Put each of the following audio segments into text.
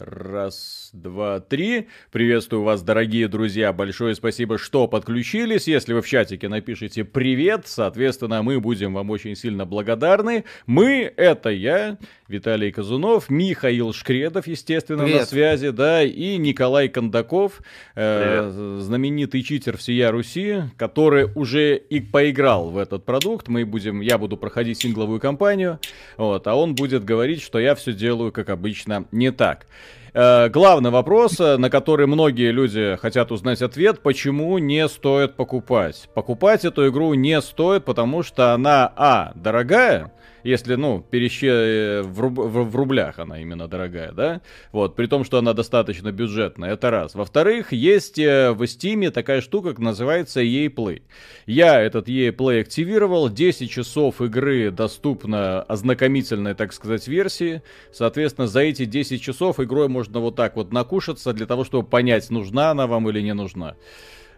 Раз, два, три. Приветствую вас, дорогие друзья. Большое спасибо, что подключились. Если вы в чатике напишите «Привет», соответственно, мы будем вам очень сильно благодарны. Мы — это я, Виталий Казунов, Михаил Шкредов, естественно, Привет. на связи, да, и Николай Кондаков, э, знаменитый читер всея Руси, который уже и поиграл в этот продукт. Мы будем, я буду проходить сингловую кампанию, вот, а он будет говорить, что я все делаю, как обычно, не так. Э, главный вопрос, э, на который многие люди хотят узнать ответ, почему не стоит покупать. Покупать эту игру не стоит, потому что она, а, дорогая, если, ну, пересче... Э, в, руб... в рублях она именно дорогая, да? Вот, при том, что она достаточно бюджетная, это раз. Во-вторых, есть э, в Steam такая штука, как называется EA Play. Я этот EA Play активировал, 10 часов игры доступно ознакомительной, так сказать, версии. Соответственно, за эти 10 часов игрой можно вот так вот накушаться для того, чтобы понять, нужна она вам или не нужна.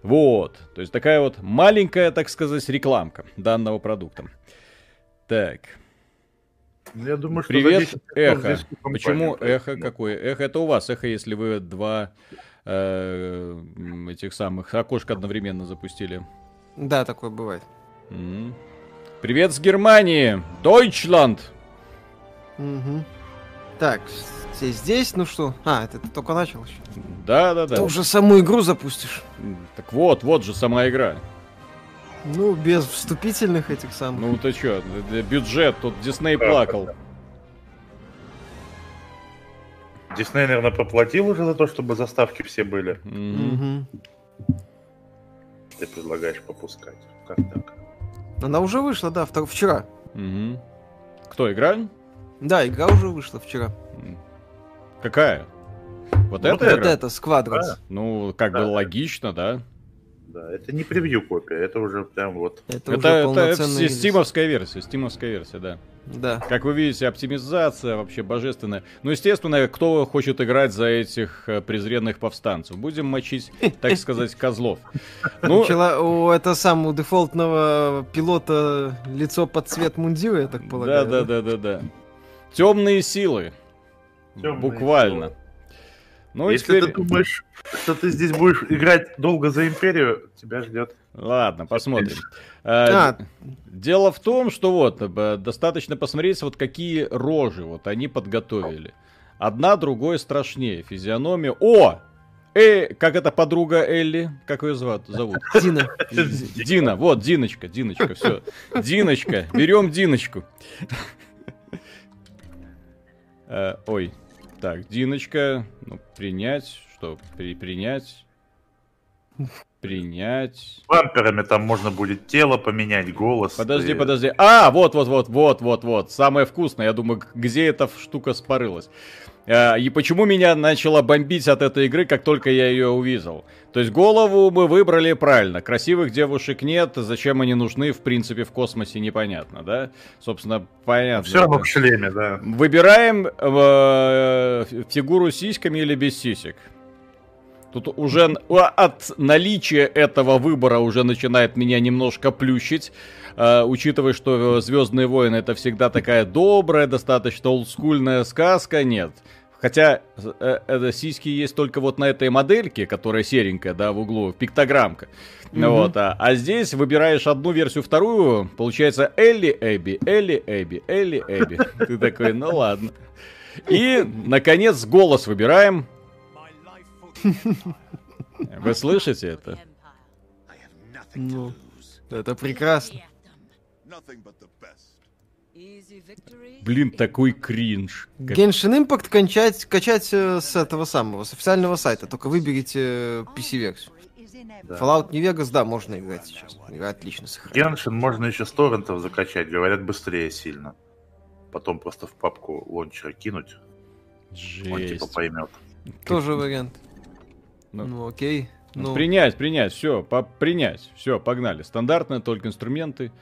Вот, то есть такая вот маленькая, так сказать, рекламка данного продукта. Так. Я думаю, что Привет, эхо. Почему эхо? Какое? Эхо это у вас. Эхо, если вы два э, этих самых окошка одновременно запустили. Да, такое бывает. Mm-hmm. Привет с Германии! Deutschland! Угу. Так, все здесь, ну что? А, это ты только начал еще? Да, да, да. Ты уже саму игру запустишь. Так вот, вот же сама игра. Ну, без вступительных этих самых. Ну ты чё, бюджет, тут Дисней плакал. Дисней, наверное, поплатил уже за то, чтобы заставки все были. Угу. Ты предлагаешь попускать. Как так? Она уже вышла, да, вчера. Угу. Кто, игра? Да, игра уже вышла вчера. Какая? Вот, вот это? Вот это, Squadrons. Да. Ну, как да. бы логично, да? Да. Это не превью копия, это уже прям вот. Это, это, это, это стимовская версия, стимовская версия, да. Да. Как вы видите, оптимизация вообще божественная. Ну, естественно, кто хочет играть за этих э, презренных повстанцев? Будем мочить, так сказать, козлов. Ну, у это сам у дефолтного пилота лицо под цвет мундира, я так полагаю. Да, да, да, да, да. Темные силы. Темные Буквально. Силы. Ну, Если теперь... ты думаешь, что ты здесь будешь играть долго за империю, тебя ждет. Ладно, посмотрим. А, а. Дело в том, что вот э, достаточно посмотреть, вот какие рожи вот они подготовили. Одна другой страшнее. Физиономия. О! Э, как это подруга Элли? Как ее зовут? зовут? Дина. Дина, вот, Диночка, Диночка, все. Диночка, берем Диночку. Э, ой, так, Диночка, ну, принять, что, при, принять, принять. Бамперами там можно будет тело поменять, голос. Подожди, и... подожди. А, вот, вот, вот, вот, вот, вот. Самое вкусное. Я думаю, где эта штука спорылась. А, и почему меня начало бомбить от этой игры, как только я ее увидел? То есть голову мы выбрали правильно. Красивых девушек нет. Зачем они нужны, в принципе, в космосе непонятно, да? Собственно, понятно. Все равно в шлеме, да. Выбираем э, фигуру с сиськами или без сисек. Тут уже от наличия этого выбора уже начинает меня немножко плющить. Uh, учитывая, что Звездные войны это всегда такая добрая, достаточно олдскульная сказка, нет. Хотя э, э, сиськи есть только вот на этой модельке, которая серенькая, да, в углу, пиктограммка. Mm-hmm. Вот, а, а здесь выбираешь одну версию, вторую, получается Элли Эбби, Элли Эбби, Элли Эбби. Ты такой, ну ладно. И, наконец, голос выбираем. Вы слышите это? Ну, это прекрасно. Блин, такой кринж. Genshin Impact качать, качать э, с этого самого, с официального сайта. Только выберите э, PC-версию. Да. Fallout New Vegas, да, можно играть сейчас. Игра отлично сохраняется. Genshin можно еще с торрентов закачать, говорят, быстрее сильно. Потом просто в папку лончера кинуть. Жесть. Он типа поймет. Тоже вариант. Ну, ну окей. Ну, ну. Принять, принять, все, по принять, все, погнали. Стандартные только инструменты.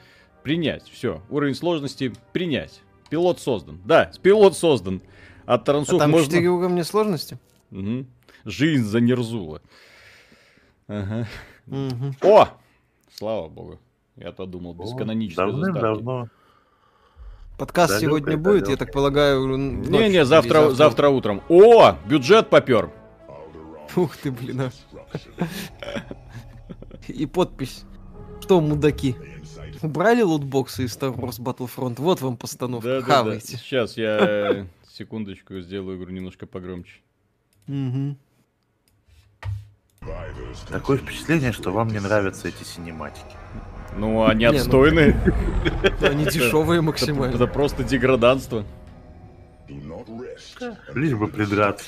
Принять, все. Уровень сложности принять. Пилот создан. Да, пилот создан. От трансух а там можно... 4 уровня сложности? Угу. Жизнь занерзула. Ага. Угу. О! Слава богу. Я-то думал, без канонической Давным-давно. Подкаст Далёкое, сегодня будет, я так полагаю, н- ночью Не-не, или завтра, завтра утром. О, бюджет попер. Ух ты, блин. И подпись. Что, мудаки? Убрали лутбоксы из Star Wars Battlefront? Вот вам постановка. Да-да-да. Хавайте. Сейчас я э, секундочку сделаю игру немножко погромче. Мгм. Такое впечатление, что вам не нравятся эти синематики. Ну, они Не, ну, отстойные. Они дешевые максимально. это просто деграданство. Лишь бы придраться.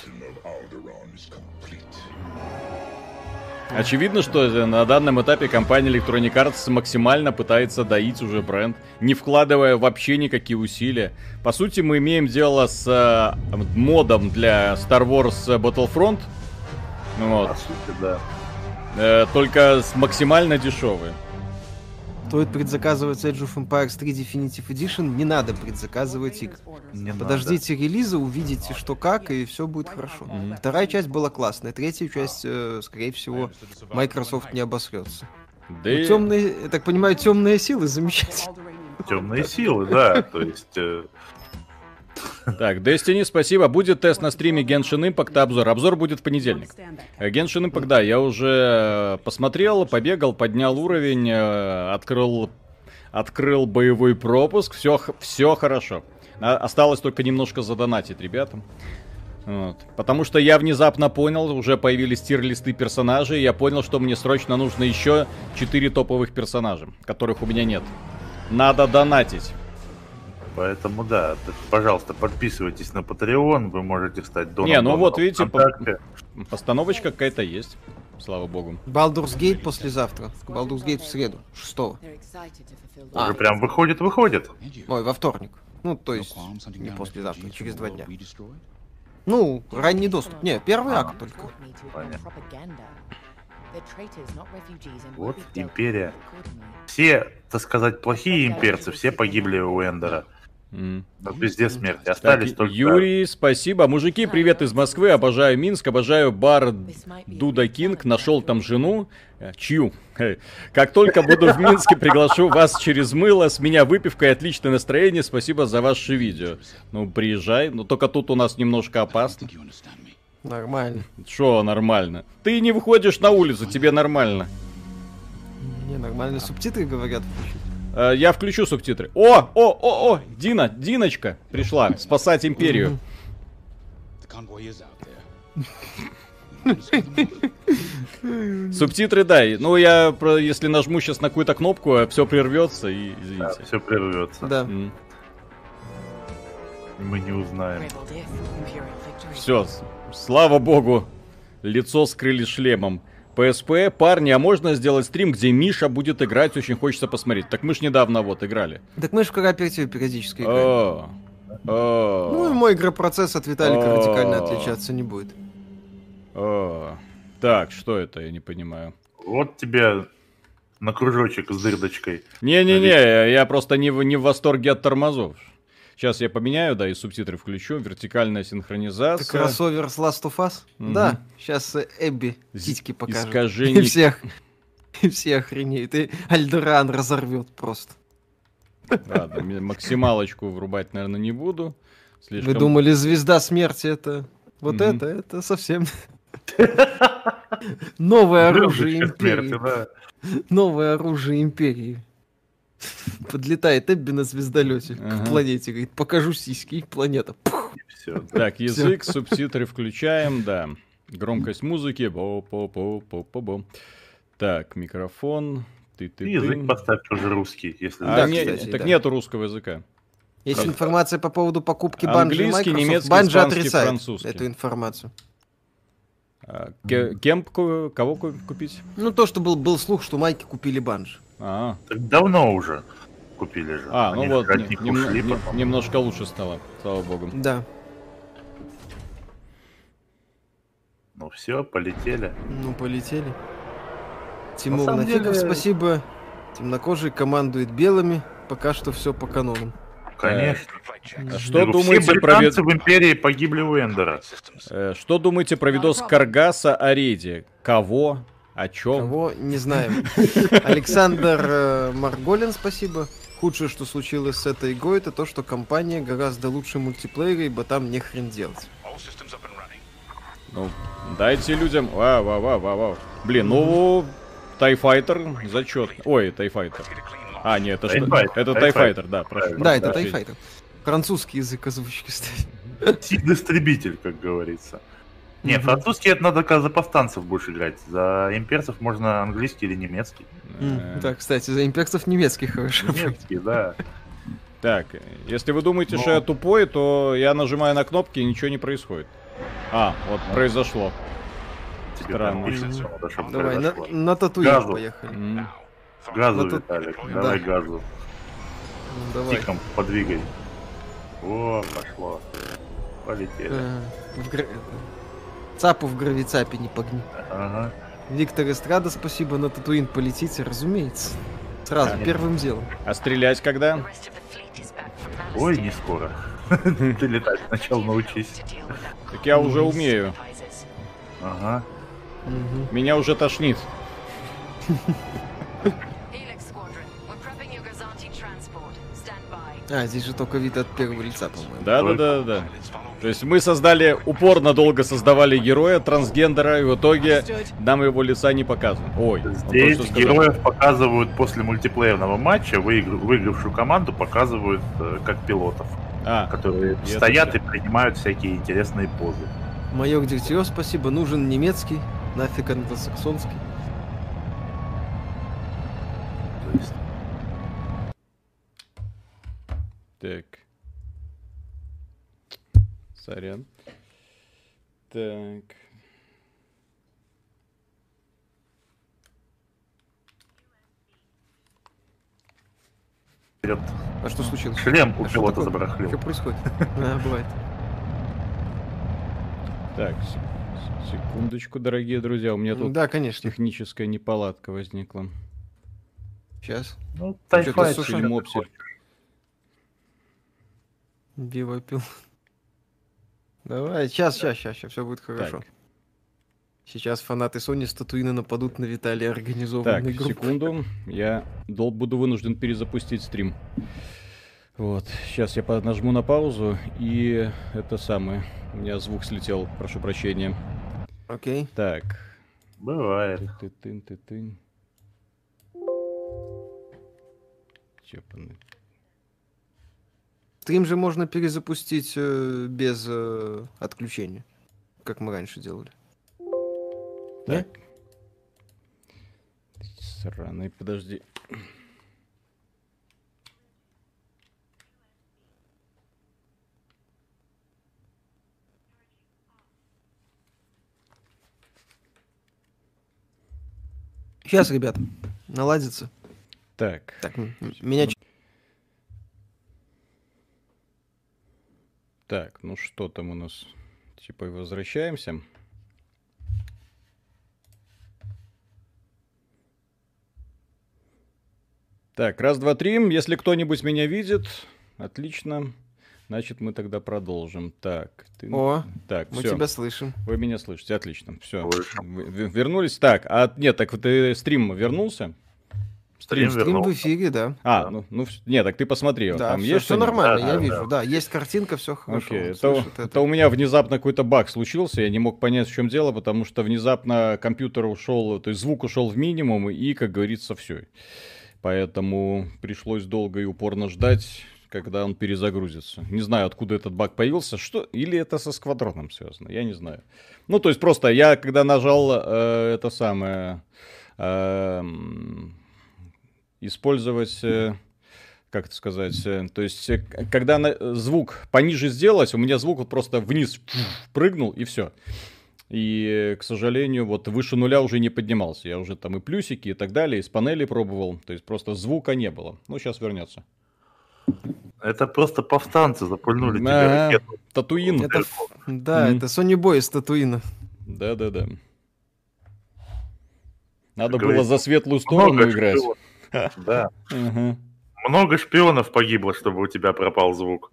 Очевидно, что на данном этапе компания Electronic Arts максимально пытается доить уже бренд, не вкладывая вообще никакие усилия. По сути, мы имеем дело с э, модом для Star Wars Battlefront, вот, По сути, да. э, только с максимально дешевый. Стоит предзаказывать Age of Empires 3 Definitive Edition, не надо предзаказывать игры. Не надо. Подождите релиза, увидите, что как, и все будет хорошо. Мгм. Вторая часть была классная, третья часть, э, скорее всего, Microsoft не обосрется. Да и- Темные, я так понимаю, темные силы замечательно. Темные силы, да. То есть... э, Так, Destiny, спасибо. Будет тест на стриме Genshin Impact обзор. Обзор будет в понедельник. Э, Genshin Impact, да, я уже э, посмотрел, побегал, поднял уровень, э, открыл, открыл боевой пропуск, все, все хорошо. А- Осталось только немножко задонатить ребятам. Вот. Потому что я внезапно понял, уже появились тир-листы персонажей, я понял, что мне срочно нужно еще 4 топовых персонажа, которых у меня нет. Надо донатить. Поэтому да, пожалуйста, подписывайтесь на Patreon, вы можете стать донором. Не, ну вот видите, по-. Постановочка какая-то есть, слава богу. Baldur's Gate послезавтра. Baldur's Gate в среду, 6 Уже прям выходит, выходит. Ой, во вторник. Ну, то есть, не послезавтра, через два дня. Ну, ранний доступ. Не, первый акт только. Понятно. Вот империя. Все, так сказать, плохие имперцы, все погибли у Эндера. М. Но везде смерти. Так, Остались только... Юрий, спасибо. Мужики, привет из Москвы. Обожаю Минск, обожаю бар Дуда Кинг. Нашел там жену. Э, Чью? Как только буду в Минске, приглашу вас через мыло. С меня выпивка и отличное настроение. Спасибо за ваше видео. Ну, приезжай. Но только тут у нас немножко опасно. Нормально. Шо нормально? Ты не выходишь на улицу, тебе нормально. Не, нормально. Субтитры говорят. включить. Э, Я включу субтитры. О, о, о, о, Дина, Диночка пришла спасать империю. Субтитры дай. Ну, я, про- если нажму сейчас на какую-то кнопку, все прервется и извините. все прервется. Да. Мы не узнаем. Все, слава богу, лицо скрыли шлемом. PSP, парни, а можно сделать стрим, где Миша будет играть? Очень хочется посмотреть. Так мы ж недавно вот играли. Так мы же в кооперативе периодически играем. Ну и мой игропроцесс от Виталика радикально отличаться не будет. Так, что это, я не понимаю. Вот тебе на кружочек с дырдочкой. Не-не-не, я просто не в, не в восторге от тормозов. Сейчас я поменяю, да, и субтитры включу. Вертикальная Это синхронизация. кроссовер с Last of Us? Мгм. Да, сейчас Эбби З- титьки покажет. искажение- И всех. И все охренеют. И Альдеран разорвет просто. Ладно, максималочку врубать, наверное, не буду. Слишком... Вы думали, звезда смерти это... Вот Мгм. это, это совсем... Новое оружие империи. Новое оружие империи. Подлетает Эбби на звездолете Ага. к планете. Говорит, покажу сиськи, и планета. Пух. Все. Так, язык, субтитры включаем, да. Громкость музыки. Бо-по-по-по-по-бо. Так, микрофон. Ты ты Язык поставь тоже русский, если А, Да, не- кстати, так да. нету русского языка. Есть Как? информация по поводу покупки банжи и Английский, Microsoft. немецкий, Банжи испанский, отрицает французский. эту информацию. А, ке- кем ку- кого ку- купить? Ну, то, что был, был слух, что майки купили банжи. А, Так давно уже купили же. а Они ну вот, не- нем- ушли не- потом. немножко лучше стало, слава богу. Да. Ну все, полетели. Ну, полетели. Тимур самом Нафиков, деле- спасибо. Темнокожий командует белыми. Пока что все по канонам. Конечно. А Что Говорю, думаете все про в империи погибли у Эндера. Э, Что думаете про видос Каргаса о рейде? Кого? О чем? Кого? Не знаем. Александр э, Марголин, спасибо. худшее, что случилось с этой игрой, это то, что компания гораздо лучше мультиплеера, ибо там не хрен делать. Ну, дайте людям... Вау, вау, вау, вау, вау. Блин, ну... Тайфайтер зачет. Ой, Тайфайтер. А, нет, это что? Это Тайфайтер, да, прошу. Да, это. Тайфайтер. Французский язык озвучки, кстати. Сильный-истребитель, как говорится. Не, французский это надо как за повстанцев больше играть. За имперцев можно английский или немецкий. М, Э, Да, кстати, за имперцев немецкий хорошо. Немецкий, да. Так, если вы думаете, что я тупой, то я нажимаю на кнопки и ничего не происходит. А, вот произошло. Странно. Давай, на, на Татуин Газу. поехали. Газу, Виталик, да. давай газу. Ну, давай. Тиком подвигай. О, пошло. Полетели. Э, в Цапу в гравицапе не погни. Ага. Виктор Эстрада, спасибо, на Татуин полетите, разумеется. Сразу, Конечно. первым делом. А стрелять когда? Ой, не скоро. Ты летать сначала научись. Так я уже умею. Ага. Меня уже тошнит. А, здесь же только вид от первого лица, по-моему. Да, да, да, да. То есть мы создали, упорно долго создавали героя, трансгендера, и в итоге нам его лица не показывают. Ой, Здесь сказал. героев показывают после мультиплеерного матча, выигр- выигравшую команду показывают э, как пилотов, А, которые И стоят и принимают всякие интересные позы. Майор Дегтярев, спасибо. Нужен немецкий, нафиг англосаксонский. То есть, так. Сорян. Так. вперед. А что случилось? Шлем у А пилота забарахлил. Что происходит? А, бывает. Так, секундочку, дорогие друзья, у меня тут Да, конечно. техническая неполадка возникла. Сейчас. Ну, ты Или Слушай, мопсель. Биво пил. Давай, сейчас, сейчас, сейчас, сейчас, все будет хорошо. Так. Сейчас фанаты Sony с Татуина нападут на Виталия Так, организованной группой. секунду. Я дол- буду вынужден перезапустить стрим. Вот. Сейчас я нажму на паузу, и это самое. У меня звук слетел, прошу прощения. Окей. Так. Бывает. Ты-тын, ты-тын. Чепаны. Стрим же можно перезапустить э, без э, отключения, как мы раньше делали. Ты Сраный, подожди. Сейчас, ребята, наладится. Так. Так, меня Так, ну что там у нас? Типа возвращаемся. Так, раз, два, три. Если кто-нибудь меня видит, отлично. Значит, мы тогда продолжим. Так, ты... О, так, мы все. тебя слышим. Вы меня слышите, отлично. Все. Вернулись. Так, а нет, так ты стрим вернулся? Стрим Стрим в эфире, да. А, Да. ну, ну, нет, так ты посмотри, Да, там все, есть что-нибудь? нормально, Да, я да, вижу. Да, есть картинка, все хорошо. Окей, это, слышит это это. у меня внезапно какой-то баг случился, я не мог понять, в чем дело, потому что внезапно компьютер ушел, то есть звук ушел в минимум, и, как говорится, все. Поэтому пришлось долго и упорно ждать, когда он перезагрузится. Не знаю, откуда этот баг появился, что или это со сквадроном связано, я не знаю. Ну, то есть просто я, когда нажал э, это самое... эм, использовать... э, как это сказать, э, то есть, э, когда на- звук пониже сделать, у меня звук вот просто вниз прыгнул, и все. И, к сожалению, вот выше нуля уже не поднимался. Я уже там и плюсики, и так далее, из панели пробовал. То есть, просто звука не было. Ну, сейчас вернется. Это просто повстанцы запульнули тебе Ага. ракету. Татуин. Это, да, Мгм. это Sony Boy из Татуина. Да-да-да. Надо Как было за светлую сторону играть. шпионов. Да. Много шпионов погибло, чтобы у тебя пропал звук.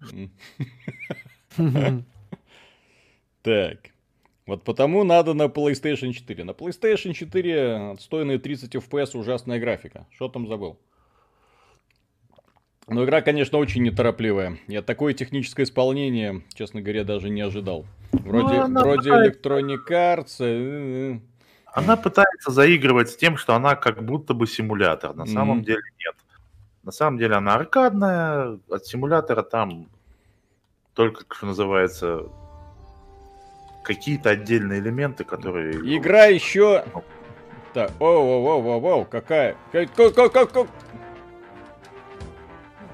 Так. Вот потому надо на PlayStation 4. На PlayStation 4 отстойные 30 FPS ужасная графика. Что там забыл? Но игра, конечно, очень неторопливая. Я такое техническое исполнение, честно говоря, даже не ожидал. Вроде, ну, вроде. Electronic Arts. Она пытается заигрывать с тем, что она как будто бы симулятор. На mm-hmm. самом деле нет. На самом деле она аркадная, от симулятора там только, что называется, какие-то отдельные элементы, которые... Игра еще... Так, о, о, о, о, о, какая...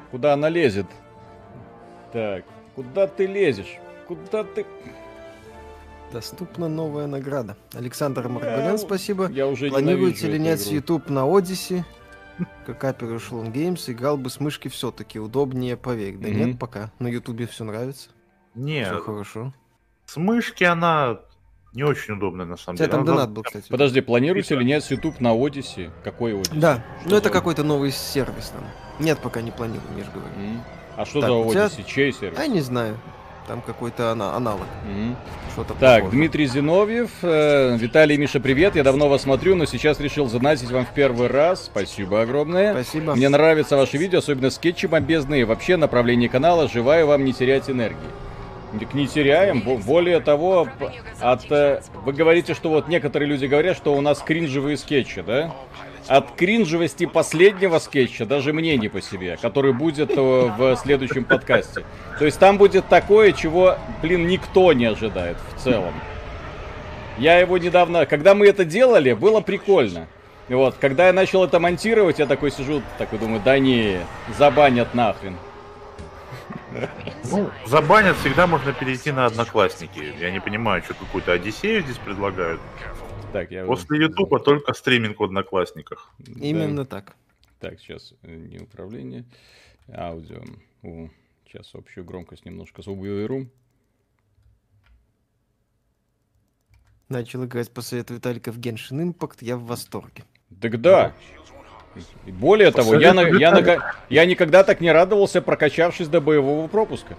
Куда она лезет? Так, куда ты лезешь? Куда ты... Доступна новая награда. Александр Марголян, спасибо. Я уже Планируете ли нять YouTube на Odyssey? Как Upper Echelon Games играл бы с мышки все-таки удобнее, поверь. Да mm-hmm. нет, пока. На Ютубе все нравится. Нет. Все хорошо. С мышки она не очень удобная, на самом деле. там она донат был, кстати. Подожди, планируете ли нет YouTube на Odyssey? Какой Odyssey? Да, что ну это какой-то новый сервис там. Нет, пока не планирую, я же говорю. А что так, за Odyssey? Тебя... Чей сервис? А не знаю. Там какой-то ана- аналог. Mm-hmm. Что-то так, похоже. Дмитрий Зиновьев, э, Виталий Миша, привет. Я давно вас смотрю, но сейчас решил занатить вам в первый раз. Спасибо огромное. Спасибо. Мне нравятся ваши видео, особенно скетчи бомбезные. Вообще направление канала «Желаю вам не терять энергии». Не теряем. Более того, от, э, вы говорите, что вот некоторые люди говорят, что у нас кринжевые скетчи, да? От кринжевости последнего скетча даже мне не по себе, который будет э, в следующем подкасте. То есть там будет такое, чего, блин, никто не ожидает в целом. Я его недавно, когда мы это делали, было прикольно. Вот, когда я начал это монтировать, я такой сижу, такой думаю, да не, забанят нахрен. Ну, забанят, всегда можно перейти на Одноклассники. Я не понимаю, что какую-то Одиссею здесь предлагают. Так, я... После Ютуба только стриминг в Одноклассниках. Именно да. так. Так, сейчас э, не управление, аудио. О, сейчас общую громкость немножко уберу. Начал играть по совету Виталика в Genshin Impact, я в восторге. Так да. Более того, я, на, я, на, я никогда так не радовался, прокачавшись до боевого пропуска.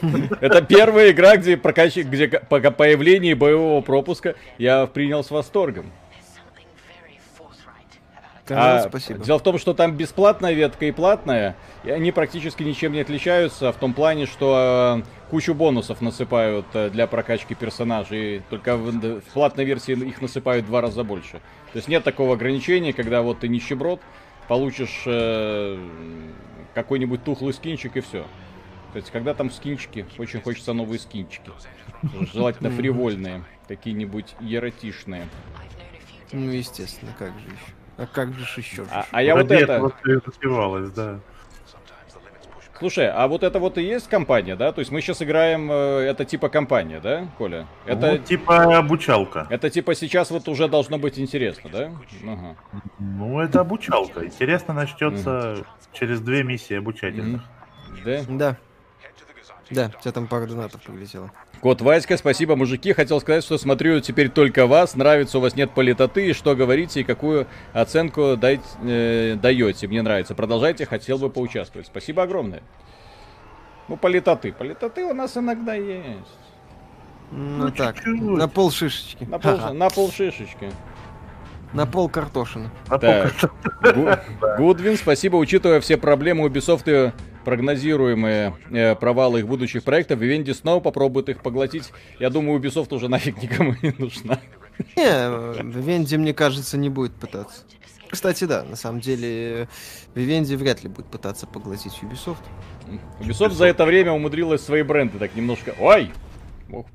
Это первая игра, где, прокач... где по появлении боевого пропуска я принял с восторгом. А, спасибо. Дело в том, что там бесплатная ветка и платная, и они практически ничем не отличаются в том плане, что э, кучу бонусов насыпают э, для прокачки персонажей, только в, в платной версии их насыпают в два раза больше. То есть нет такого ограничения, когда вот ты нищеброд, получишь э, какой-нибудь тухлый скинчик и все. То есть, когда там скинчики, очень хочется новые скинчики. Желательно фривольные, какие-нибудь еротишные. Ну, естественно, как же еще. А как же еще? А, а я вот это... Вот это да. Слушай, а вот это вот и есть компания, да? То есть мы сейчас играем, э, это типа компания, да, Коля? Это ну, типа обучалка. Это типа сейчас вот уже должно быть интересно, да? Ага. Ну, это обучалка. Интересно начнется mm. через две миссии обучательных. Mm. Да? Да. Да, у тебя там пара донатов прилетело. Кот Васька, спасибо, мужики. Хотел сказать, что смотрю теперь только вас. Нравится, у вас нет политоты. И что говорите, и какую оценку дать, э, даете. Мне нравится. Продолжайте, хотел бы поучаствовать. Спасибо огромное. Ну, политоты. Политоты у нас иногда есть. Ну, ну так, чуть-чуть. на пол шишечки. На пол, на пол шишечки. На пол картошины. Гудвин, спасибо. Учитывая все проблемы Ubisoft и прогнозируемые э, провалы их будущих проектов, Vivendi снова попробует их поглотить. Я думаю, Ubisoft уже нафиг никому не нужна. Не, Vivendi, мне кажется, не будет пытаться. Кстати, да, на самом деле, Vivendi вряд ли будет пытаться поглотить Ubisoft. Ubisoft, Ubisoft за это время умудрилась свои бренды так немножко... Ой! Ох,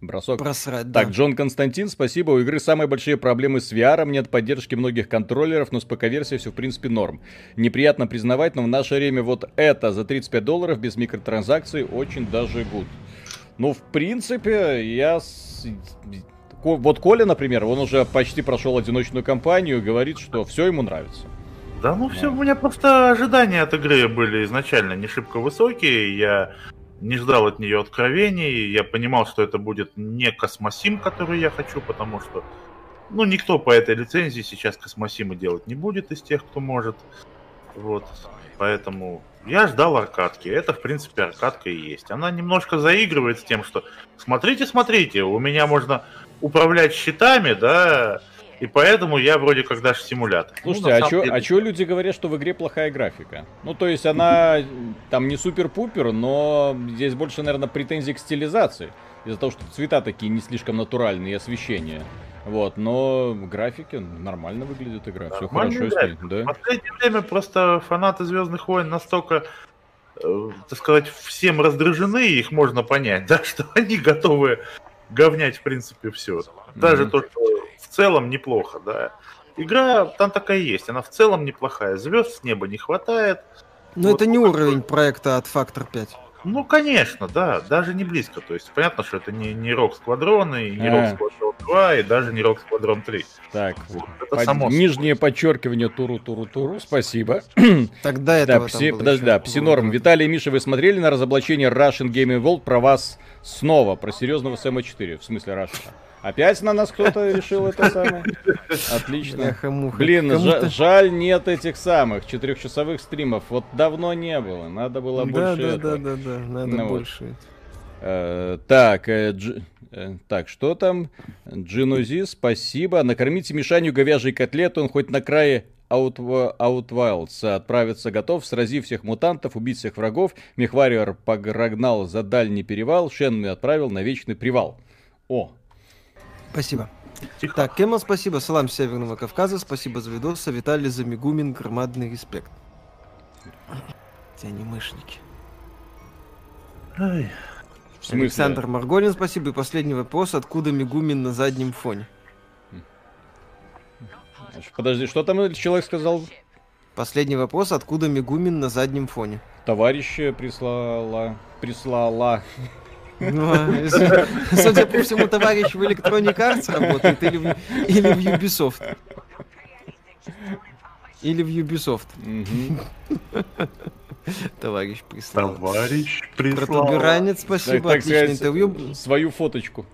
Бросок. Просрать, так, да. Джон Константин, спасибо. У игры самые большие проблемы с VR, нет поддержки многих контроллеров, но с ПК-версией все в принципе норм. Неприятно признавать, но в наше время вот это за 35 долларов без микротранзакций очень даже гуд. Ну, в принципе, я... Вот Коля, например, он уже почти прошел одиночную кампанию и говорит, что все ему нравится. Да, ну все, у меня просто ожидания от игры были изначально не шибко высокие. Я не ждал от нее откровений. Я понимал, что это будет не космосим, который я хочу, потому что ну, никто по этой лицензии сейчас космосимы делать не будет из тех, кто может. Вот. Поэтому я ждал аркадки. Это, в принципе, аркадка и есть. Она немножко заигрывает с тем, что смотрите, смотрите, у меня можно управлять щитами, да, И поэтому я вроде как даже симулятор. Ну, Слушайте, а чё, деле... а чё люди говорят, что в игре плохая графика? Ну, то есть она там не супер-пупер, но здесь больше, наверное, претензий к стилизации. Из-за того, что цвета такие не слишком натуральные и освещение. Вот, но в графике нормально выглядит игра, все хорошо с ней, да? В последнее время просто фанаты Звездных войн настолько, э, так сказать, всем раздражены, их можно понять, да, что они готовы говнять, в принципе, все. Даже mm-hmm. то, что целом неплохо, да. Игра там такая есть, она в целом неплохая. Звезд с неба не хватает. Но вот, это не уровень проекта от Factor 5. Ну, конечно, да, даже не близко. То есть понятно, что это не, не Rock Squadron, и не Rock Squadron 2, и даже не Rock Squadron 3. Так, вот, это под... само нижнее подчеркивание туру-туру-туру, спасибо. Тогда это да, пси... Подожди, да, Псинорм. Виталий и Миша, вы смотрели на разоблачение Russian Gaming World про вас снова, про серьезного Сэма 4, в смысле Russian? Опять на нас кто-то решил это самое? Отлично. Блин, жаль нет этих самых четырехчасовых стримов. Вот давно не было. Надо было больше. Да, да, да, да, надо ну больше. Э, так, э, э, так, что там? Джинузи, спасибо. Накормите Мишаню говяжий котлет, он хоть на крае Outwilds отправиться готов, сразив всех мутантов, убить всех врагов. Мехвариор погнал за дальний перевал, Шенны отправил на вечный привал. О, Спасибо. Тихо. Так, Кема, спасибо. Салам Северного Кавказа. Спасибо за видос. Виталий Замигумин. Громадный респект. Те мышники. Ай. Александр Марголин, спасибо. И последний вопрос. Откуда Мигумин на заднем фоне? Подожди, что там человек сказал? Последний вопрос. Откуда Мигумин на заднем фоне? Товарищ прислала... Прислала... Ну, а судя по всему, товарищ в Electronic Arts работает или в, или в Ubisoft. Или в Ubisoft. Товарищ прислал. Товарищ прислал. Протуберанец, спасибо, так, так отличное интервью. Свою фоточку.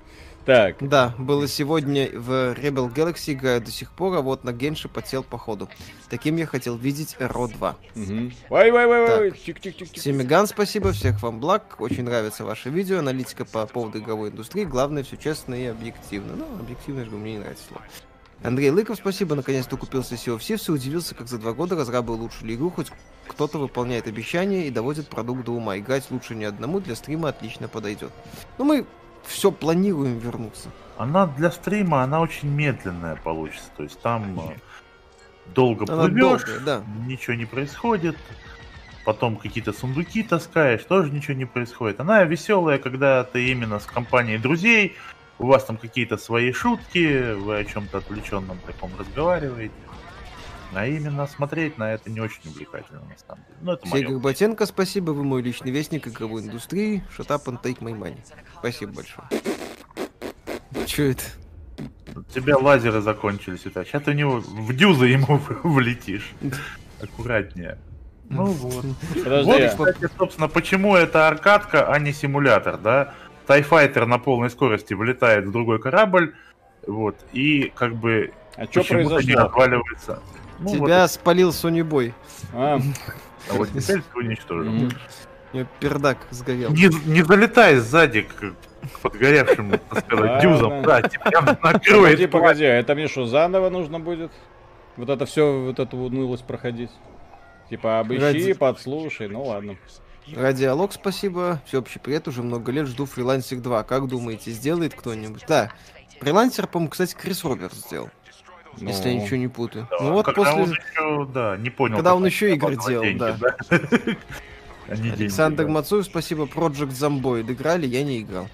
Так. Да, было сегодня в Rebel Galaxy, играю до сих пор, а вот на Генши подсел по ходу. Таким я хотел видеть Ро 2. Угу. Вай, вай, вай, вай. Чик, чик, чик, Семиган, спасибо, всех вам благ. Очень нравится ваше видео, аналитика по поводу игровой индустрии. Главное, все честно и объективно. Ну, объективно же мне не нравится слово. Андрей Лыков, спасибо, наконец-то купился Sea of Thieves и удивился, как за два года разрабы улучшили игру, хоть кто-то выполняет обещания и доводит продукт до ума. Играть лучше не одному, для стрима отлично подойдет. Ну, мы все планируем вернуться. Она для стрима, она очень медленная получится. То есть там э, долго она плывешь, долгая, да. ничего не происходит. Потом какие-то сундуки таскаешь, тоже ничего не происходит. Она веселая, когда ты именно с компанией друзей, у вас там какие-то свои шутки, вы о чем-то отвлеченном таком разговариваете. А именно смотреть на это не очень увлекательно, на самом деле. Ну, это Сергей Ботенко, спасибо, вы мой личный вестник игровой индустрии. Shut up and take my money. Спасибо большое. Че это? У тебя лазеры закончились. Это. Сейчас ты у него в дюзы ему влетишь. Аккуратнее. Ну вот. Подожди. Вот, кстати, собственно, почему это аркадка, а не симулятор, да? Тайфайтер на полной скорости влетает в другой корабль, вот, и как бы а что произошло? не отваливается. Ну, Тебя вот спалил Boy. А, а вот теперь ты уничтожил. У меня пердак сгорел. Не, не залетай сзади к подгоревшим, так сказать, дюзом. Да, тебя накроет. Погоди, погоди, а это мне что, заново нужно будет? Вот это все, вот эту унылость проходить? Типа, обыщи, Ради... подслушай, ну ладно. Радиалог, спасибо. Всеобщий привет, уже много лет жду фрилансик 2. Как думаете, сделает кто-нибудь? Да, фрилансер, по-моему, кстати, Крис Роберт сделал. Ну, если я ничего не путаю. Да, ну вот когда после... он еще, да, не понял. Когда он еще игры делал, деньги, да. Александр Мацуев, спасибо. Project Zomboid играли, я не играл.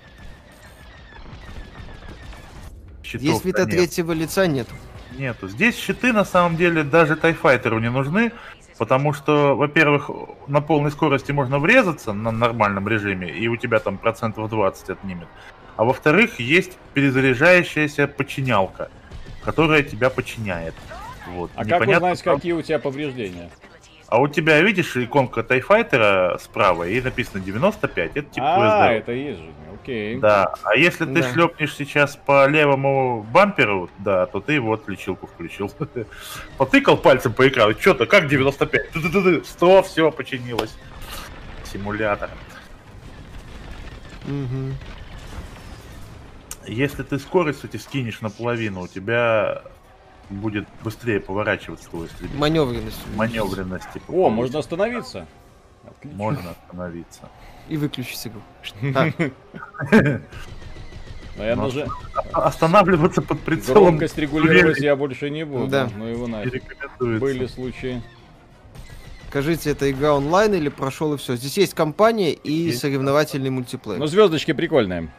Щитов Есть вита третьего лица, нет. Нету. Здесь щиты, на самом деле, даже тайфайтеру не нужны, потому что, во-первых, на полной скорости можно врезаться на нормальном режиме, и у тебя там процентов 20 отнимет. А во-вторых, есть перезаряжающаяся подчинялка – которая тебя подчиняет. Вот. А Непонятно, как узнать, как... какие у тебя повреждения? А у тебя, видишь, иконка Тайфайтера справа, и написано 95, это типа А, это есть же, окей. Да, а если ты да. шлепнешь сейчас по левому бамперу, да, то ты вот лечилку включил. Потыкал пальцем по экрану, что-то, как 95? 100, все, починилось. Симулятор. Угу. Если ты скорость, кстати, скинешь наполовину, у тебя будет быстрее поворачиваться твой истребитель. Маневренность. Маневренность. Типа, О, можно остановиться. Отлично. Можно остановиться. И выключить игру. Наверное же... Останавливаться под прицелом. Громкость регулировать я больше не буду. Да. Ну его нафиг. Были случаи. Скажите, это игра онлайн или прошел и все? Здесь есть компания и соревновательный мультиплеер. Ну, звездочки прикольные.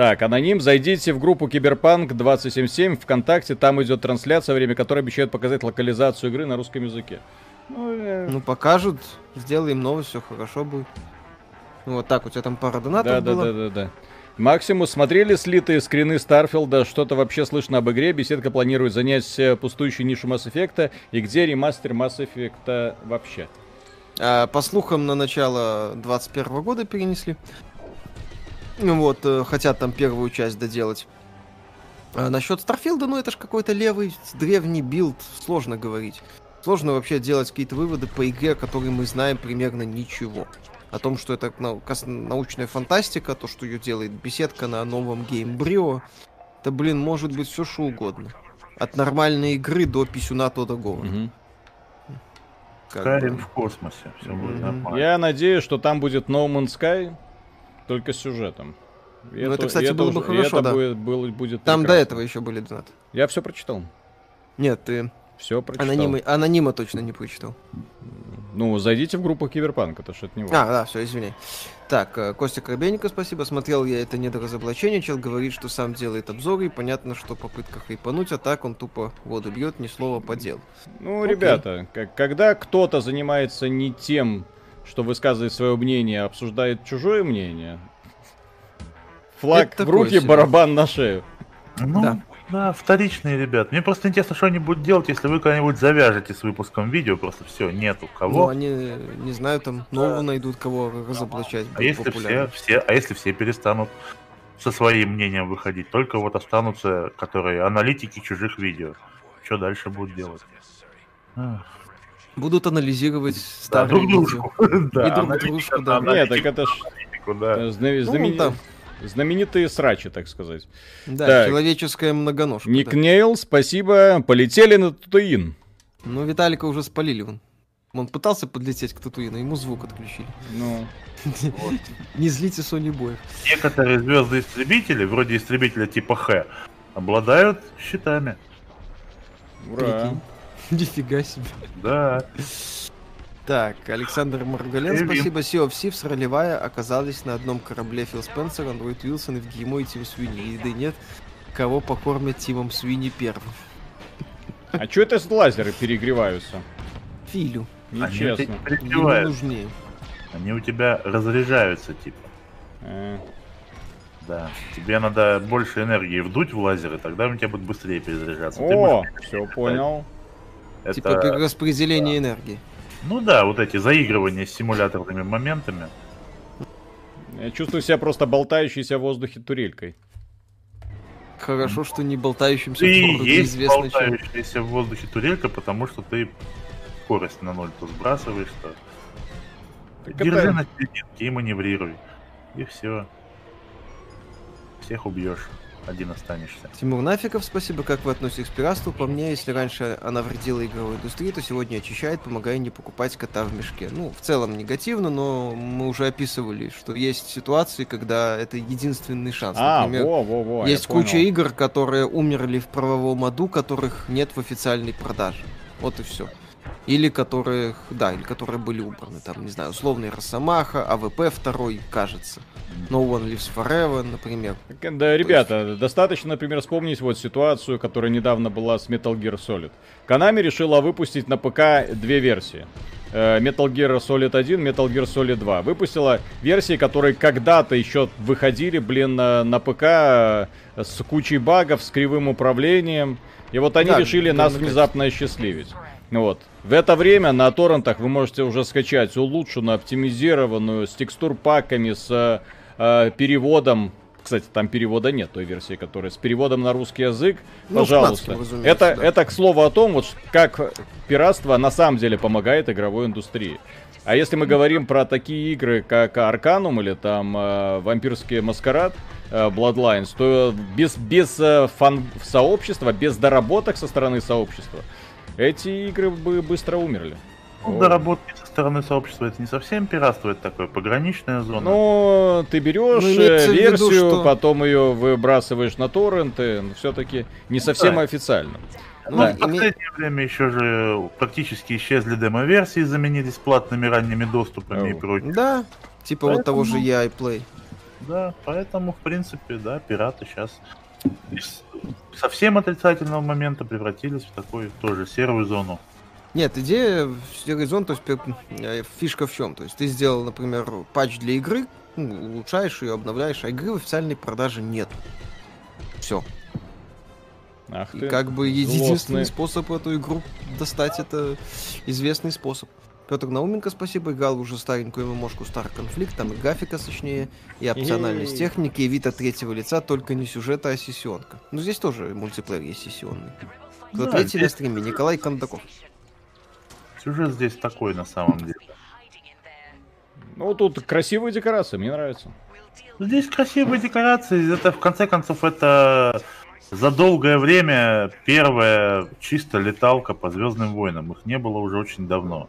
Так, аноним, зайдите в группу Киберпанк 277 ВКонтакте, там идет трансляция, время которой обещают показать локализацию игры на русском языке. Ну, э, Ну, покажут, сделаем новость, все хорошо будет. Ну, вот так, у тебя там пара донатов да, да, было. да, да, да. Максимус, смотрели слитые скрины Старфилда? Что-то вообще слышно об игре? Bethesda планирует занять э, пустующую нишу Mass Effect. И где ремастер Mass Effect вообще? А, по слухам, на начало 21 года перенесли. Вот, э, хотят там первую часть доделать. А насчет Старфилда, ну это ж какой-то левый, древний билд, сложно говорить. Сложно вообще делать какие-то выводы по игре, о которой мы знаем примерно ничего. О том, что это научная фантастика, то, что ее делает беседка на новом геймбрио. Это, блин, может быть все что угодно. От нормальной игры до писюна Тода. Как Карин бы. в космосе. Все будет Мгм. нормально. Я надеюсь, что там будет No Man's Sky, только сюжетом. И Ну, это, кстати, и было бы хорошо, это да. будет, было- будет Там до прекрасно. этого еще были донаты. Я все прочитал. Нет, ты Все прочитал. анонима, анонима точно не прочитал. Ну, зайдите в группу Киберпанк, это ж от него. А, да, все, извиняй. Так, э, Костя Коробейников, спасибо. Смотрел я это недоразоблачение. Чел говорит, что сам делает обзоры, и понятно, что попытка хайпануть, а так он тупо воду бьет, ни слова по делу. Ну, Окей. ребята, когда кто-то занимается не тем, что высказывает свое мнение, а обсуждает чужое мнение, флаг Это в руки, себе. барабан на шею. Ну, Да. да. вторичные ребят. Мне просто интересно, что они будут делать, если вы когда-нибудь завяжете с выпуском видео, просто все, нету Ну, кого. они, не знаю, там нового найдут, кого разоблачать. а если все, все, а если все перестанут со своим мнением выходить, только вот останутся, которые аналитики чужих видео. Что дальше будут делать? Ах, Будут анализировать Да, старые друг видео. дружку. Да, И друг дружку, да. Нет, так это ж да. э, Ну, знамени- да. знаменитые срачи, так сказать. Да, Так. человеческая многоножка. Ник да. Нейл, спасибо. Полетели на Татуин. Ну, Виталика уже спалили вон. Он пытался подлететь к Татуину, ему звук отключили. Ну, Не злите Sony Boy. Некоторые звезды-истребители, вроде истребителя типа Х, обладают щитами. ура. Прикинь. Нифига себе. Да. Так, Александр Маргален, спасибо. Sea of Thieves, ролевая, оказались на одном корабле Фил Спенсер, Андроид Уилсон и в ГИМО и Тим Свини. Еды нет, кого покормят Тимом Свини первым. А что это за лазеры перегреваются? Филю. Они Нечестно. не Ему нужнее. Они у тебя разряжаются, типа. Э, Да. Тебе надо больше энергии вдуть в лазеры, тогда у тебя будет быстрее перезаряжаться. О, будешь- все понял. Это- Типа перераспределение энергии. Ну да, вот эти заигрывания с симуляторными моментами. Я чувствую себя просто болтающейся в воздухе турелькой. Хорошо, что не болтающимся Ты в городе есть известно чем. болтающаяся в воздухе турелька, потому что ты скорость на ноль то сбрасываешь, то Так держи это- на серединке и маневрируй. И все. Всех убьешь. Один останешься. Тимур Нафиков, спасибо. Как вы относитесь к пиратству? По мне, если раньше она вредила игровой индустрии, то сегодня очищает, помогая не покупать кота в мешке. Ну, в целом негативно, но мы уже описывали, что есть ситуации, когда это единственный шанс. А, Например, во, во, во, есть куча понял. игр, которые умерли в правовом аду, которых нет в официальной продаже. Вот и все. Или которых, да, или которые были убраны. Там, не знаю, условный Росомаха, AVP второй, кажется. No One Lives Forever, например. Да, ребята, достаточно, например, вспомнить вот ситуацию, которая недавно была с Metal Gear Solid. Konami решила выпустить на ПК две версии. Э, Metal Gear Solid 1, Metal Gear Solid 2. Выпустила версии, которые когда-то еще выходили, блин, на, на ПК э, с кучей багов, с кривым управлением. И вот они Да, решили нас говно внезапно осчастливить. Вот. В это время на торрентах вы можете уже скачать улучшенную, оптимизированную, с текстур-паками, с э, переводом. Кстати, там перевода нет той версии, которая с переводом на русский язык. Ну, Пожалуйста. это, да. это к слову о том, вот как пиратство на самом деле помогает игровой индустрии. А если мы говорим про такие игры, как Арканум или там э, Вампирский Маскарад, э, Bloodlines, то без, без э, фан сообщества, без доработок со стороны сообщества, эти игры бы быстро умерли. Ну, доработки со стороны сообщества это не совсем пиратство, это такое пограничная зона. Ну, ты берешь Ну, э, имеется в виду, версию, что- потом ее выбрасываешь на торренты, все-таки не совсем Да. официально. Ну, Да. в последнее время еще же практически исчезли демо-версии, заменились платными ранними доступами и Ау. прочее. Да, типа вот того же Поэтому- и Play. Да, поэтому, в принципе, да, пираты сейчас из совсем отрицательного момента превратились в такую тоже серую зону. Нет, идея в серый зон, то есть пер- э, фишка в чем? То есть ты сделал, например, патч для игры, ну, улучшаешь ее, обновляешь, а игры в официальной продаже нет. Все. Ах И ты, как бы единственный злостный. способ эту игру достать, это известный способ. Петр Науменко, спасибо, играл уже старенькую ММОшку Star Conflict, там и графика сочнее, и опциональность техники, и вид от третьего лица, только не сюжета, а сессионка. Ну здесь тоже мультиплеер есть сессионный. Кто Да, третий на стриме? Николай Кондаков. Сюжет здесь такой на самом деле. Ну, тут красивые декорации, мне нравится. Здесь красивые декорации, это в конце концов это за долгое время первая чисто леталка по Звездным войнам. Их не было уже очень давно.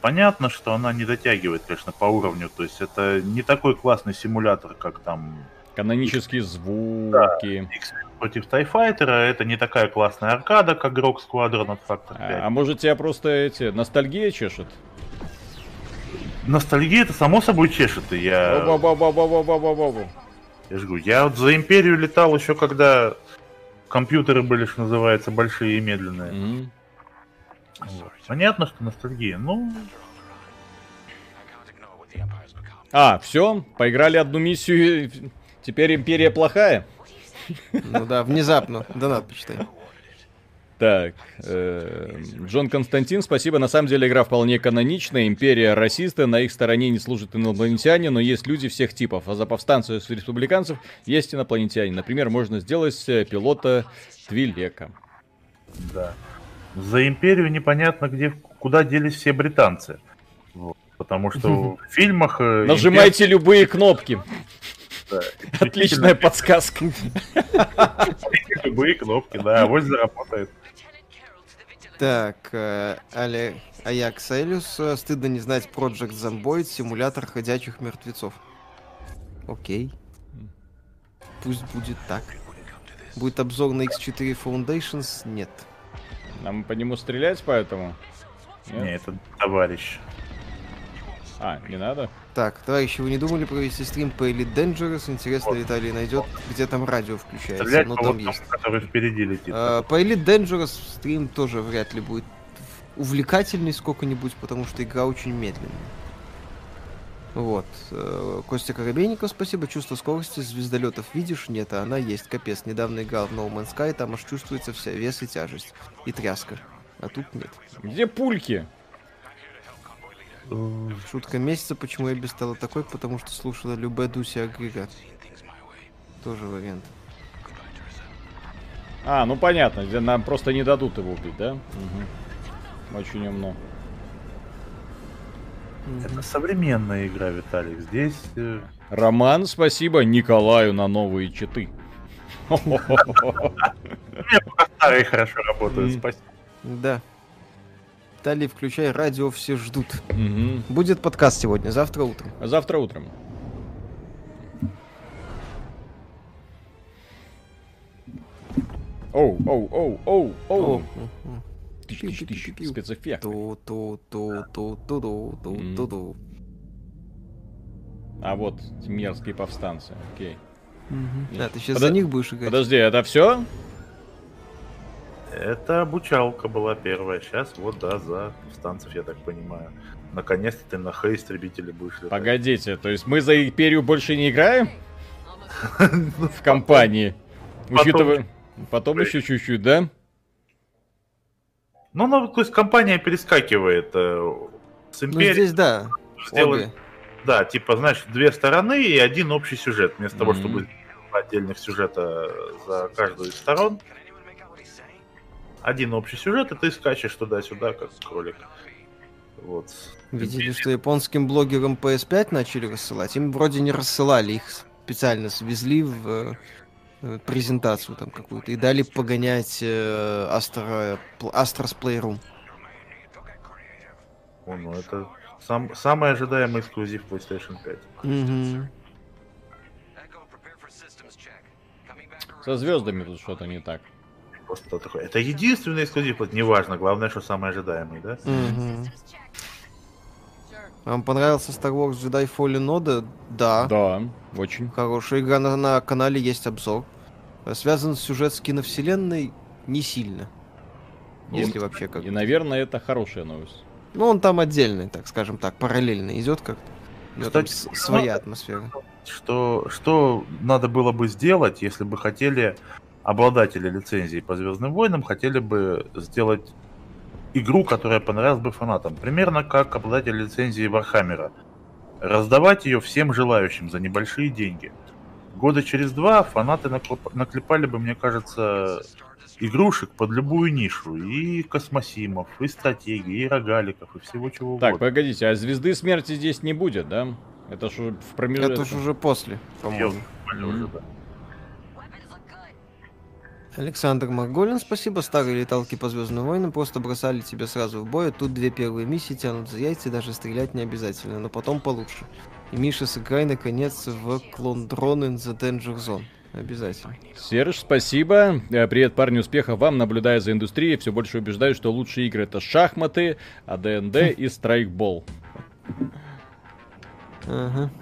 Понятно, что она не дотягивает, конечно, по уровню. То есть это не такой классный симулятор, как там Канонические звуки. X против Тайфайтера. Это не такая классная аркада, как Rock Squadron от Factor 5. А, а может тебя просто эти ностальгия чешет? Ностальгия это само собой чешет. И я, я же говорю, я вот за Империю летал еще когда компьютеры были, что называется, большие и медленные. Мгм. Вот. Понятно, что ностальгия. Ну, А, все, поиграли одну миссию, теперь империя плохая. Ну да, внезапно. Донат почитай. Так, э, Джон Константин, спасибо. На самом деле игра вполне каноничная. Империя расисты, на их стороне не служат инопланетяне, но есть люди всех типов. А за повстанцев и республиканцев есть инопланетяне. Например, можно сделать э, пилота Твилека. да. За Империю непонятно, где, куда делись все британцы. Вот. Потому что в фильмах... э, Нажимайте любые кнопки. импер- да, Отличная подсказка. Любые кнопки, да, авось заработает. Так, э, Але Аякс Элюс. Стыдно не знать Project Zomboid, симулятор ходячих мертвецов. Окей. Пусть будет так. Будет обзор на X4 Foundations? Нет. Нам по нему стрелять поэтому? Нет? Не, это товарищ. А, не надо? Так, товарищи, вы не думали провести стрим по Elite Dangerous? Интересно, Вот. Виталий найдет, где там радио включается. Стрелять по там вот есть. тому, который впереди летит. А, По Elite Dangerous стрим тоже вряд ли будет увлекательный сколько-нибудь, потому что игра очень медленная. Вот. Э, Костя Коробейников, спасибо. Чувство скорости звездолетов видишь? Нет, а она есть. Капец. Недавно играл в No Man's Sky, там аж чувствуется вся вес и тяжесть. И тряска. А тут нет. Где пульки? Э, Шутка месяца, почему я без стала такой, потому что слушала Любе Дуси агрегат. Тоже вариант. А, ну понятно, нам просто не дадут его убить, да? Угу. Очень умно. Это современная игра, Виталик. Здесь э, Роман, спасибо Николаю на новые читы. старые хорошо работают. Спасибо. Да. Далее включай радио, все ждут. Будет подкаст сегодня, завтра утром. А Завтра утром. Оу, оу, оу, оу, оу. Ту А вот мерзкие повстанцы. Окей. А, ты сейчас Подо- за них будешь играть? Подожди, это все? Это обучалка была первая. Сейчас вот, да, за станцев, я так понимаю. Наконец-то ты на Х-истребителе будешь летать. Погодите, то есть мы за империю больше не играем? В компании. Учитывая... Потом еще чуть-чуть, да? Ну, ну, то есть компания перескакивает э, с Ну империей. здесь да, сделали- обе. Да, типа, знаешь, две стороны и один общий сюжет. Вместо того, Мгм. чтобы отдельных сюжета за каждую из сторон. Один общий сюжет, и ты скачешь туда-сюда, как кролик. Вот. Видели, что японским блогерам PS5 начали рассылать? Им вроде не рассылали, их специально свезли в э, презентацию там какую-то и дали погонять э, Astra, Astra's Playroom. О, ну это сам, самый ожидаемый эксклюзив PlayStation 5. Мгм. Со звездами тут что-то не так. Просто такой. Это единственный эксклюзив, вот неважно, главное, что самый ожидаемый, да? Мгм. Вам понравился Star Wars Jedi Fallen Order? Да. Да, очень. Хорошая игра на, на канале есть обзор. Связан сюжет с киновселенной не сильно. Если вообще как. И, наверное, это хорошая новость. Ну, он там отдельный, так скажем так, параллельно идет как-то. Там Кстати, с- своя атмосфера. Что, что надо было бы сделать, если бы хотели обладатели лицензии по Звездным войнам хотели бы сделать игру, которая понравилась бы фанатам. Примерно как обладатель лицензии Вархаммера. Раздавать ее всем желающим за небольшие деньги. Года через два фанаты наклеп- наклепали бы, мне кажется, игрушек под любую нишу. И космосимов, и стратегий, и рогаликов, и всего чего Так, угодно. погодите, а звезды смерти здесь не будет, да? Это же в промежутке. Это ж уже после, по-моему. Понял уже, да. Александр Марголин, спасибо. Старые леталки по Звездным войнам просто бросали тебя сразу в бой. а Тут две первые миссии тянут за яйца, даже стрелять не обязательно, но потом получше. И Миша, сыграй наконец в клон Drone in the Danger Zone. Обязательно. Серж, спасибо. Э, Привет, парни, успехов вам. Наблюдая за индустрией, все больше убеждаюсь, что лучшие игры это шахматы, АДНД и страйкбол. Ага.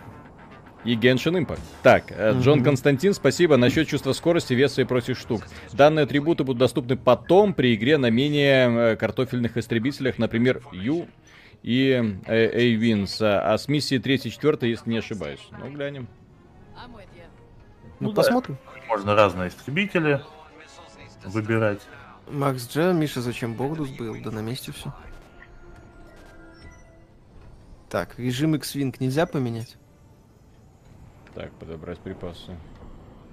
И Genshin Impact. Так, э, Джон. Константин, спасибо. Насчет чувства скорости, веса и прочих штук. Данные атрибуты будут доступны потом при игре на менее э, картофельных истребителях, например, Ю и э, A-Wins. А с миссии 3-4, если не ошибаюсь. Ну, глянем. Ну, Ну да. посмотрим. Можно разные истребители выбирать. Макс Дж, Миша, зачем Бордус был? Да на месте все. Так, режим X-Wing нельзя поменять? Так, подобрать припасы.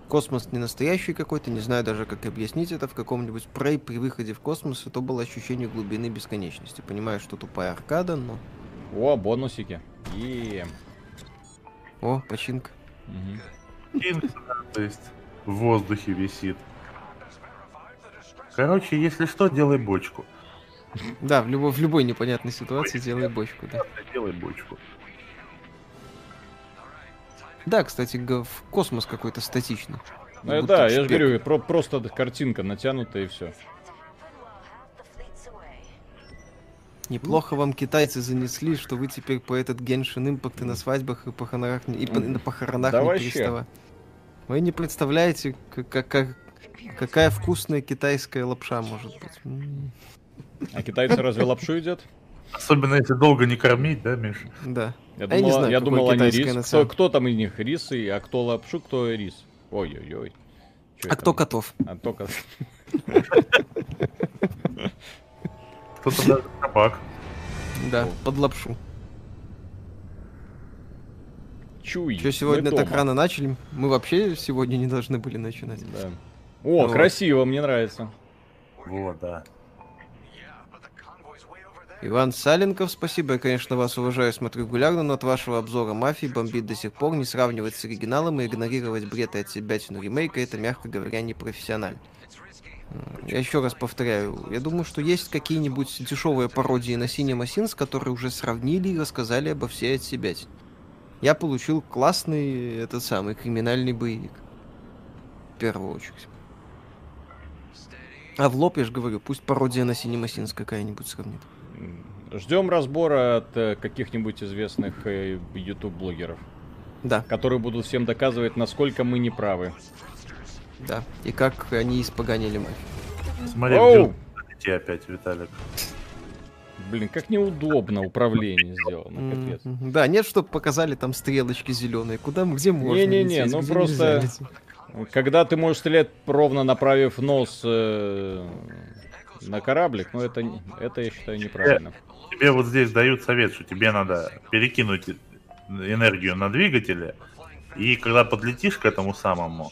Космос не настоящий какой-то, не знаю даже, как объяснить это. В каком-нибудь Prey при выходе в космос это было ощущение глубины бесконечности. Понимаю, что тупая аркада, но... О, бонусики. И О, починка. То есть в воздухе висит. Короче, если что, делай бочку. Да, в любой, в любой непонятной ситуации делай бочку, да. Делай бочку. Да, кстати, в космос какой-то статичный. Ну, Будто да, я же говорю, про- просто картинка натянута и все. Неплохо вам китайцы занесли, что вы теперь по этот Геншин Импакт и на свадьбах, и, похоронах, и, по- на похоронах Да не вообще. Вы не представляете, как, как- как- какая вкусная китайская лапша может быть. А китайцы разве лапшу едят? Особенно если долго не кормить, да, Миш? Да. Я А я не думал, знаю, я думал они рис. Кто, кто там из них рис, и, а кто лапшу, кто рис. Ой-ой-ой. А это? кто котов? А кто кот? Кто-то даже собак. Да, под лапшу. Чуй. Что сегодня так рано начали? Мы вообще сегодня не должны были начинать. Да. О, Вот. красиво, мне нравится. Вот, да. Иван Саленков, спасибо. Я, конечно, вас уважаю, смотрю регулярно, но от вашего обзора мафии бомбит до сих пор. Не сравнивать с оригиналом и игнорировать бред и от себя ремейка, это, мягко говоря, непрофессионально. Я еще раз повторяю, я думаю, что есть какие-нибудь дешевые пародии на Cinema Sins, которые уже сравнили и рассказали обо всей от себя. Я получил классный, этот самый, криминальный боевик. В первую очередь. А в лоб, я же говорю, пусть пародия на Sins какая-нибудь сравнит. Ждем разбора от э, каких-нибудь известных э, YouTube-блогеров, Да, которые будут всем доказывать, насколько мы не правы. да. И как они испоганили мафию. Смотри, Оу! где опять, Виталик. Блин, как неудобно управление сделано, капец. Да, нет, чтобы показали там стрелочки зеленые. Куда мы, где можно Не-не-не, ну где просто-. Когда ты можешь стрелять ровно направив нос э, на кораблик, ну это, это я считаю неправильно. Тебе вот здесь дают совет, что тебе надо перекинуть энергию на двигатели, и когда подлетишь к этому самому,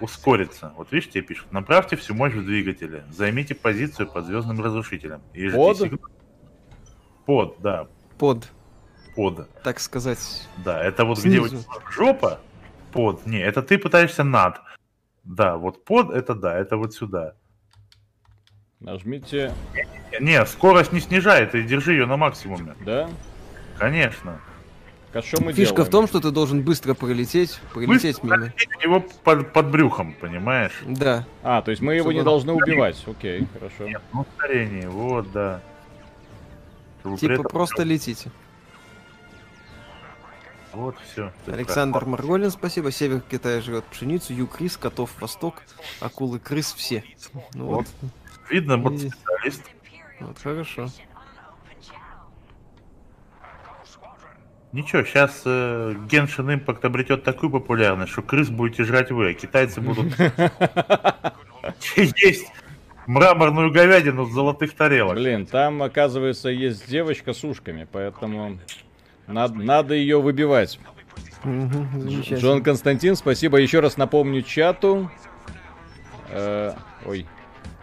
ускориться. Вот видишь, тебе пишут, направьте всю мощь в двигателе, займите позицию под звездным разрушителем. И Под? Под, да, Под, под. так сказать. Да, это вот где у Снизу. тебя жопа, под. Не, это ты пытаешься над. Да, вот под, это да, это вот сюда. Нажмите, Не, скорость не снижай, ты держи ее на максимуме. да? Конечно. А что мы Фишка делаем? в том, что ты должен быстро пролететь, пролететь Быстро мимо. У него под, под брюхом, понимаешь? Да. А, то есть мы его не Чтобы- должны убивать. Окей, хорошо. Нет, ну ускорение, вот, да. Чтобы Типа этом- просто летите. Вот все. Александр Марголин, спасибо. Север Китая жрет пшеницу, юг рис, котов восток, акулы крыс все. Ну вот, Видно, вот И- специалист. вот хорошо. Ничего, сейчас э, Genshin Impact обретет такую популярность, что крыс будете жрать вы, а китайцы будут есть мраморную говядину с золотых тарелок. Блин, там, оказывается, есть девочка с ушками, поэтому надо, надо ее выбивать. Джон Константин, спасибо. Еще раз напомню чату. Э, ой.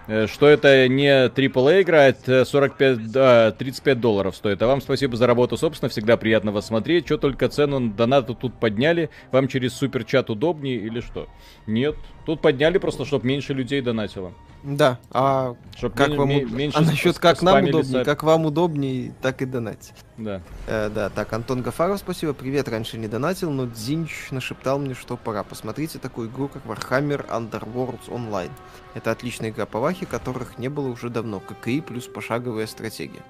Э, Что это не AAA игра, это 45, да, 35 долларов стоит. А вам спасибо за работу, собственно, всегда приятно вас смотреть. Что только цену на донаты тут подняли? Вам через суперчат удобнее или что? Нет, тут подняли просто, чтобы меньше людей донатило. Да, а Чтоб как вам уд- меньше а насчет как нам удобнее, сайт. как вам удобнее, так и донать. Да. Э, да, так, Антон Гафаров, спасибо. Привет, раньше не донатил, но Дзинч нашептал мне, что пора. Посмотрите такую игру, как Warhammer Underworlds Online. Это отличная игра по вахе, которых не было уже давно. ККИ плюс пошаговая стратегия.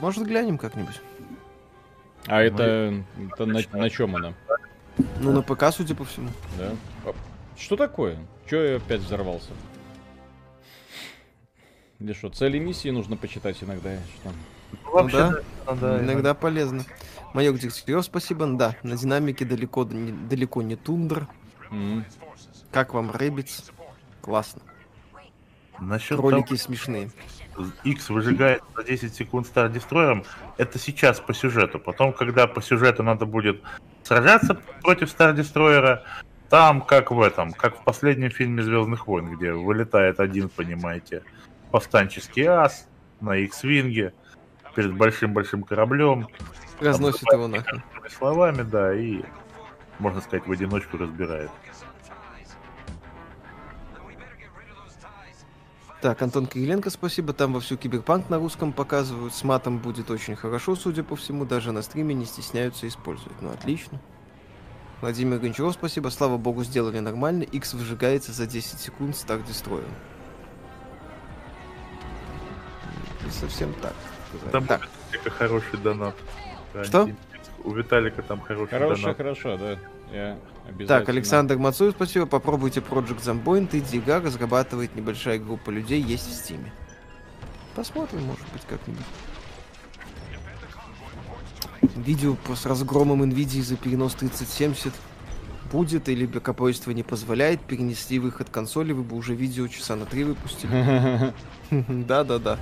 Может, глянем как-нибудь? А это, это на, чем она? Ну, на ПК, судя по всему. Да. А, Что такое? Че я опять взорвался? Или что, цели миссии нужно почитать иногда? Что? Ну, вообще, да. да, да, Иногда полезно. Майор Дегтярев, спасибо. Да, на динамике далеко не, далеко не тундра. М. Как вам Рэббитс? Классно. Насчет Кролики смешные. X-wing жигает за 10 секунд Star Destroyer, это сейчас по сюжету. Потом, когда по сюжету надо будет сражаться против Star Destroyer, там, как в этом, как в последнем фильме Звездных войн, где вылетает один, понимаете, повстанческий ас на X-винге перед большим-большим кораблем, Разносит его нахрен. Словами, да, и, можно сказать, в одиночку разбирает. Так, Антон Кириленко, спасибо. Там вовсю киберпанк на русском показывают. С матом будет очень хорошо, судя по всему. Даже на стриме не стесняются использовать. Ну, отлично. Владимир Гончаров, спасибо. Слава богу, сделали нормально. X выжигается за 10 секунд Star Destroyer. Не совсем так. Там Так, у Виталика хороший донат. Что? У Виталика там хороший Хорошо, донат. хорошо, да. Я. так, Александр Мацуев, спасибо. Попробуйте Project Zomboid. Иди Га разрабатывает небольшая группа людей, есть в стиме. Посмотрим, может быть, как-нибудь. Видео с разгромом NVIDIA за перенос 3070 будет, или бэкапойство не позволяет, перенесли выход консоли, вы бы уже видео часа на три выпустили. Да-да-да.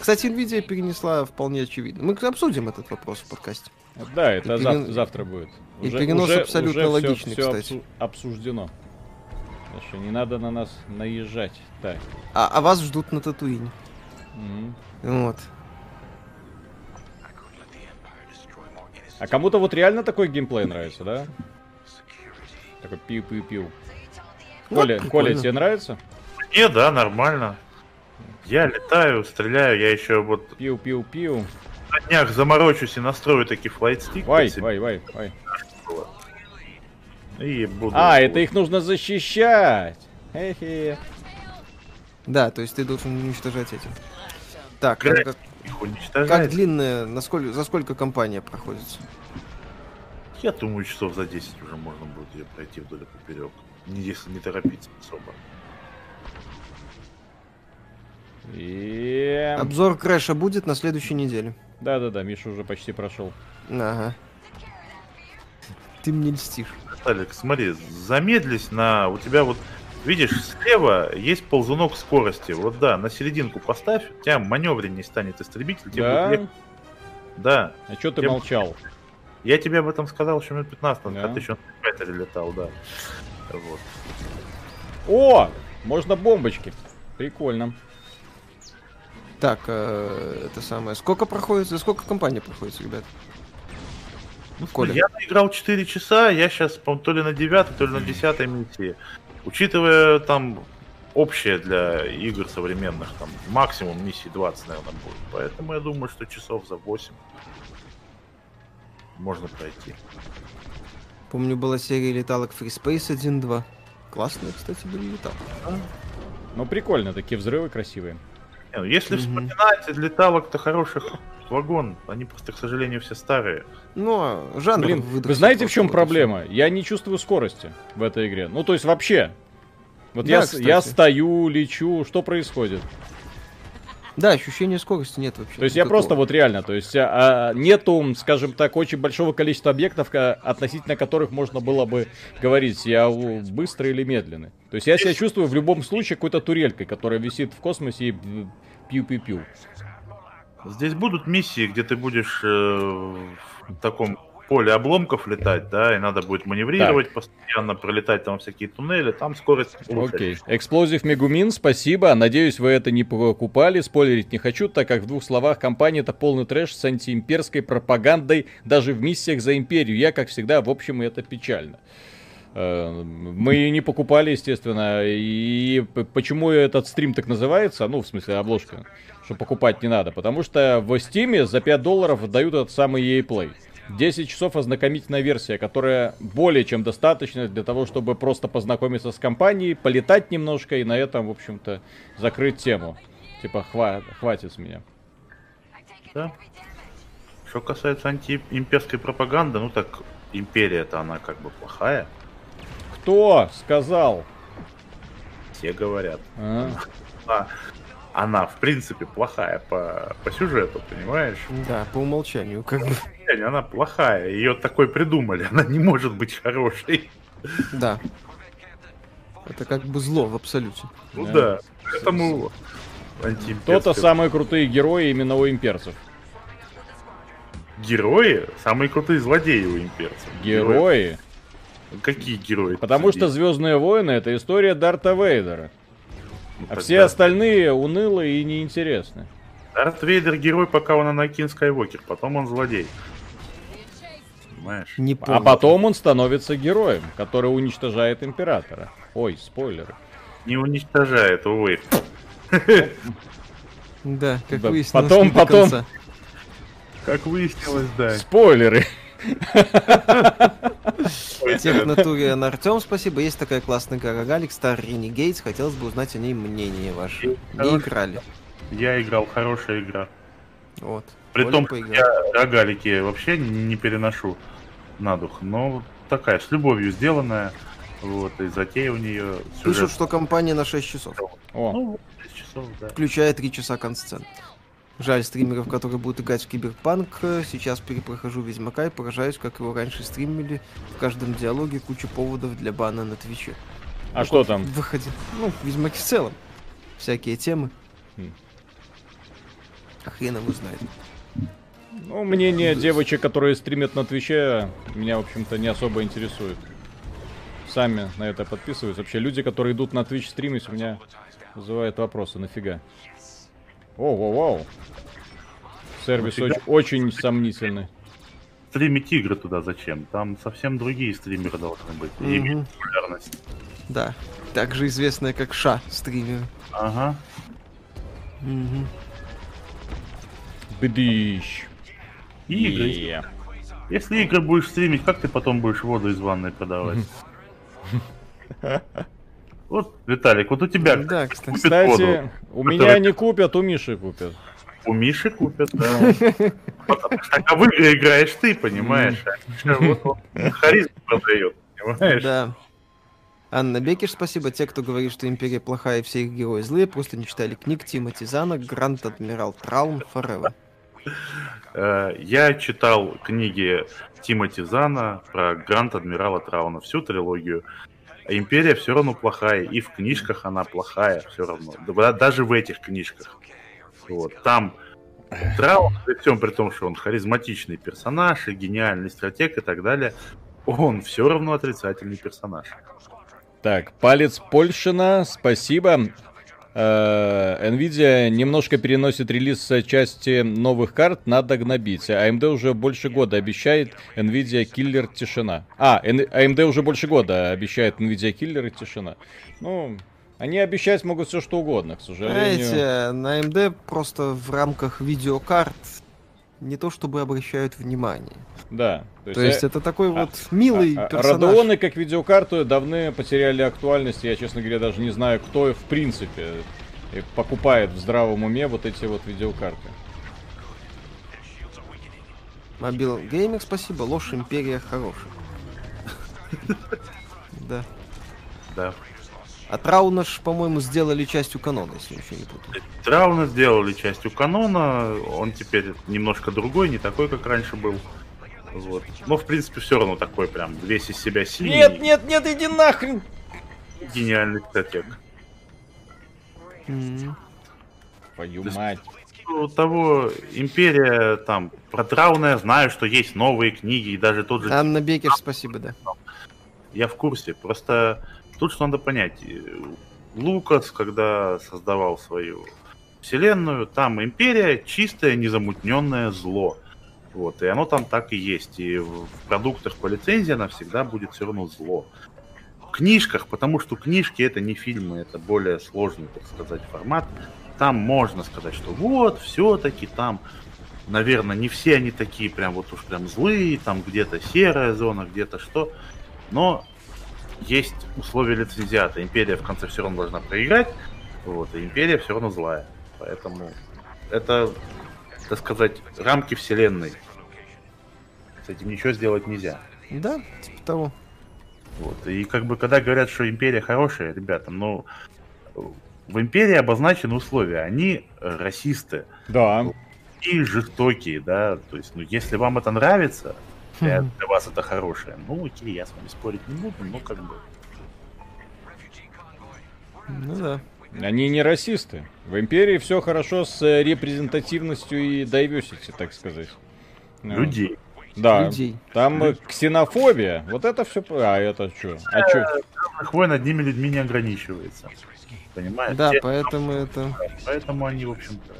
Кстати, NVIDIA перенесла вполне очевидно. Мы обсудим этот вопрос в подкасте. Да, это И зав- перен- завтра будет. и перенос абсолютно всё- логичный, всё кстати. обсу- обсуждено. Еще не надо на нас наезжать. Так. А, а вас ждут на Татуине. Мгм. Вот. А кому-то вот реально такой геймплей нравится, да? Такой пиу-пиу-пиу. Ну, Коля. Коля, тебе нравится? Не, да, нормально. Я летаю, стреляю, я еще вот Пиу-пиу-пиу. На днях заморочусь и настрою таки флайтстик. Вай, вай, вай, вай. И буду... А, это их нужно защищать. Хе-хе. Да, то есть ты должен уничтожать этим. Так, как, их как длинная, насколько, за сколько компания проходится? Я думаю, часов за 10 уже можно будет ее пройти вдоль и поперек. Не, если не торопиться особо. И... Обзор Крэша будет на следующей неделе. Да-да-да, Миша уже почти прошел. Ага. Ты мне льстишь. Алекс, смотри, замедлись на... У тебя вот, видишь, слева есть ползунок скорости. Вот да, на серединку поставь, у тебя маневренней станет истребитель. тебе Да? будет легче. Да. А чё ты Я- молчал? Я тебе об этом сказал еще минут 15 назад, Да? когда ты еще на Файтере летал, да. Вот. О! Можно бомбочки. Прикольно. Так, э, это самое. Сколько проходит, за сколько компания проходит, ребят? Ну, Коля. Я наиграл 4 часа, я сейчас, по-моему, то ли на 9, то ли на 10 миссии. Учитывая там общее для игр современных, там максимум миссий 20, наверное, будет. Поэтому я думаю, что часов за 8 можно пройти. Помню, была серия леталок Free Space 1-2. Классные, кстати, были леталки. Ну, прикольно, такие взрывы красивые. Ну, если Мгм. вспоминать леталок-то хороших вагон, они просто, к сожалению, все старые. Ну, жанр Блин, выдохся вы знаете, в чем и проблема? Я не чувствую скорости в этой игре. Ну, то есть вообще. Вот Да, я, я стою, лечу, что происходит? Да, ощущения скорости нет вообще. То есть я никакого. просто вот реально, то есть а, а, нету, скажем так, очень большого количества объектов, ка- относительно которых можно было бы говорить, я быстрый или медленный. То есть я себя чувствую в любом случае какой-то турелькой, которая висит в космосе и пью-пью-пью. Здесь будут миссии, где ты будешь э, в таком поле обломков летать, да, и надо будет маневрировать постоянно, пролетать там всякие туннели, там скорость. Окей. Эксплозив Мегумин, спасибо. Надеюсь, вы это не покупали. Спойлерить не хочу, так как в двух словах компания это полный трэш с антиимперской пропагандой даже в миссиях за империю. Я, как всегда, в общем, это печально. Э, Мы не покупали, естественно. И почему этот стрим так называется? Ну, в смысле, обложка. Что покупать не надо. Потому что в Стиме за 5 долларов дают этот самый EA Play. 10 часов ознакомительная версия, которая более чем достаточна для того, чтобы просто познакомиться с компанией, полетать немножко и на этом, в общем-то, закрыть тему. Типа, хва- хватит с меня. Да. Что касается антиимперской пропаганды, ну так империя-то она как бы плохая, Кто сказал? все говорят. А? А, она, в принципе, плохая по, по сюжету, понимаешь? Да, по умолчанию, как бы. Она плохая, ее такой придумали, она не может быть хорошей. Да. Это как бы зло в абсолюте. Ну Да. да, поэтому. Кто-то самые крутые герои именно у имперцев. Герои самые крутые злодеи у имперцев. Герои. Какие герои? Потому что Звездные войны это история Дарта Вейдера. Ну, А все остальные унылые и неинтересны. Дарт Вейдер герой, пока он Анакин Скайуокер, потом он злодей. Понимаешь? Не А помню. потом он становится героем, который уничтожает императора. Ой, спойлеры. Не уничтожает, увы. Да, как Да, выяснилось, потом- потом. Как выяснилось, да. Спойлеры. Тех в натуре на Артем, спасибо. Есть такая классная игра Рогалик, Star Renegades. Хотелось бы узнать о ней мнение ваше. Не играли. Я играл, хорошая игра. Вот. При том, я рогалики вообще не переношу на дух. Но такая, с любовью сделанная. Вот, и затея у нее Пишут, что компания на 6 часов, О, Ну, вот, 6 часов, да. включая 3 часа кат-сцен. Жаль стримеров, которые будут играть в Киберпанк. Сейчас перепрохожу Ведьмака и поражаюсь, как его раньше стримили. В каждом диалоге куча поводов для бана на Твиче. а что там? Выходи. Ну, в Ведьмаке в целом. Всякие темы. Хм. А хрен его знает. Ну, мнение девочек, которые стримят на Твиче, меня, в общем-то, не особо интересует. Сами на это подписываются. Вообще, люди, которые идут на Twitch стримить, у меня вызывают вопросы. Нафига? О, воу, воу. Сервис очень, очень сомнительный. Стримить игры туда зачем? Там совсем другие стримеры должны быть. И Мгм. иметь популярность. Да. Также известная как Ша стример. Ага. Мгм. Бдыщ. Игры. Е. Если игры будешь стримить, как ты потом будешь воду из ванной продавать? Вот, Виталик, вот у тебя Да, кстати. купит Кстати, воду? у Который- меня не купят, у Миши купят. У Миши купят, да. А в игры играешь ты, понимаешь? А Миша вот он харизму продает, понимаешь? Да. Анна Бекиш, спасибо. Те, кто говорит, что Империя плохая и все их герои злые, просто не читали книг Тимоти Зана, Гранд Адмирал Траум, Forever. Э, Я читал книги Тимоти Зана про Грант Адмирала Трауна, всю трилогию. Империя все равно плохая, и в книжках она плохая все равно. Да, Даже в этих книжках. Вот. Там Траун, при всем при том, что он харизматичный персонаж, и гениальный стратег и так далее, он все равно отрицательный персонаж. Так, палец Польшина, спасибо. Э, Nvidia немножко переносит релиз части новых карт, надо гнобить. AMD уже больше года обещает Nvidia киллер тишина. А, AMD уже больше года обещает Nvidia киллер и тишина. Ну, они обещать могут все что угодно, к сожалению. Знаете, на AMD просто в рамках видеокарт не то чтобы обращают внимание. Да. То есть, то есть я... это такой а, вот милый а, персонаж. Радеоны как видеокарту давно потеряли актуальность. Я, честно говоря, даже не знаю, кто в принципе покупает в здравом уме вот эти вот видеокарты. Mobile Gaming, спасибо. Ложь, Империя хорошая. Да. Да. А Траунаш, по-моему, сделали частью канона, если ничего не путаю. Трауна сделали частью канона, он теперь немножко другой, не такой, как раньше был. Вот. Но, в принципе, все равно такой прям весь из себя синий. Нет, нет, нет, иди нахрен! Гениальный стратег. Mm-hmm. Твою мать. У того Империя, там, про Трауна я знаю, что есть новые книги, и даже тот же... Анна Бекер, спасибо, да. Я в курсе, просто Тут что надо понять. Лукас, когда создавал свою вселенную, там империя чистое, незамутненное зло. Вот, и оно там так и есть. И в продуктах по лицензии она всегда будет все равно зло. В книжках, потому что книжки это не фильмы, это более сложный, так сказать, формат. Там можно сказать, что вот, все-таки там, наверное, не все они такие прям вот уж прям злые, там где-то серая зона, где-то что. Но есть условия лицензиата. Империя в конце все равно должна проиграть, вот, и Империя все равно злая. Поэтому это, так сказать, рамки вселенной. С этим ничего сделать нельзя. Да, типа того. Вот. И как бы когда говорят, что империя хорошая, ребята, ну в империи обозначены условия. Они расисты. Да. И жестокие, да. То есть, ну, если вам это нравится, для, для вас это хорошее. Ну, окей, я с вами спорить не буду, но как бы... Ну да. Они не расисты. В империи все хорошо с э, репрезентативностью и diversity, так сказать. Ну. Людей. Да. Людей. Там Людей. ксенофобия. Вот это все. А это что? А что? Хвой над ними людьми не ограничивается. Понимаешь? Да, Те, поэтому это. Поэтому они, в общем-то.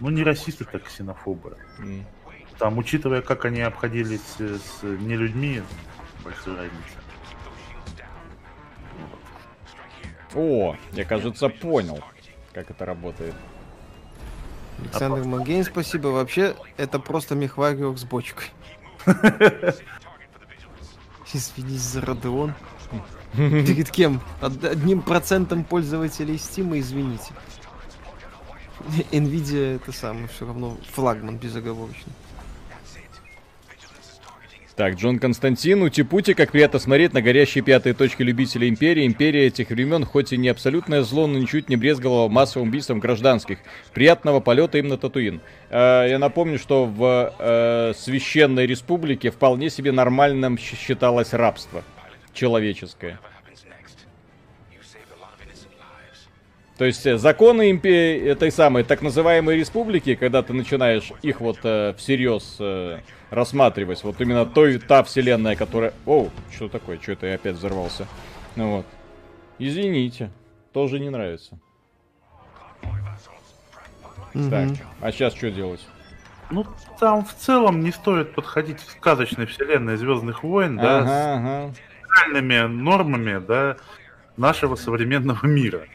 Ну, не расисты, так ксенофобы. Mm. Там, учитывая, как они обходились с нелюдьми, большая разница. О, я, кажется, понял, как это работает. Александр Магейн, спасибо. Вообще, это просто мехвариок с бочкой. Извинись за Родеон. Перед кем? Одним процентом пользователей Steam, извините. Nvidia это самое, все равно флагман безоговорочный. Так, Джон Константин, ути-пути, как приятно смотреть на горящие пятые точки любителей Империи. Империя этих времен, хоть и не абсолютное зло, но ничуть не брезговала массовым убийством гражданских. Приятного полета им на Татуин. Э, я напомню, что в э, Священной Республике вполне себе нормальным считалось рабство человеческое. То есть э, законы империи этой самой так называемой республики, когда ты начинаешь их вот э, всерьез э, рассматривать, вот именно той, та вселенная, которая... О, что такое? Что это я опять взорвался? Ну вот. Извините, тоже не нравится. Mm-hmm. Так, а сейчас что делать? Ну, там в целом не стоит подходить к сказочной вселенной Звездных войн, ага, да, ага. с реальными нормами, да, нашего современного мира.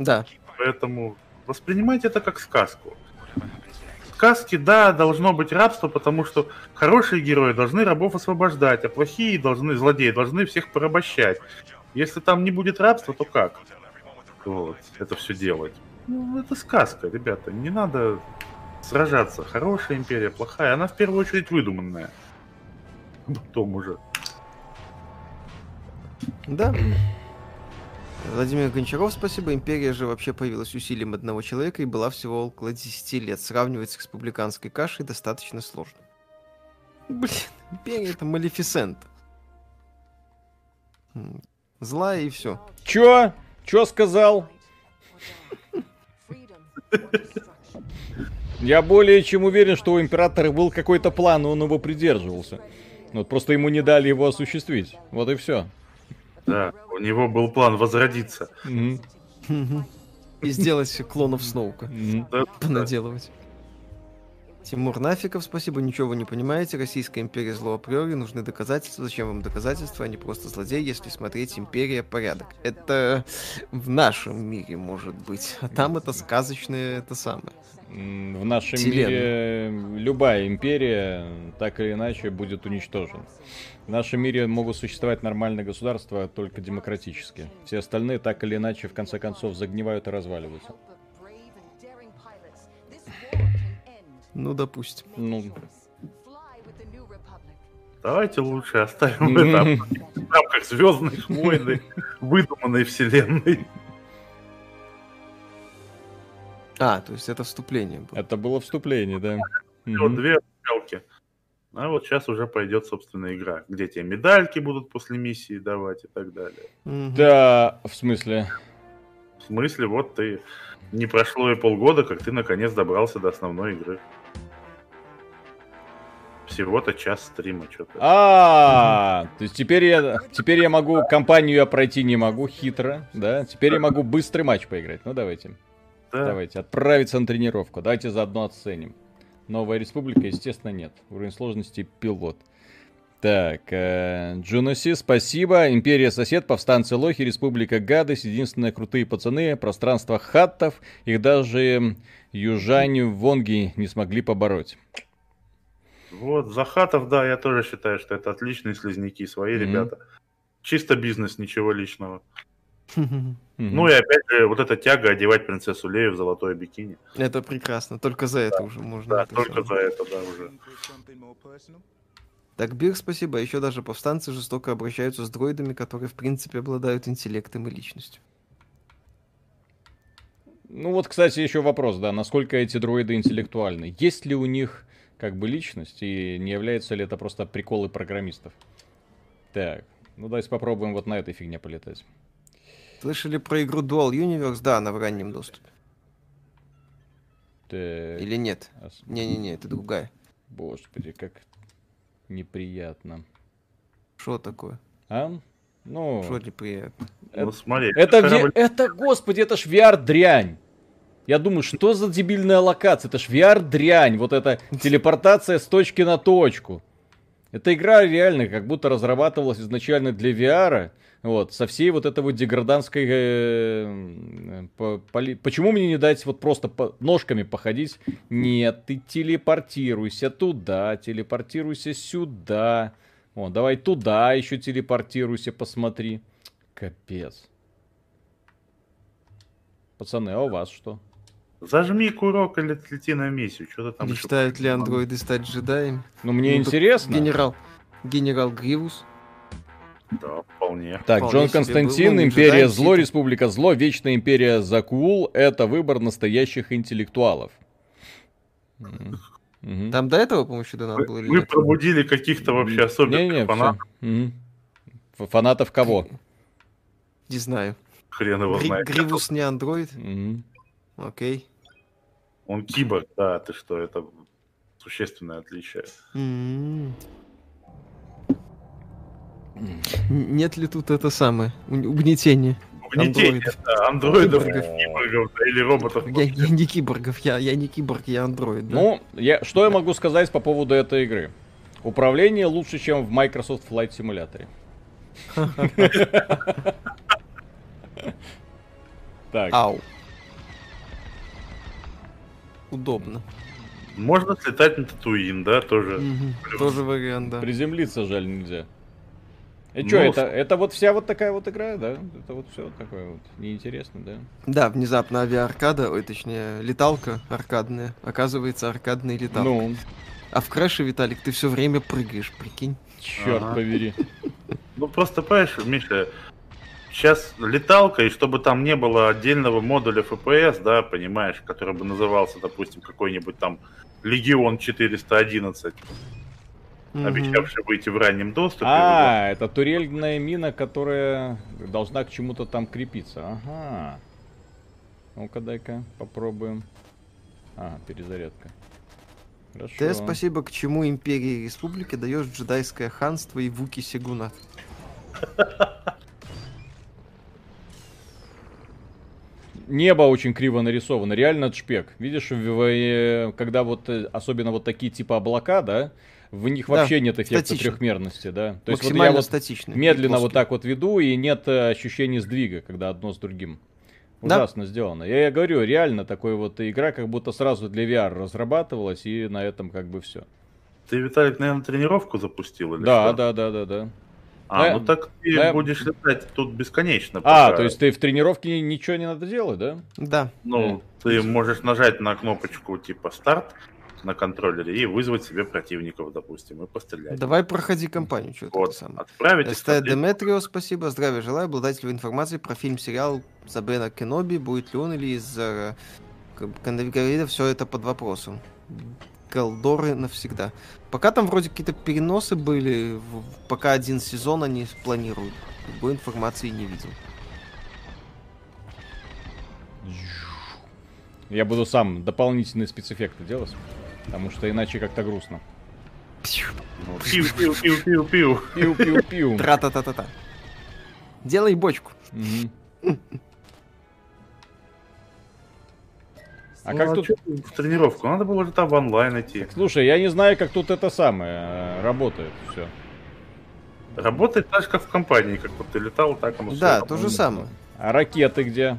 Да. Поэтому воспринимайте это как сказку. В сказке, да, должно быть рабство, потому что хорошие герои должны рабов освобождать, а плохие должны, злодеи должны всех порабощать. Если там не будет рабства, то как? Вот, это все делать. Ну, это сказка, ребята. Не надо сражаться. Хорошая империя, плохая. Она в первую очередь выдуманная. Потом уже. Да. Владимир Гончаров, спасибо. Империя же вообще появилась усилием одного человека и была всего около 10 лет. Сравнивать с республиканской кашей достаточно сложно. Блин, империя это Малефисент. Злая и все. Чё? Чё сказал? Я более чем уверен, что у императора был какой-то план, и он его придерживался. Вот просто ему не дали его осуществить. Вот и все. Да, у него был план возродиться. И сделать клонов Сноука. Мгм. Понаделывать. Тимур Нафиков, спасибо, ничего вы не понимаете. Российская империя зло априори, нужны доказательства. Зачем вам доказательства, а не просто злодей, если смотреть империя порядок? Это в нашем мире может быть. А там это сказочное, это самое. В нашем Вселенная. мире любая империя так или иначе будет уничтожена. В нашем мире могут существовать нормальные государства, только демократические. Все остальные так или иначе в конце концов загнивают и разваливаются. Ну, допустим. Ну, Давайте лучше оставим это в рамках Звездных войн, и выдуманной вселенной. А, то есть это вступление было. это было вступление, да. Две палки. А вот сейчас уже пойдет, собственно, игра, где тебе медальки будут после миссии давать и так далее. Да, в смысле. В смысле, вот ты не прошло и полгода, как ты наконец добрался до основной игры. Всего-то час стрима, что-то. А, то есть теперь я, теперь я могу компанию я пройти не могу, хитро, да? Теперь я могу быстрый матч поиграть. Ну давайте, Да. давайте, отправиться на тренировку. Давайте заодно оценим. Новая республика, естественно, нет. Уровень сложности пилот. Так, э, Джуноси, спасибо. Империя сосед, повстанцы лохи, республика гадость, единственные крутые пацаны, пространство хаттов. Их даже южане вонги не смогли побороть. Вот, Захатов, да, я тоже считаю, что это отличные слизняки, свои Мгм. ребята. Чисто бизнес, ничего личного. Ну и опять же, вот эта тяга одевать принцессу Лею в золотое бикини. Это прекрасно. Только за это уже можно. Да, это только за это, да, уже. Так, Бир, спасибо. А Еще даже повстанцы жестоко обращаются с дроидами, которые, в принципе, обладают интеллектом и личностью. Ну вот, кстати, еще вопрос, да, насколько эти дроиды интеллектуальны? Есть ли у них как бы личность и не являются ли это просто приколы программистов? Так, ну давайте попробуем вот на этой фигне полетать. Слышали про игру Dual Universe? Да, она в раннем доступе. Так, Или нет? Не-не-не, это другая. Господи, как неприятно. Что такое? А? Ну, Что неприятно? Это- Ну смотри, это, корабль- ве- это, господи, это ж VR-дрянь. Я думаю, что за дебильная локация? Это ж VR-дрянь. Вот эта телепортация с точки на точку. Эта игра реально как будто разрабатывалась изначально для VR. Вот, со всей вот этой вот деграданской... э, по- поли- Почему мне не дать вот просто по- ножками походить? Нет, ты телепортируйся туда, телепортируйся сюда. О, давай туда еще телепортируйся, посмотри. Капец. Пацаны, а у вас что? Зажми курок или лети на миссию. Что-то там еще Мечтают ли придумано. андроиды стать джедаями? Ну, мне Ну, интересно. Генерал. Генерал Гривус. Да, вполне. Так, Вполне Джон Константин, был, Империя джедай, Зло, Сith. Республика Зло, Вечная Империя Закул — это выбор настоящих интеллектуалов. Мгм. Там до этого, по-моему, еще надо было Мы пробудили каких-то вообще особенных Не-не, фанатов. всё. Мгм. Ф- Фанатов кого? Не знаю. Хрен его Гри- знает. Гривус не андроид? Мгм. Окей. Он киборг, да, ты что, это существенное отличие. Нет ли тут это самое? уг- Угнетение? Угнетение, Андроидов. да, андроидов, Киборгов. киборгов, да, или роботов. Я, я не киборгов, я, я не киборг, я андроид. да? Ну, я, что я могу сказать по поводу этой игры? Управление лучше, чем в Microsoft Flight Simulator. Так, Ау. Удобно. Можно слетать на Татуин, да, тоже. Мгм. Тоже вариант, да. приземлиться жаль нельзя. И Ну, что, это, это вот вся вот такая вот игра, да? Это вот все такое вот неинтересно, да? Да, внезапно авиааркада, ой, точнее, леталка аркадная, оказывается аркадная леталка. Ну, А в краше, Виталик, ты все время прыгаешь, прикинь. черт Ага. побери. Ну просто, понимаешь, Миша, сейчас леталка, и чтобы там не было отдельного модуля FPS, да, понимаешь, который бы назывался, допустим, какой-нибудь там Легион 411, Мгм. обещавший выйти в раннем доступе. А, это турельная мина, которая должна к чему-то там крепиться. Ага. Ну-ка, дай-ка попробуем. А, перезарядка. Хорошо. Т, спасибо, к чему империи и республики даешь джедайское ханство и вуки Сегуна. небо очень криво нарисовано, реально шпек. Видишь, в- когда вот, э, особенно вот такие типа облака, да, в них Да, вообще нет эффекта статично. трехмерности, да. То есть вот я Максимально вот статично. медленно вот так вот веду, и нет э, ощущения сдвига, когда одно с другим. Да. Ужасно сделано. Я, я говорю, реально такой вот игра, как будто сразу для VR разрабатывалась, и на этом как бы все. Ты, Виталик, наверное, тренировку запустил или Да, что? да, да, да, да. А, Да. ну так ты Да. будешь летать тут бесконечно. А, пока. то есть ты в тренировке ничего не надо делать, да? Да. Ну, ты можешь нажать на кнопочку типа старт на контроллере и вызвать себе противников, допустим, и пострелять. Давай проходи кампанию, что Вот, это самое. отправить. СТ. Деметрио, спасибо. Здравия желаю. Обладателю информации про фильм-сериал Забена Кеноби. Будет ли он или из-за Конвигарида все это под вопросом. Голдоры навсегда. Пока там вроде какие-то переносы были, пока один сезон они планируют. Другой информации не видел. Я буду сам дополнительные спецэффекты делать, потому что иначе как-то грустно. Пиу-пиу-пиу-пиу-пиу. Пиу-пиу-пиу. Тра-та-та-та-та. Делай бочку. Мгм. А Ну, как тут... чё ты в тренировку? Надо было же там в онлайн идти. Слушай, я не знаю, как тут это самое э, работает все. Работает так же, как в компании, как вот ты летал, так оно Да, работает. то же самое. А ракеты где?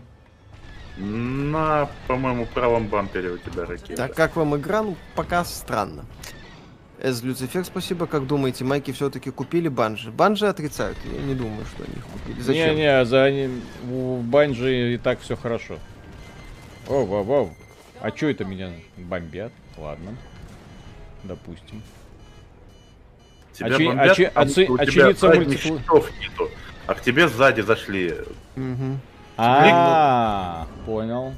На, по-моему, правом бампере у тебя ракета. Так, как вам игра? Ну, пока странно. Эс Люцифер, спасибо. Как думаете, майки все-таки купили банжи? Банжи отрицают. Я не думаю, что они их купили. Зачем? Не-не, за они- у Банжи и так все хорошо. О, вау, вау. А чё это меня бомбят? Ладно. Допустим. Тебя Очи- бомбят, очи- очи- у тебя очевидца задних мультипл- щитов нету, а к тебе сзади зашли. А, понял.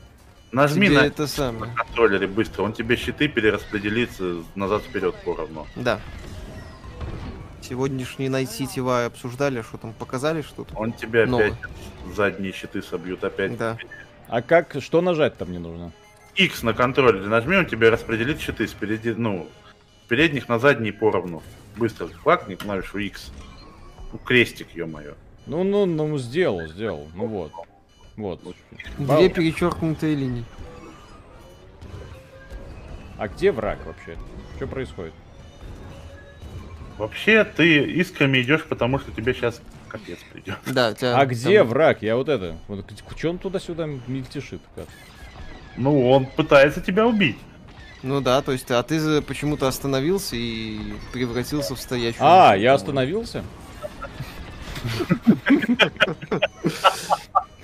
Нажми Тебе на это самое. контроллере быстро, он тебе щиты перераспределит назад-вперед поровну. Да. Сегодняшний Night City Wire обсуждали, что там показали что-то. Он тебе опять задние щиты собьют опять. Да. А как, что нажать там не нужно? X на контроллере нажми, он тебе распределит щиты спереди, ну, с передних на задние поровну. Быстро клакни клавишу X. Ну, крестик, ё-моё. Ну, ну, ну, сделал, сделал. Ну вот. Вот. Две перечеркнутые линии. А где враг вообще? Что происходит? Вообще, ты искрами идешь, потому что тебе сейчас капец придет. Да, тебя А где там- враг? Я вот это. Вот, что он туда-сюда мельтешит? как? Ну, он пытается тебя убить. Ну да, то есть, а ты почему-то остановился и превратился в стоящую. А, машину, я остановился?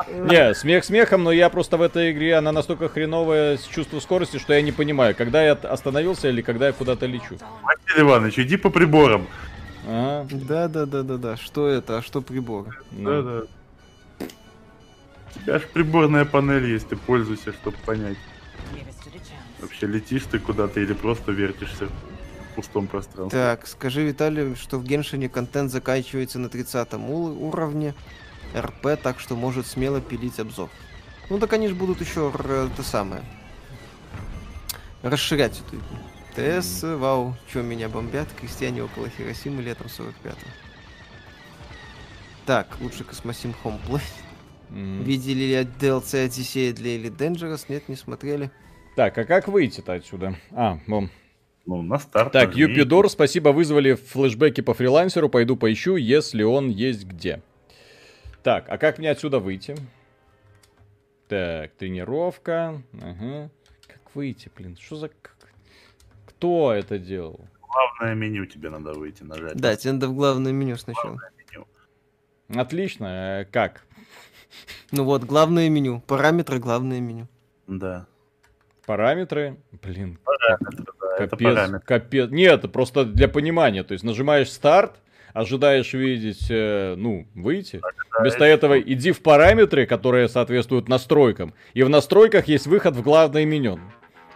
Не, смех смехом, но я просто в этой игре, она настолько хреновая с чувством скорости, что я не понимаю, когда я остановился или когда я куда-то лечу. Василий Иванович, иди по приборам. А, Да, да, да, да, да. Что это, а что прибор? ну. Да-да. У тебя аж приборная панель есть, ты пользуйся, чтобы понять. Вообще летишь ты куда-то или просто вертишься в пустом пространстве. Так, скажи, Виталий, что в Геншине контент заканчивается на 30 уровне РП, так что может смело пилить обзор. Ну так они же будут еще это самое. Расширять эту игру. ТС, вау, что меня бомбят, крестьяне около Хиросимы летом 45-го. Так, лучше Космосим Homeplay. М. Видели ли DLC Одиссея для Elite Dangerous? Нет, не смотрели. Так, а как выйти-то отсюда? А, вон. Ну, на старт. Так. Юпидор, спасибо, вызвали флешбеки по фрилансеру, пойду поищу, если он есть где. Так, а как мне отсюда выйти? Так, тренировка. Ага. Как выйти, блин? Что за... Кто это делал? Главное меню тебе надо выйти, нажать. Да, тебе надо в главное меню сначала. Отлично, э, как? Ну вот, главное меню. Параметры, главное меню. Да. Параметры? Блин, Да, это капец, параметр. капец. Нет, это просто для понимания. То есть нажимаешь старт, ожидаешь видеть, э, ну, выйти. Вместо этого иди в параметры, которые соответствуют настройкам. И в настройках есть выход в главное меню.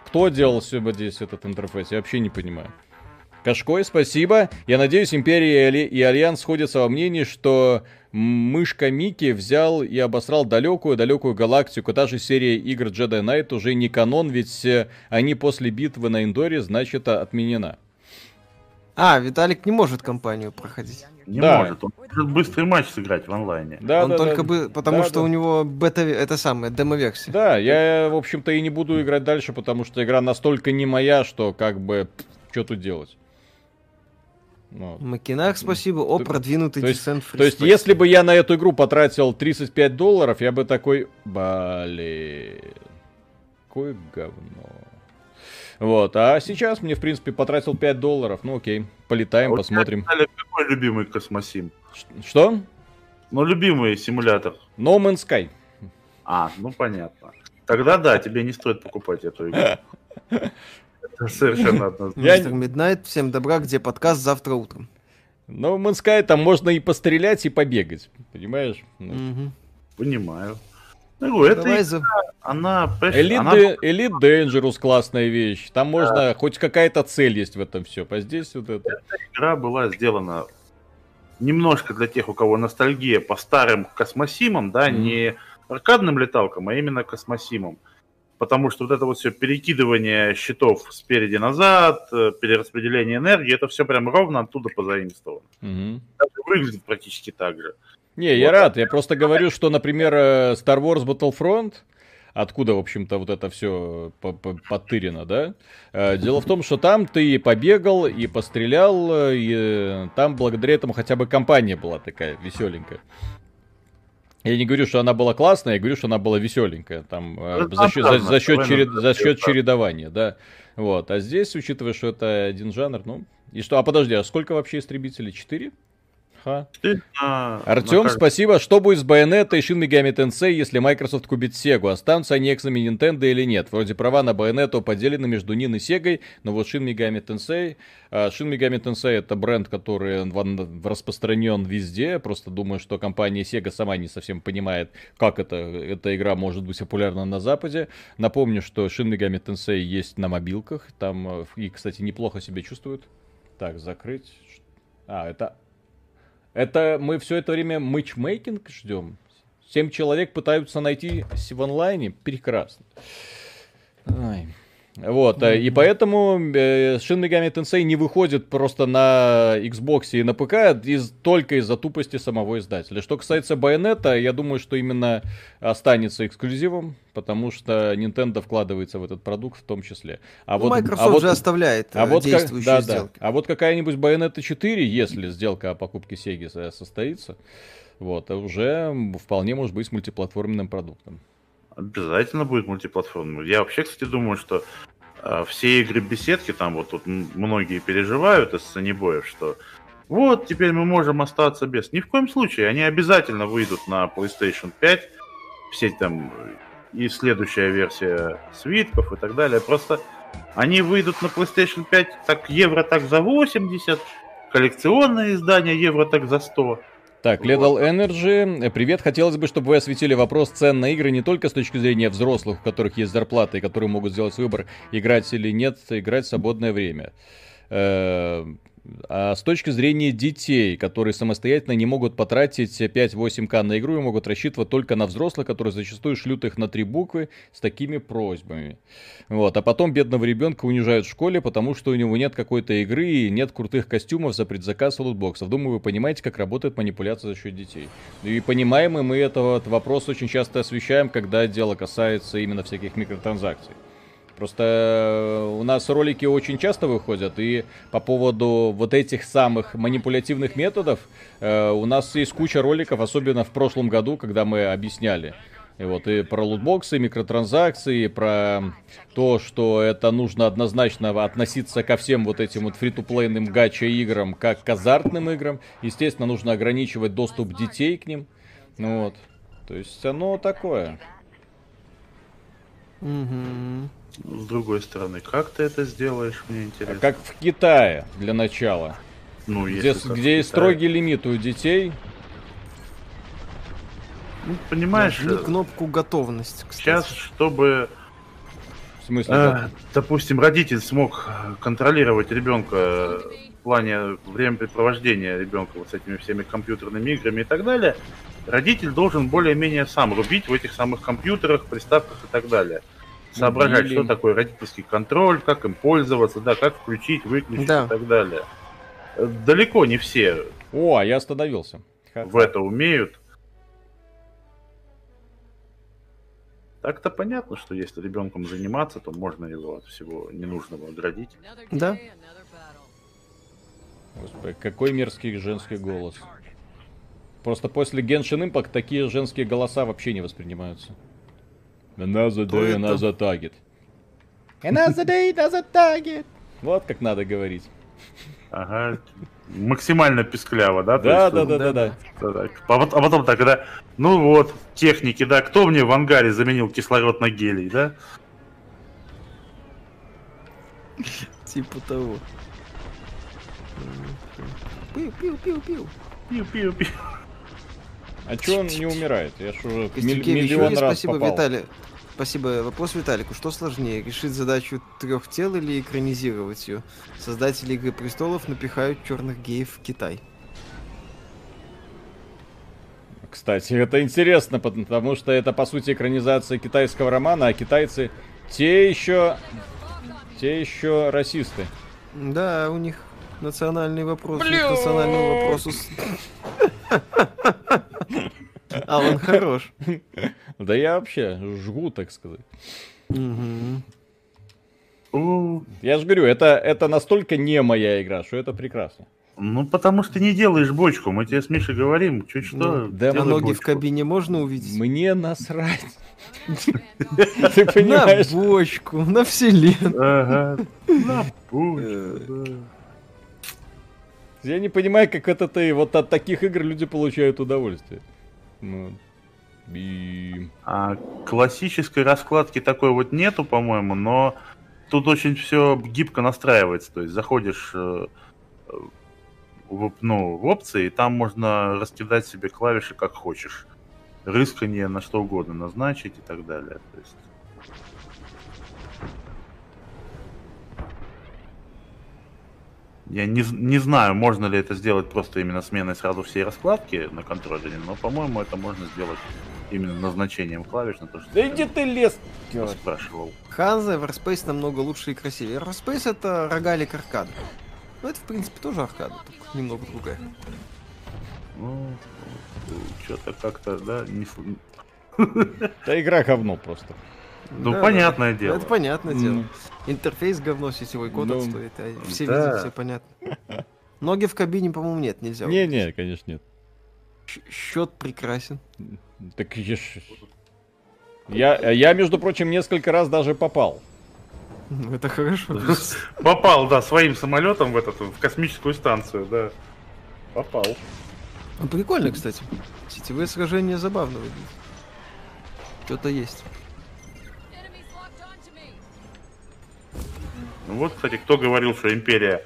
Кто делал себе здесь этот интерфейс? Я вообще не понимаю. Кашкой, спасибо. Я надеюсь, Империя и Али- и Альянс сходятся во мнении, что мышка Микки взял и обосрал далекую-далекую галактику. Та же серия игр Jedi Knight уже не канон, ведь э, они после битвы на Эндоре, значит, а, отменена. А, Виталик не может компанию проходить. Не Да. может. Он может быстрый матч сыграть в онлайне. Да, Он да, только да. бы, потому Да, что да. у него бета, это самое, демо-версия. Да, я, в общем-то, и не буду играть дальше, потому что игра настолько не моя, что как бы, что тут делать. Вот. Макинах, спасибо. О, То- продвинутый то есть- Descent Free То есть, Space. если бы я на эту игру потратил 35 долларов, я бы такой, блин, какое говно. Вот, а сейчас мне, в принципе, потратил 5 долларов, ну окей, полетаем, А посмотрим. Какой любимый космосим? Что? Ну, любимый симулятор. No Man's Sky. А, ну понятно. Тогда да, тебе не стоит покупать эту игру. Это совершенно однозначно. Я- Мистер Миднайт, всем добра, где подкаст завтра утром. Man's Sky там можно и пострелять, и побегать, понимаешь? Ну. Понимаю. Ну, эта Давай за... она, Elite, она Elite Dangerous классная вещь. Там можно, хоть какая-то цель есть в этом все. А здесь вот это. игра была сделана немножко для тех, у кого ностальгия по старым космосимам, да, не аркадным леталкам, а именно космосимам. Потому что вот это вот все перекидывание щитов спереди назад, э, перераспределение энергии, это все прям ровно оттуда позаимствовано. Даже выглядит практически так же. Не, я Вот. рад. Я просто говорю, что, например, э, Star Wars Battlefront, откуда, в общем-то, вот это все подтырено, да? Э, Дело в том, что там ты и побегал, и пострелял, и там благодаря этому хотя бы компания была такая веселенькая. Я не говорю, что она была классная, я говорю, что она была веселенькая. Там э, Это за, счет, за, за счет черед- за счет чередования, да. Вот. А здесь, учитывая, что это один жанр, ну. И что, а подожди, а сколько вообще истребителей? Четыре? Ха. Артем, спасибо. Что будет с Байонета и Shin Megami Tensei, если Microsoft купит Sega? Останутся они эксами Nintendo или нет? Вроде права на Байонету поделены между Нин и Сегой, но вот Shin Megami Tensei... а, Shin Megami Tensei это бренд, который распространен везде. Просто думаю, что компания Sega сама не совсем понимает, как это, эта игра может быть популярна на Западе. Напомню, что Shin Megami Tensei есть на мобилках. Там э, и, кстати, неплохо себя чувствуют. Так, закрыть. А, это это мы все это время матчмейкинг ждем. Семь человек пытаются найти в онлайне. Прекрасно. Ай. Вот, э, и поэтому э, Shin Megami Tensei не выходит просто на Xbox и на ПК из, только из-за тупости самого издателя. Что касается Байонета, я думаю, что именно останется эксклюзивом, потому что Nintendo вкладывается в этот продукт в том числе. А Ну, вот, Microsoft а вот- же оставляет а э, вот, как, да, да. сделки. а вот какая-нибудь Bayonetta 4, если сделка о покупке Sega со- состоится, вот, уже вполне может быть мультиплатформенным продуктом. Обязательно будет мультиплатформа. Я вообще, кстати, думаю, что э, все игры беседки, там вот тут многие переживают из санебоев, что вот, теперь мы можем остаться без. Ни в коем случае, они обязательно выйдут на PlayStation 5, все там и следующая версия свитков и так далее. Просто они выйдут на PlayStation 5 так евро так за 80, коллекционное издание евро так за 100. Так. Lethal Energy, э, привет. Хотелось бы, чтобы вы осветили вопрос цен на игры не только с точки зрения взрослых, у которых есть зарплата и которые могут сделать выбор, играть или нет, играть в свободное время. А с точки зрения детей, которые самостоятельно не могут потратить 5-8к на игру и могут рассчитывать только на взрослых, которые зачастую шлют их на три буквы с такими просьбами. Вот. А потом бедного ребенка унижают в школе, потому что у него нет какой-то игры и нет крутых костюмов за предзаказ лутбоксов. Думаю, вы понимаете, как работает манипуляция за счет детей. И понимаем, и мы этот вопрос очень часто освещаем, когда дело касается именно всяких микротранзакций. Просто э, у нас ролики очень часто выходят, и по поводу вот этих самых манипулятивных методов э, у нас есть куча роликов, особенно в прошлом году, когда мы объясняли. И вот и про лутбоксы, микротранзакции, и про то, что это нужно однозначно относиться ко всем вот этим вот фри-то-плейным гача-играм, как к азартным играм. Естественно, нужно ограничивать доступ детей к ним. Ну вот. То есть оно такое. Мгм. С другой стороны, как ты это сделаешь, мне интересно. Как в Китае для начала. Ну, Где, где есть строгий лимит у детей. Ну, понимаешь, Нажми э, кнопку готовность, кстати. сейчас, чтобы, В смысле, э, допустим, родитель смог контролировать ребенка в плане времяпрепровождения ребенка вот с этими всеми компьютерными играми и так далее, родитель должен более-менее сам рубить в этих самых компьютерах, приставках и так далее. Соображать, что такое родительский контроль, как им пользоваться, да, как включить, выключить Да. и так далее. далеко не все О, а я остановился. Ха-ха. в это умеют. Так-то понятно, что если ребенком заниматься, то можно его от всего ненужного оградить. Да. Господи, какой мерзкий женский голос. Просто после Genshin Impact такие женские голоса вообще не воспринимаются. Another Кто day, это? another target. Another day, another target. Вот как надо говорить. Ага. Максимально пискляво, да? Да, есть, да, да, да, да. да, так. А, вот- а потом так, да, ну вот, техники, да, кто мне в ангаре заменил кислород на гелий, да? Типа того. Пиу-пиу-пиу-пиу. Пиу-пиу-пиу. А чё он не умирает? Я ж уже Костюкевич, миллион раз спасибо, попал. Виталий. Спасибо. Вопрос Виталику. Что сложнее, решить задачу трех тел или экранизировать ее? Создатели Игры Престолов напихают черных геев в Китай. Кстати, это интересно, потому что это, по сути, экранизация китайского романа, а китайцы те еще... Те еще расисты. Да, у них национальный вопрос. У них национальному вопросу... А он хорош. Да я вообще жгу, так сказать. Я же говорю, это, это настолько не моя игра, что это прекрасно. Ну, потому что не делаешь бочку. Мы тебе с Мишей говорим, чуть что. Ну, да, А ноги в бочку. кабине можно увидеть? Мне насрать. Ты На понимаешь? бочку, на вселенную. Ага. На бочку, да. Я не понимаю, как это ты вот от таких игр люди получают удовольствие. Ну, и... А классической раскладки такой вот нету, по-моему, но тут очень все гибко настраивается. То есть заходишь э, в, ну, в опции, и там можно раскидать себе клавиши как хочешь. Рысканье на что угодно назначить и так далее. То есть... Я не, не знаю, можно ли это сделать просто именно сменой сразу всей раскладки на контроллере, но, по-моему, это можно сделать именно назначением клавиш на то, что Да иди ты лес! спрашивал. Ханза, Everspace намного лучше и красивее. Everspace это рогалик аркада. Ну, это, в принципе, тоже аркада, только немного другая. Ну, что-то как-то, да, не... Да игра говно просто. Ну, Да, понятное да. дело. Это понятное дело. Интерфейс говно, сетевой код Ну, отстоит, а все да. видят, все понятно. Ноги в кабине, по-моему, нет, нельзя. Не-не, конечно, нет. Счет прекрасен. Так я, я, я, между прочим, несколько раз даже попал. Ну, Это хорошо. Попал, да, своим самолетом в этот, в космическую станцию, да. Попал. Ну, Прикольно, кстати. Сетевые сражения забавно выглядят. Что-то есть. Ну вот, кстати, кто говорил, что Империя...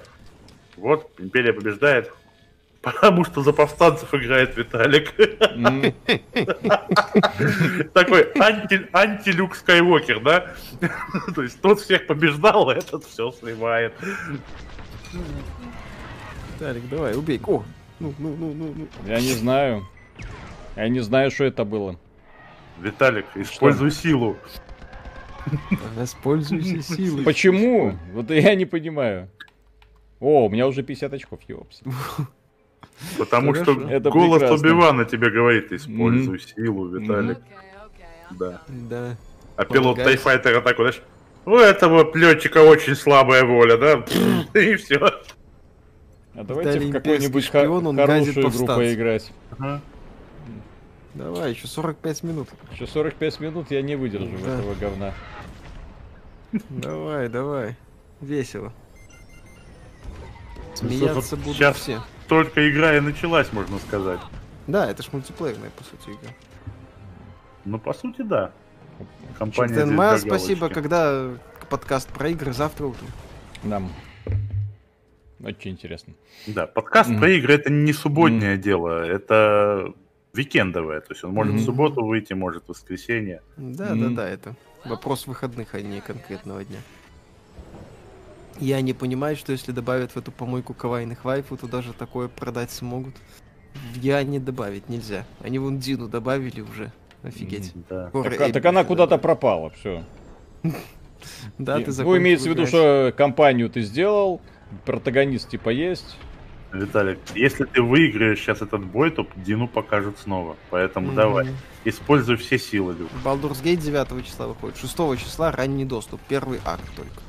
Вот, Империя побеждает. Потому что за повстанцев играет Виталик. Такой анти, анти-люк Скайуокер, да? То есть тот всех побеждал, а этот все сливает. Талик, давай, убей. О, ну, ну, ну, ну, ну. Я не знаю. Я не знаю, что это было. Виталик, используй силу. Воспользуйся силой. Почему? Вот я не понимаю. О, у меня уже 50 очков, ёпс. Потому Хорошо. что Это голос. Оби-Вана тебе говорит, используй силу, Виталик. Да. Да. А пилот. Тайфайтера такой, знаешь, у этого летчика очень слабая воля, да? И все. А давайте в газит хорошую игру поиграть. Давай, еще 45 минут. Еще 45 минут я не выдержу Да. этого говна. Давай, давай. Весело. Смеяться будут сейчас- все. Только игра и началась, можно сказать. Да, это ж мультиплеерная, по сути, игра. Ну, по сути, да. Компания для спасибо, когда подкаст про игры завтра утром. Нам. Очень интересно. Да, подкаст Мгм. про игры это не субботнее дело, это викендовое. То есть он может Мгм. в субботу выйти, может в воскресенье. Да, Мгм. да, да, это вопрос выходных, а не конкретного дня. Я не понимаю, что если добавят в эту помойку кавайных вайфу, то даже такое продать смогут. Я не добавить нельзя. Они вон Дину добавили уже. Офигеть. Да. Так, а- так она куда-то пропала, все. Да, ты закончил имеется в виду, что компанию ты сделал, протагонист типа есть. Виталик, если ты выиграешь сейчас этот бой, то Дину покажут снова. Поэтому Мгм. давай, используй все силы, Люк. Baldur's Gate 9 числа выходит. 6 числа ранний доступ. Первый акт только.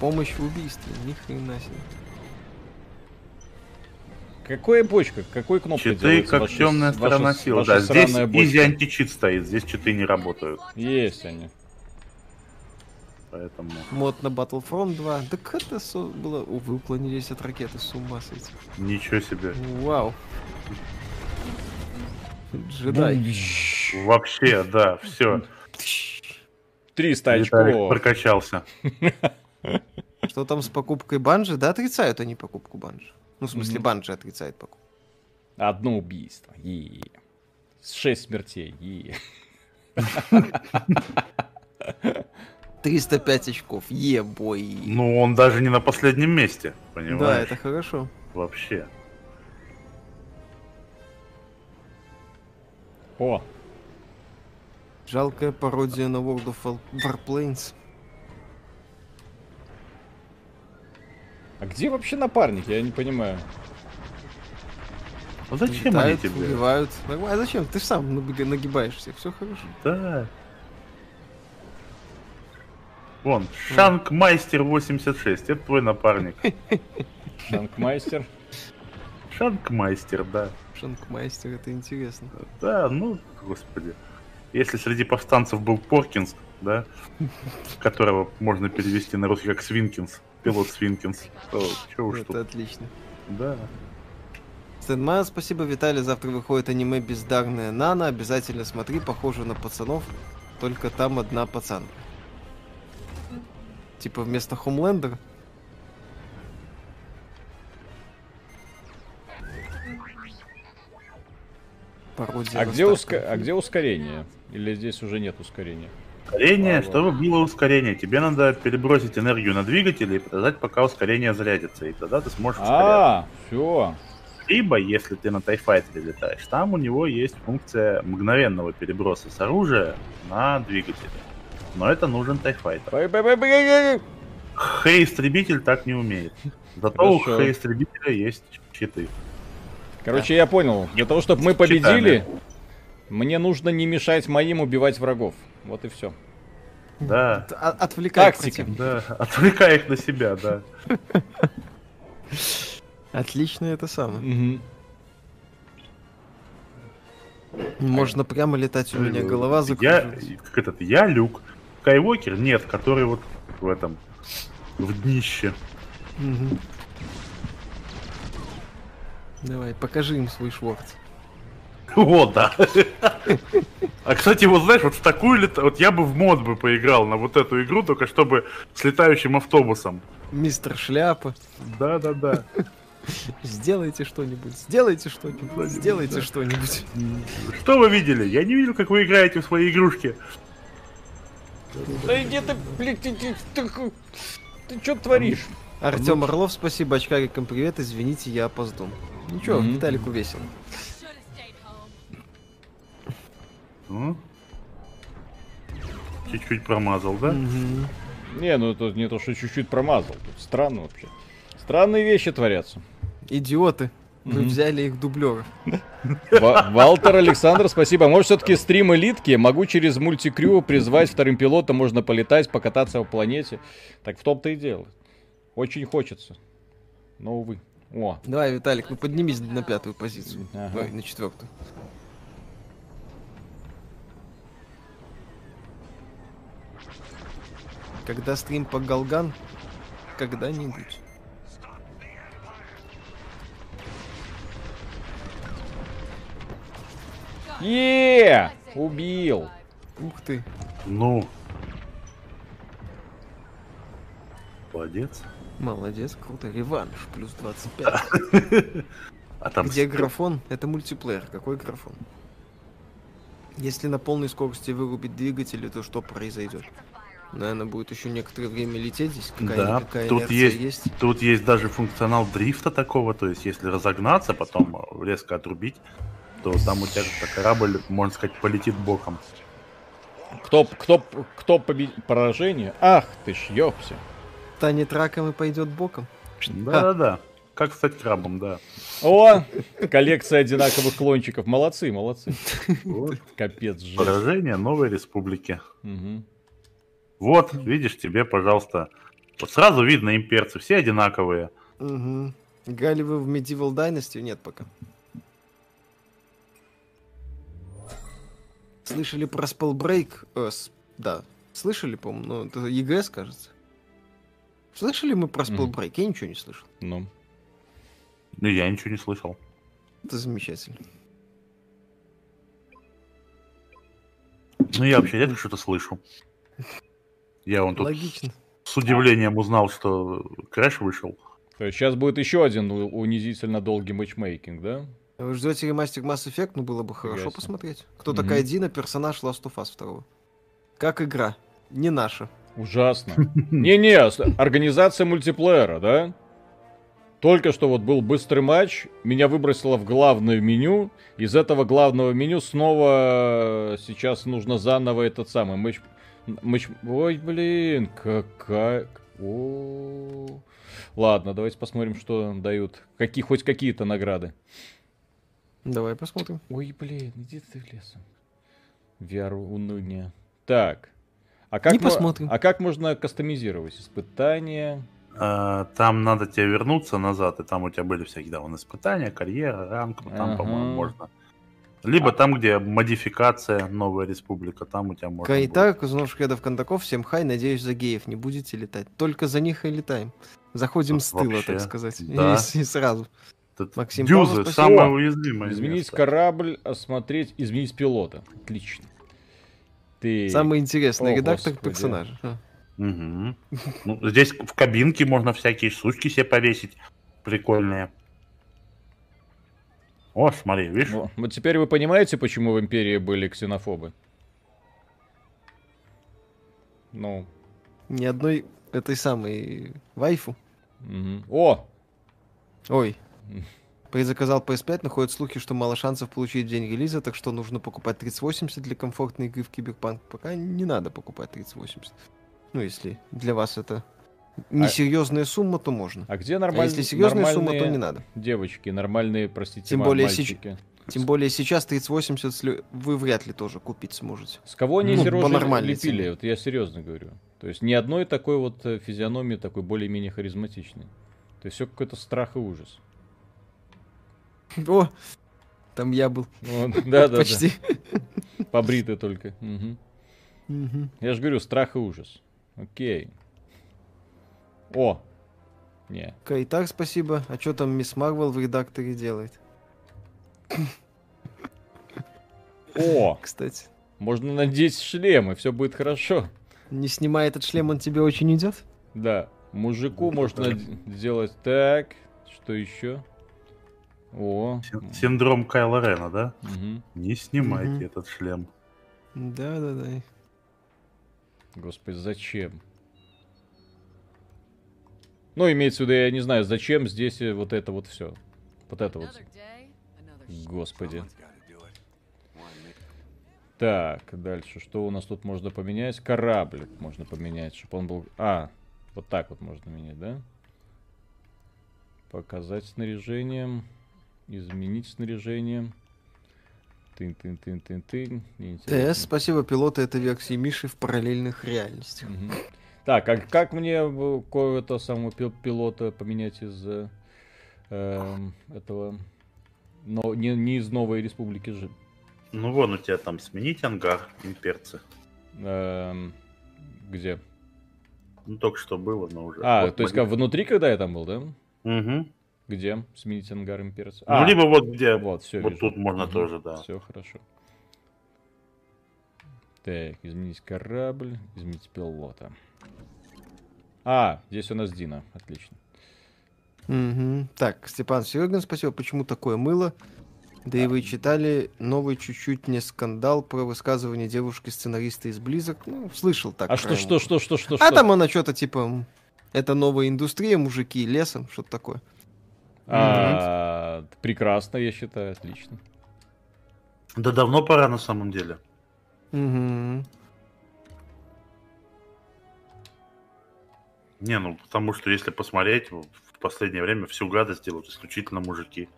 Помощь в убийстве. Ни хрена себе. Какая почка? Какой кнопкой Читы делается как ваша- темная ваша- сторона силы. ваша Да, здесь изи античит стоит, здесь читы не работают. Есть они. Поэтому... Мод на Battlefront 2. Так это со- было... О, вы уклонились от ракеты, с ума сойти. Ничего себе. Вау. Джедай. Вообще, да, все. 300 Виталик очков. прокачался. Что там с покупкой банжи? Да, отрицают они покупку банжи. Ну, в смысле, банжи отрицает покупку. Одно убийство. Е. Шесть смертей. Е. 305 очков. Е-бой. Ну, он даже не на последнем месте, да, понимаешь? это хорошо. Вообще. О, Жалкая пародия на World of War- Warplanes. а где вообще напарник? Я не понимаю. Ну зачем они Летают, тебе? убивают. А зачем? Ты ж сам нагибаешься. Все хорошо. Да. Вон, Шанкмайстер 86, это твой напарник. Танкмайстер. Шанкмайстер, да. Шанкмайстер, это интересно. Да, ну, господи. Если среди повстанцев был Поркинс, да, которого можно перевести на русский как Свинкинс, пилот Свинкинс, то чё уж это тут. отлично. Да. Стэнман, спасибо, Виталий. Завтра выходит аниме «Бездарная Нана». Обязательно смотри, похоже на пацанов, только там одна пацанка. Типа вместо Хомлендера. Пародия А где, уска- а где ускорение? Или здесь уже нет ускорения? Ускорение, А, чтобы было ускорение, тебе надо перебросить энергию на двигатель и подождать, пока ускорение зарядится, и тогда ты сможешь ускоряться. А, все. Либо, если ты на тайфайтере летаешь, там у него есть функция мгновенного переброса с оружия на двигатель. Но это нужен тайфайтер. Хей-истребитель так не умеет. Зато у Хорошо. Хей-истребителя есть щиты. Короче, я понял. Для того, чтобы мы победили, мне нужно не мешать моим убивать врагов. Вот и все. Да, Т- а- Отвлекай Тактика. противника. да, отвлекай их на себя, да. Отлично это самое. Можно прямо летать, у меня голова Я, закружилась. как этот, я Люк. Скайуокер нет, который вот в этом, в днище. Мгм. Давай, покажи им свой шворц. Вот, да. А, кстати, вот знаешь, вот в такую лета... Вот я бы в мод бы поиграл на вот эту игру, только чтобы с летающим автобусом. Мистер Шляпа, Да-да-да. сделайте что-нибудь, сделайте что-нибудь, сделайте что-нибудь. Что вы видели? Я не видел, как вы играете в свои игрушки. Да иди ты, блядь, ты, ты, ты, ты что творишь? Артем Орлов, спасибо, очкарикам привет, извините, я опоздал. Ничего, Мгм. Виталику весело. Ну. Чуть-чуть промазал, да? Мгм. Не, ну тут не то, что чуть-чуть промазал. Тут странно вообще. Странные вещи творятся. Идиоты, вы взяли их дублеров. Ва- Валтер Александр, спасибо. Может, все-таки стрим элитки? Могу через мультикрю призвать вторым пилотом, можно полетать, покататься по планете. Так в том-то и дело. Очень хочется. Но, увы. О, Давай, Виталик, ну поднимись на пятую позицию. Ага. Ой, на четвертую. Когда стрим по Галган? Когда-нибудь. Е Убил! Ух ты. Ну. Молодец. Молодец, круто. Реванш, плюс 25. А там Где графон? Это мультиплеер. Какой графон? Если на полной скорости вырубить двигатели, то что произойдет? Наверное, будет еще некоторое время лететь здесь. Да, Какая-никакая тут инерция есть, тут есть даже функционал дрифта такого, то есть если разогнаться, потом резко отрубить, то там у тебя корабль, можно сказать, полетит боком. Кто, кто, кто победит? Поражение? Ах ты ж, ёпся. Станет раком и пойдет боком. Да-да-да. как стать крабом, да. О, коллекция одинаковых клончиков. Молодцы, молодцы. Вот. Капец, жесть. Поражение новой республики. Мгм. Вот, видишь, тебе, пожалуйста. Вот сразу видно имперцы, все одинаковые. Угу. Играли вы в Medieval Dynasty? Нет пока. Слышали про Spellbreak? Э, с- да. Слышали, по-моему, ну, это ЕГС, кажется. Слышали мы про Мгм. Spellbreak? Я ничего не слышал. Ну, Ну, я ничего не слышал. Это замечательно. Ну, я вообще редко что-то слышу. Я вон тут Логично. с удивлением узнал, что Crash вышел. то есть сейчас будет еще один унизительно долгий матчмейкинг, да? Вы ждете ремастер Mass Effect? Ну, было бы хорошо Ясно. посмотреть. Кто Мгм. такая Дина, персонаж Last of Us 2. Как игра. Не наша. Ужасно. Не-не, организация мультиплеера, да? Только что вот был быстрый матч, меня выбросило в главное меню. Из этого главного меню снова сейчас нужно заново этот самый матч... матч- Ой, блин, какая... О. Ладно, давайте посмотрим, что дают. Какие, хоть какие-то награды. Давай посмотрим. Ой, блин, иди ты в лесом. VR уныние. Так. А как, Не мо- посмотрим. а как можно кастомизировать? Испытания. А, Там надо тебе вернуться назад, и там у тебя были всякие да, вон, испытания, карьера, ранг, ну, там, Ага. по-моему, можно. Либо там, где модификация, новая республика, там у тебя можно. будет. Кайтак, узнав Шкедов Кондаков, всем хай, надеюсь, за геев не будете летать. Только за них и летаем. Заходим Вот с тыла, вообще, так сказать. да. И, и сразу. Тут Максим Дюзы, Павлов, самое уязвимое изменить место. корабль, осмотреть, изменить пилота. Отлично. Ты... Самый интересный О, редактор господи. персонажа. А. Мгм. Ну, здесь в кабинке можно всякие штучки себе повесить. Прикольные. О, смотри, видишь? Во, Вот теперь вы понимаете, почему в Империи были ксенофобы? Ну, Ни одной этой самой вайфу. мгм. О! Ой. Предзаказал PS5, но ходят слухи, что мало шансов получить день релиза, так что нужно покупать 3080 для комфортной игры в Киберпанк. Пока не надо покупать 3080. Ну, если для вас это несерьезная сумма, то можно. А где А нормальные если серьезная сумма, то не надо. девочки, нормальные, простите, Тем более мальчики? Тем более сейчас 3080 сли- вы вряд ли тоже купить сможете. С кого они Ну, рожи лепили? цене. Вот я серьезно говорю. То есть ни одной такой вот э, физиономии, такой более-менее харизматичной. То есть все какой-то страх и ужас. О, там я был. Да, да, Почти. да. Побритый только. Я же говорю, страх и ужас. Окей. О! Не. Кайтар, спасибо. А что там мисс Марвел в редакторе делает? О! Кстати, Можно надеть шлем, и все будет хорошо. не снимая этот шлем, он тебе очень идет? Да. Мужику можно сделать так. Что еще? О. Син- Синдром Кайла Рена, да? Мгм. Не снимайте Мгм. этот шлем. Да, да, да. Господи, зачем? Ну, имеется в виду, я не знаю, зачем здесь э, вот это вот все. Вот это вот. Господи. Так, дальше. Что у нас тут можно поменять? Корабль можно поменять, чтобы он был... А, вот так вот можно менять, да? Показать снаряжение. Изменить снаряжение. Тын-тын-тын-тын-тын. Неинтересно. ТС, спасибо, пилоты этой версии Миши в параллельных реальностях. Мгм. Так, а как мне э, кое-то самого пил- пилота поменять из э, эм, этого... Но не, не из Новой Республики же. Ну вон у тебя там сменить ангар, имперцы. Эм, где? Ну только что было, но уже. А, Вот то есть как внутри, когда я там был, да? Мгм. Где? Сменить ангар имперца. Ну, либо вот где. вот, все вот тут можно тоже, да. Все хорошо. Так, изменить корабль, изменить пилота. А, здесь у нас Дина, отлично. Мгм. Так, Степан Серегин, спасибо. Почему такое мыло? Да и вы читали новый чуть-чуть не скандал про высказывание девушки-сценариста из Близок. Ну, слышал так. а что, что, уха. что, что, что, А что? там она что-то типа... Это новая индустрия, мужики, лесом, что-то такое. А, прекрасно, я считаю, отлично. Да давно пора на самом деле. Мгм. Не, ну потому что если посмотреть, в последнее время всю гадость делают исключительно мужики.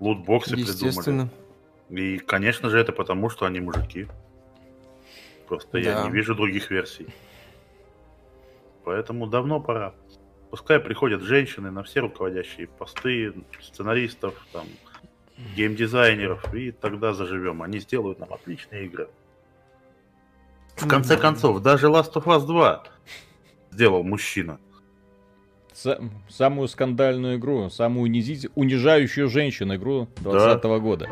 Лутбоксы придумали. Естественно. И, конечно же, это потому, что они мужики. Просто я Да. не вижу других версий. Поэтому давно пора. Пускай приходят женщины на все руководящие посты, сценаристов, там, геймдизайнеров, и тогда заживем. Они сделают нам отличные игры. В конце концов, даже Last of Us 2 сделал мужчина. Са- самую скандальную игру, самую унизить- унижающую женщин игру 2020 года.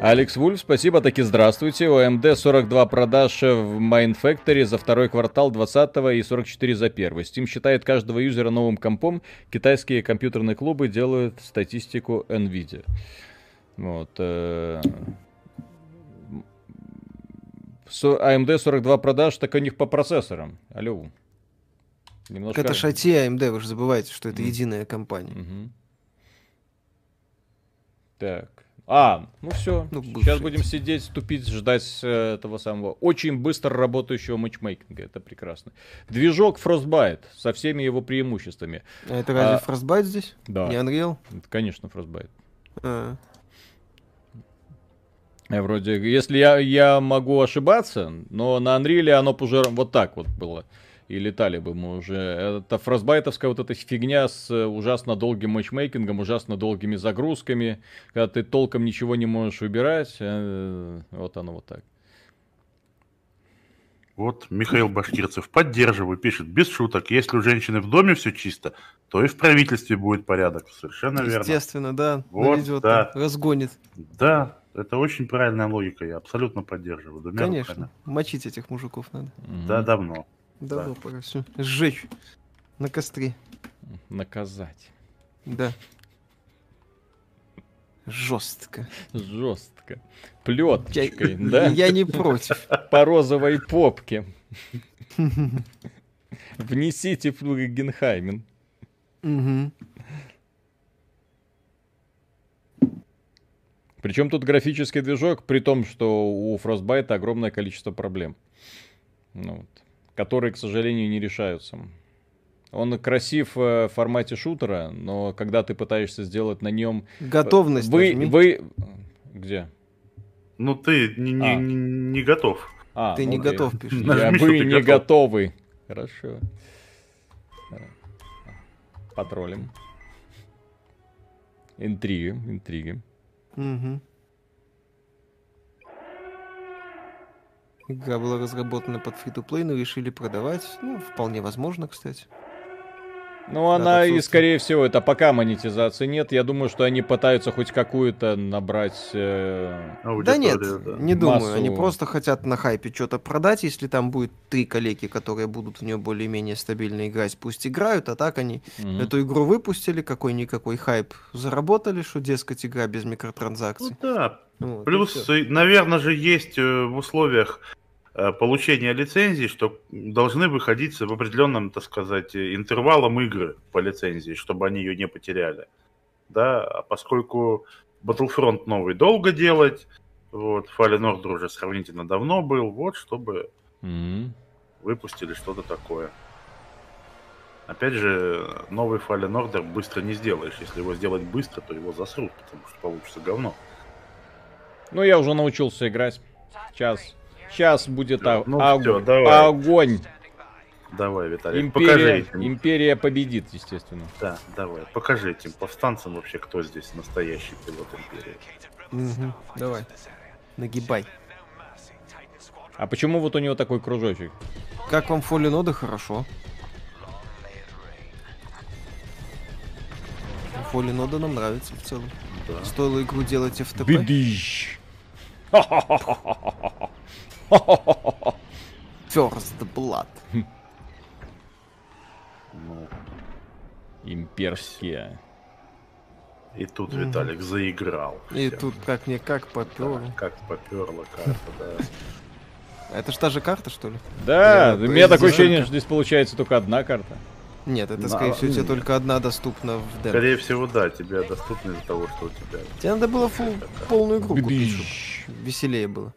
Алекс Вульф, спасибо, таки здравствуйте. У AMD 42 продаж в Mine Factory за второй квартал 20 и 44 за первый. Steam считает каждого юзера новым компом. Китайские компьютерные клубы делают статистику NVIDIA. Вот. э, AMD 42 продаж, так у них по процессорам. Алло. Немножко... Это IT AMD, вы же забываете, что это Мгм. единая компания. Мгм. Так. А, ну все. Ну, Сейчас будем сидеть, тупить, ждать э, этого самого очень быстро работающего матчмейкинга. Это прекрасно. Движок Frostbite со всеми его преимуществами. А это разве А, Frostbite здесь? Да, Не Unreal? это, конечно, Frostbite. А, Я вроде, если я, я могу ошибаться, но на Unreal оно уже вот так вот было. И летали бы мы уже. Это фростбайтовская вот эта фигня с э, ужасно долгим матчмейкингом, ужасно долгими загрузками, когда ты толком ничего не можешь выбирать. э, Вот оно вот так. Вот Михаил Башкирцев поддерживаю, пишет, без шуток, если у женщины в доме все чисто, то и в правительстве будет порядок. Совершенно верно. Естественно, да. Вот, наведет, да. разгонит. Да, это очень правильная логика, я абсолютно поддерживаю. Конечно. руками. Мочить этих мужиков надо. Да, давно. Давно пора все. Сжечь. На костре. Наказать. Да. Жестко. Жестко. Плеточкой, да? я не против. По розовой попке. Внесите Генхаймен. Мгм. Причем тут графический движок, при том, что у Frostbite огромное количество проблем, ну, вот, которые, к сожалению, не решаются. Он красив э, в формате шутера, но когда ты пытаешься сделать на нем... Готовность. Вы, нажми. вы... Где? Ну ты не, не- А. не- не готов. А, Ты ну не да, готов, пишет. Я Нажми, что вы ты не готов. готовы. Хорошо. Патрулем. Интриги, интриги. Мгм. Игра была разработана под free-to-play, но решили продавать. Ну, вполне возможно, кстати. Ну, она и, скорее всего, это пока монетизации нет. Я думаю, что они пытаются хоть какую-то набрать... э, Да нет, да. не думаю. Они Массу. просто хотят на хайпе что-то продать. Если там будет три коллеги, которые будут в нее более-менее стабильно играть, пусть играют, а так они мгм. эту игру выпустили, какой-никакой хайп заработали, что, дескать, игра без Ну микротранзакций. да, Вот, Плюс, наверное же, есть э, в условиях получения лицензии, что должны выходить в определенном, так сказать, э, интервалом игры по лицензии, чтобы они ее не потеряли. Да, а поскольку Battlefront новый долго делать, вот, Fallen Order уже сравнительно давно был, вот, чтобы Мгм. выпустили что-то такое. Опять же, новый Fallen Order быстро не сделаешь. Если его сделать быстро, то его засрут, потому что получится говно. Ну, я уже научился играть. Сейчас. Сейчас будет о- ну ог- всё, давай. огонь. Давай, Виталий, покажи Империя, этим. империя победит, естественно. Да, давай, покажи этим повстанцам вообще, кто здесь настоящий пилот Империи. Мгм, Давай. Нагибай. А почему вот у него такой кружочек? Как вам Fallen Order? Хорошо. Fallen Order нам нравится в целом. Да. Стоило игру делать FTP. Бедищ. First Blood. Ну, Имперские. и тут. Виталик заиграл. И Всё. тут как-никак попёр. Да, как поперла карта, да. Это ж та же карта, что ли? Да, Я у меня такое ощущение, что здесь получается только одна карта. Нет, это, скорее всего, тебе только одна доступна в демо. Скорее всего, да, тебе доступно из-за того, что у тебя... Тебе надо было фул, полную игру купить, веселее было.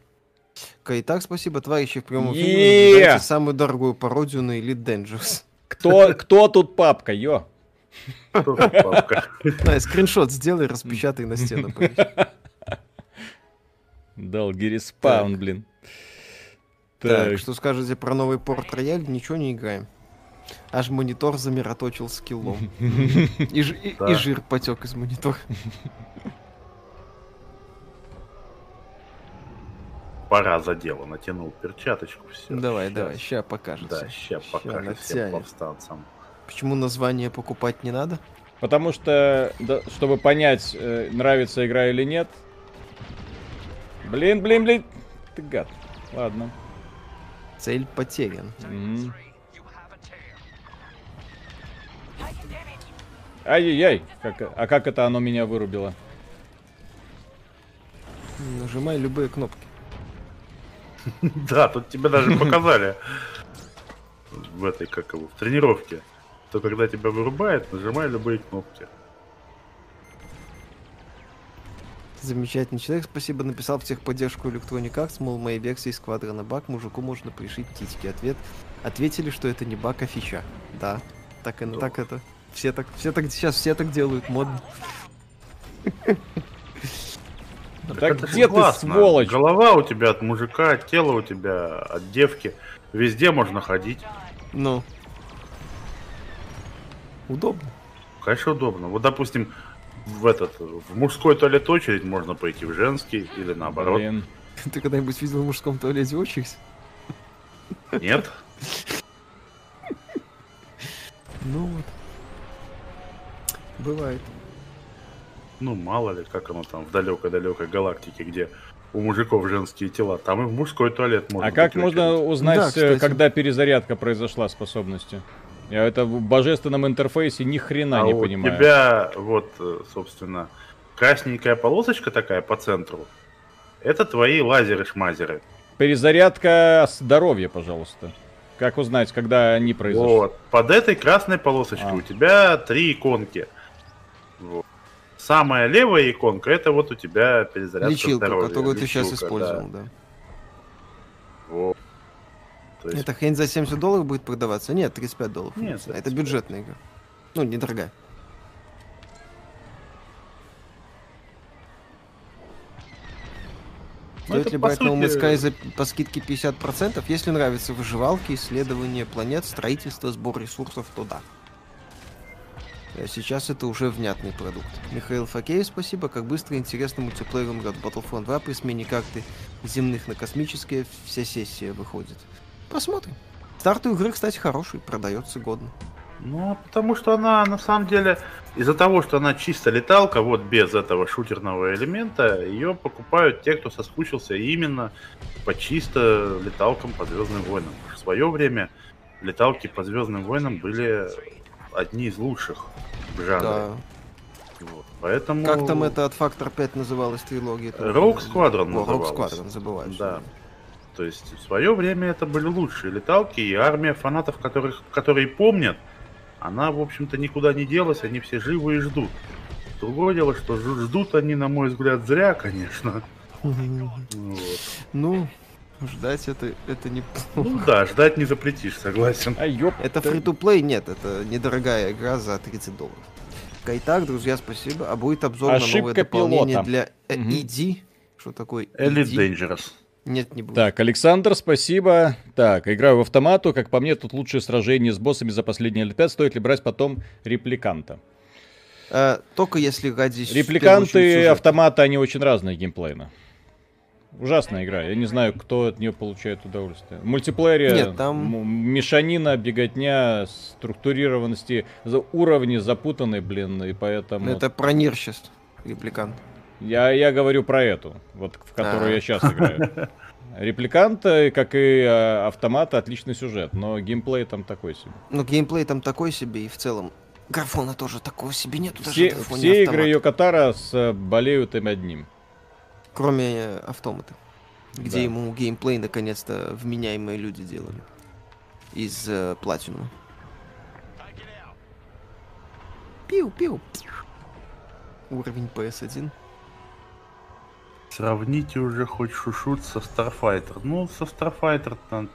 Окей, так, спасибо, товарищи, в прямом эфире. Самую дорогую пародию на Elite Dangerous. Кто, кто тут папка, ё? Что за папка? Да, скриншот сделай, распечатай на стену. Дал респаун, блин. Так, что скажете про новый порт рояль? Ничего не играем. Аж монитор замироточил скиллом. И, и- Да. и жир потек из монитора. Пора за дело. Натянул перчаточку. Все. Давай, давай, ща покажется. Да, ща Ща покажет всем повстанцам. Почему название покупать не надо? Потому что, да, чтобы понять, э, нравится игра или нет. Блин, блин, блин. Ты гад. Ладно. Цель потерян. Ай-яй-яй. Как- а как это оно меня вырубило? Нажимай любые кнопки. Да, тут тебе даже показали в этой, как его, в тренировке. То когда тебя вырубает, нажимай любые кнопки. Замечательный человек, спасибо, написал в техподдержку Electronic Arts, мол, моей версии сквадрона баг, мужику можно пришить титьки. Ответ, ответили, что это не баг, а фича. Да, так, и, Да. так это. Все так, все так, сейчас все так делают, модно. Так это где ты, классно. сволочь? Голова у тебя от мужика, тело у тебя от девки. Везде можно ходить. Ну. Удобно. Конечно, удобно. Вот, допустим, в этот, в мужской туалет очередь можно пойти в женский или наоборот. Блин. Ты когда-нибудь видел в мужском туалете очередь? Нет? Ну вот. Бывает. Ну, мало ли, как оно там в далекой-далекой галактике, где у мужиков женские тела. Там и в мужской туалет можно А как можно узнать, Да, э, кстати. когда перезарядка произошла способности? Я это в божественном интерфейсе ни хрена а не у понимаю. тебя, вот, э, собственно, красненькая полосочка такая по центру. Это твои лазеры-шмазеры. Перезарядка здоровья, пожалуйста. Как узнать, когда они произошли? Вот. Под этой красной полосочкой А. у тебя три иконки. Вот. Самая левая иконка это вот у тебя перезарядка Лечилка, здоровья. которую ты сейчас Лечилка, использовал, да. да. Вот. То есть, Эта хрень за 70 долларов будет продаваться? Нет, 35 долларов. Нет, это 35. бюджетная игра. Ну, недорогая. Ну, Стоит это, ли брать No Man's сути- Sky за, по скидке 50%? Если нравятся выживалки, исследования планет, строительство, сбор ресурсов, то да. А сейчас это уже внятный продукт. Михаил Факеев, спасибо. Как быстро и интересно мультиплеером в Battlefront 2 при смене карты земных на космические вся сессия выходит. Посмотрим. Старт игры, кстати, хороший, продается годно. Ну, потому что она, на самом деле, из-за того, что она чисто леталка, вот без этого шутерного элемента, ее покупают те, кто соскучился именно по чисто леталкам по Звездным войнам. В свое время леталки по Звездным войнам были одни из лучших в жанре. Да. Вот. Поэтому... Как там это от Factor 5 называлась трилогия? Rogue Squadron О, Rogue. Squadron, забываешь. Да. То есть в свое время это были лучшие леталки, и армия фанатов, которых, которые помнят, она, в общем-то, никуда не делась, они все живы и ждут. Другое дело, что ждут они, на мой взгляд, зря, конечно. Вот. Ну, ждать это, это не... Ну да, ждать не запретишь, согласен. А ёп. Это фри-то-плей? Нет, это недорогая игра за 30 долларов. Итак, друзья, спасибо. А будет обзор на новое Ошибка дополнение пилота. для э, Мгм. ED? Что такое Elite ED? Dangerous. Нет, не будет. Так, Александр, спасибо. Так, играю в автомату. Как по мне, тут лучшее сражение с боссами за последние лет 5. Стоит ли брать потом репликанта? Э, только если ради... Репликанты автомата, они очень разные геймплейно. Ужасная игра. Я не знаю, кто от нее получает удовольствие. В мультиплеере Нет, там- мешанина, беготня, структурированности, уровни запутаны, блин, и поэтому... Это про сейчас, репликант. Я, я говорю про эту, вот в которую А. я сейчас играю. Репликант, э, как и э, автомат, отличный сюжет, но геймплей там такой себе. Ну, геймплей там такой себе, и в целом графона тоже такого себе нету. даже Все, фоне все автомата. игры Йокотара с, э, болеют им одним. Кроме э, автомата. Где Да. ему геймплей наконец-то вменяемые люди делали. Из э, Platinum. Пиу-пиу. Уровень PS1. Сравните уже хоть шушут со Starfighter. Ну, со Starfighter там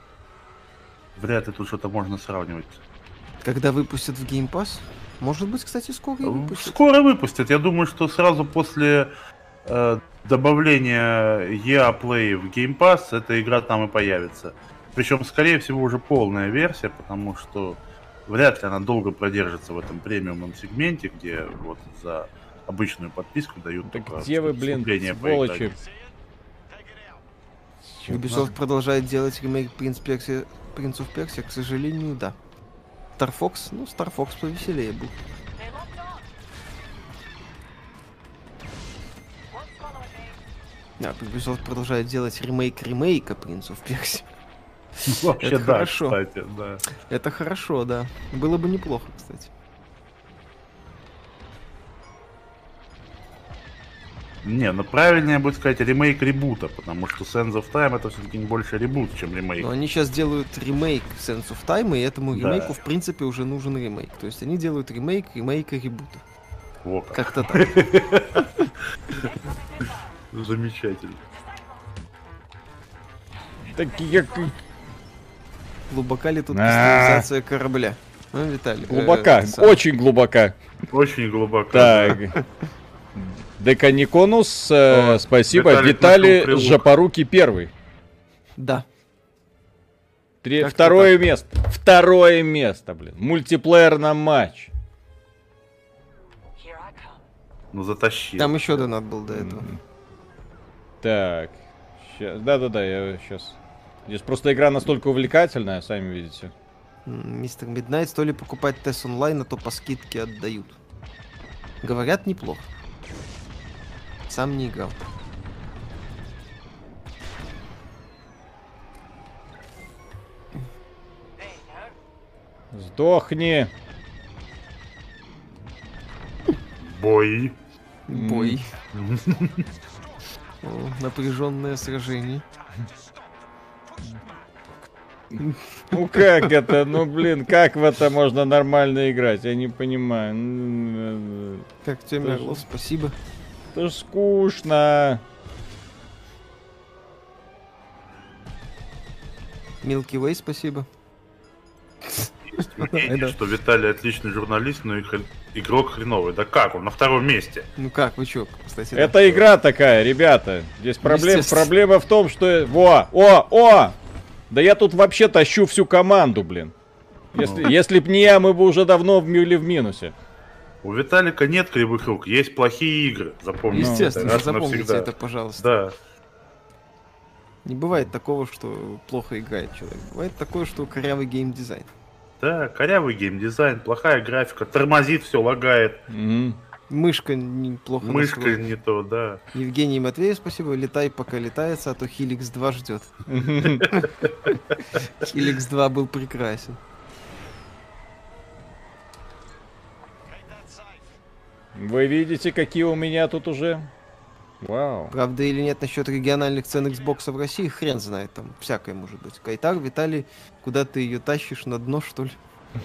вряд ли тут что-то можно сравнивать. Когда выпустят в Game Pass, Может быть, кстати, скоро выпустят. Скоро выпустят. Я думаю, что сразу после э, добавления EA Play в Game Pass эта игра там и появится. Причем, скорее всего, уже полная версия, потому что вряд ли она долго продержится в этом премиумном сегменте, где вот за обычную подписку дают Так только где вы, блин, сволочи? Ubisoft продолжает делать ремейк Принц Персия, Принц of Persia, к сожалению, да. Star Fox, ну, Star Fox повеселее был. Да, Ubisoft продолжает делать ремейк ремейка Принц of Persia. Вообще, Это да, хорошо. кстати, да. Это хорошо, да. Было бы неплохо, кстати. Не, ну правильнее будет сказать ремейк ребута, потому что Sands of Time это все-таки не больше ребут, чем ремейк. Но они сейчас делают ремейк Sense of Time, и этому Да. ремейку, в принципе, уже нужен ремейк. То есть они делают ремейк ремейка ребута. Во как. Как-то так. Замечательно. Так я... к- Глубока ли тут А. кастомизация корабля? Ну, Виталий. э, Глубока, очень глубока. Очень глубоко. Так. Деканиконус, э, спасибо. Виталий прилук. Жапоруки первый. Да. Три- второе место. Второе место, блин. Мультиплеер на матч. Ну затащил. Там еще донат был до этого. Так. Да-да-да, я сейчас. Здесь просто игра настолько увлекательная, сами видите. Мистер Миднайт, то ли покупать тест онлайн, а то по скидке отдают. Говорят, неплохо. Сам не играл. Сдохни. Бой. Бой. О, Напряженное сражение. Ну как это? Ну блин, как в это можно нормально играть? Я не понимаю. Так, тебе Тоже. Мерлов, спасибо. Это ж скучно. Milky Way, спасибо. Есть мнение, что Виталий отличный журналист, но игрок хреновый. Да как он? На втором месте. Ну как, вы чё, кстати. Это игра такая, ребята. Здесь проблем, Естественно. проблема в том, что... Во! О! О! Да я тут вообще тащу всю команду, блин. Если, если б не я, мы бы уже давно были в минусе. У Виталика нет кривых рук, есть плохие игры. Запомните. Естественно, это запомните навсегда. это, пожалуйста. Да. Не бывает такого, что плохо играет человек. Бывает такое, что корявый геймдизайн. Да, корявый геймдизайн, плохая графика, тормозит, все лагает, Мгм. Мышка неплохо мышка настроена. не то, да. Евгений Матвеев, спасибо. Летай, пока летается, а то Хиликс 2 ждет. Хиликс 2 был прекрасен. Вы видите, какие у меня тут уже... Вау. Правда или нет насчет региональных цен Xbox в России, хрен знает, там всякое может быть. Кайтар, Виталий, куда ты ее тащишь, на дно, что ли?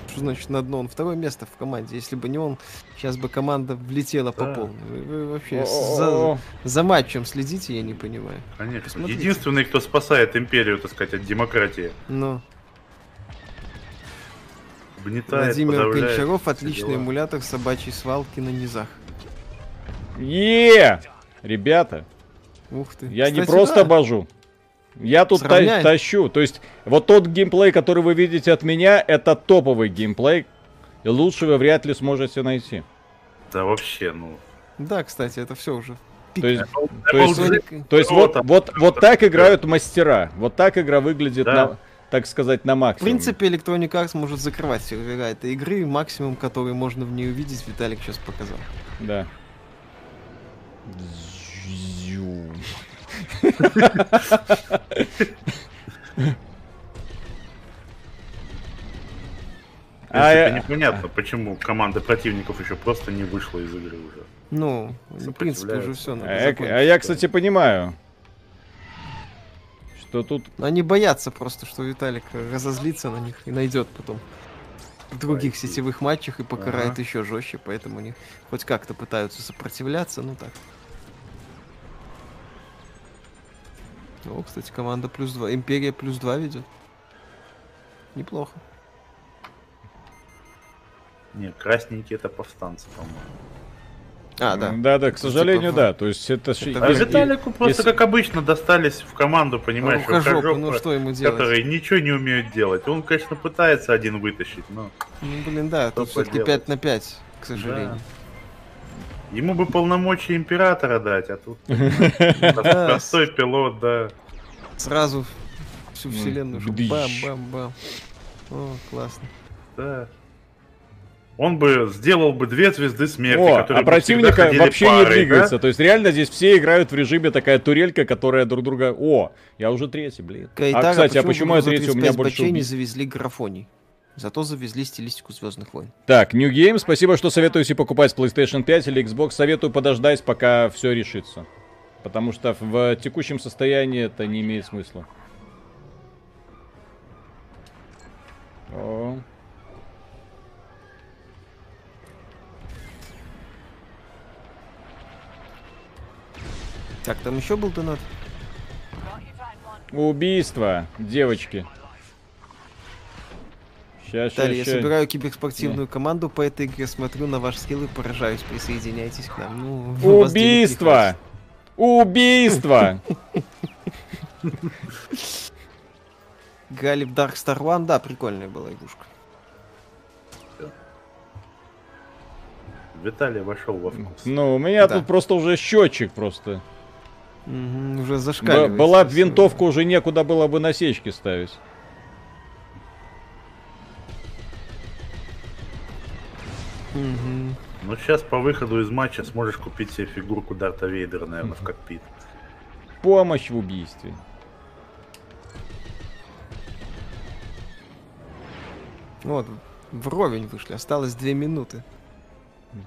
Что значит на дно? Он второе место в команде. Если бы не он, сейчас бы команда влетела по полной. Вы, вы вообще за, за матчем следите, я не понимаю. Конечно. Посмотрите. Единственный, кто спасает империю, так сказать, от демократии. Но Угнетает, Владимир Гончаров, отличный дела. эмулятор собачьей свалки на низах. Е! Ребята, Ух ты. я не просто да. божу. Я тут та- тащу. То есть, вот тот геймплей, который вы видите от меня, это топовый геймплей. И лучше вы вряд ли сможете найти. Да вообще, ну. Да, кстати, это все уже. То есть, то есть, то есть вот, вот, вот так играют мастера. Вот так игра выглядит, Да. на, так сказать, на В максимум. принципе, Electronic Arts может закрывать сервера этой игры. Максимум, который можно в ней увидеть, Виталик сейчас показал. Да. А я- непонятно, почему команда противников еще просто не вышла из игры уже. Ну, в принципе, уже все А я, а я, кстати, понимаю, что тут... Они боятся просто, что Виталик разозлится на них и найдет потом в других сетевых матчах и покарает Ага. еще жестче, поэтому они хоть как-то пытаются сопротивляться, ну так. О, кстати, команда плюс два. Империя плюс два ведет. Неплохо. Не, красненькие это повстанцы, по-моему. А, да. Да, да, к сожалению, типа, да. То есть это... Это А Виталику и- просто, если- как обычно, достались в команду, понимаешь, Рукожопы, рукожопы, ну что ему делать? которые ничего не умеют делать. Он, конечно, пытается один вытащить, но Ну, блин, да, тут Что все-таки поделать? 5 на 5, к сожалению. Ему бы полномочия императора дать, а тут простой пилот, да. Сразу всю Ну, вселенную, бам-бам-бам. О, классно. Да. Он бы сделал бы две звезды смерти, О, которые а бы всегда противника вообще парой, не да? двигается. То есть реально здесь все играют в режиме такая турелька, которая друг друга... О, я уже третий, блин. Кайтара, а, кстати, а почему почему я третий? У меня 35 больше не завезли графоний? Зато завезли стилистику Звездных войн. Так, New Game, спасибо, что советуете покупать PlayStation 5 или Xbox. Советую подождать, пока все решится. Потому что в текущем состоянии это не имеет смысла. О. Так, там еще был донат? Убийство, девочки. Сейчас, Далее, я собираю киберспортивную команду по этой игре, смотрю на ваш скилл и поражаюсь. Присоединяйтесь к нам. Ну, Убийство! Убийство! Галиб Dark Star One, да, прикольная была игрушка. Виталий вошел во вкус. Ну, у меня Да. тут просто уже счетчик просто. Мгм, уже Б- зашкаливает. была бы винтовка, уже некуда было бы насечки ставить. Мгм. Ну, сейчас по выходу из матча сможешь купить себе фигурку Дарта Вейдера, наверное, в кокпит. Помощь в убийстве. Вот, вровень вышли, осталось две минуты.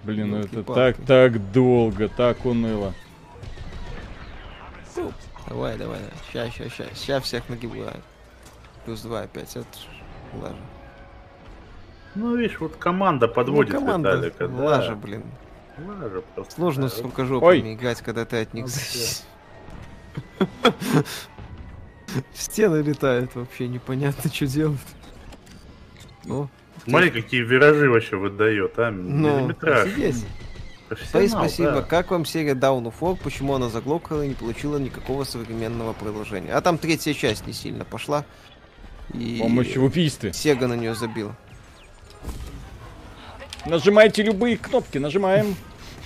Блин, ну это так, так долго, так уныло. Давай, давай, давай. Ща, ща, ща. Ща всех нагибают. Плюс два опять. Это лажа. Ну, видишь, вот команда подводит ну, команда Виталика. да. лажа, блин. Лажа просто. Сложно да. с рукожопами играть, когда ты от них зависишь. Стены летают, вообще непонятно, что делать. Ну, Смотри, какие виражи вообще выдает, а? ну, Миллиметраж. офигеть. Профессионал, спасибо. да. Как вам серия Down of War? Почему она заглохла и не получила никакого современного продолжения? А там третья часть не сильно пошла. И Помощь в убийстве. Сега на нее забила. Нажимайте любые кнопки, нажимаем.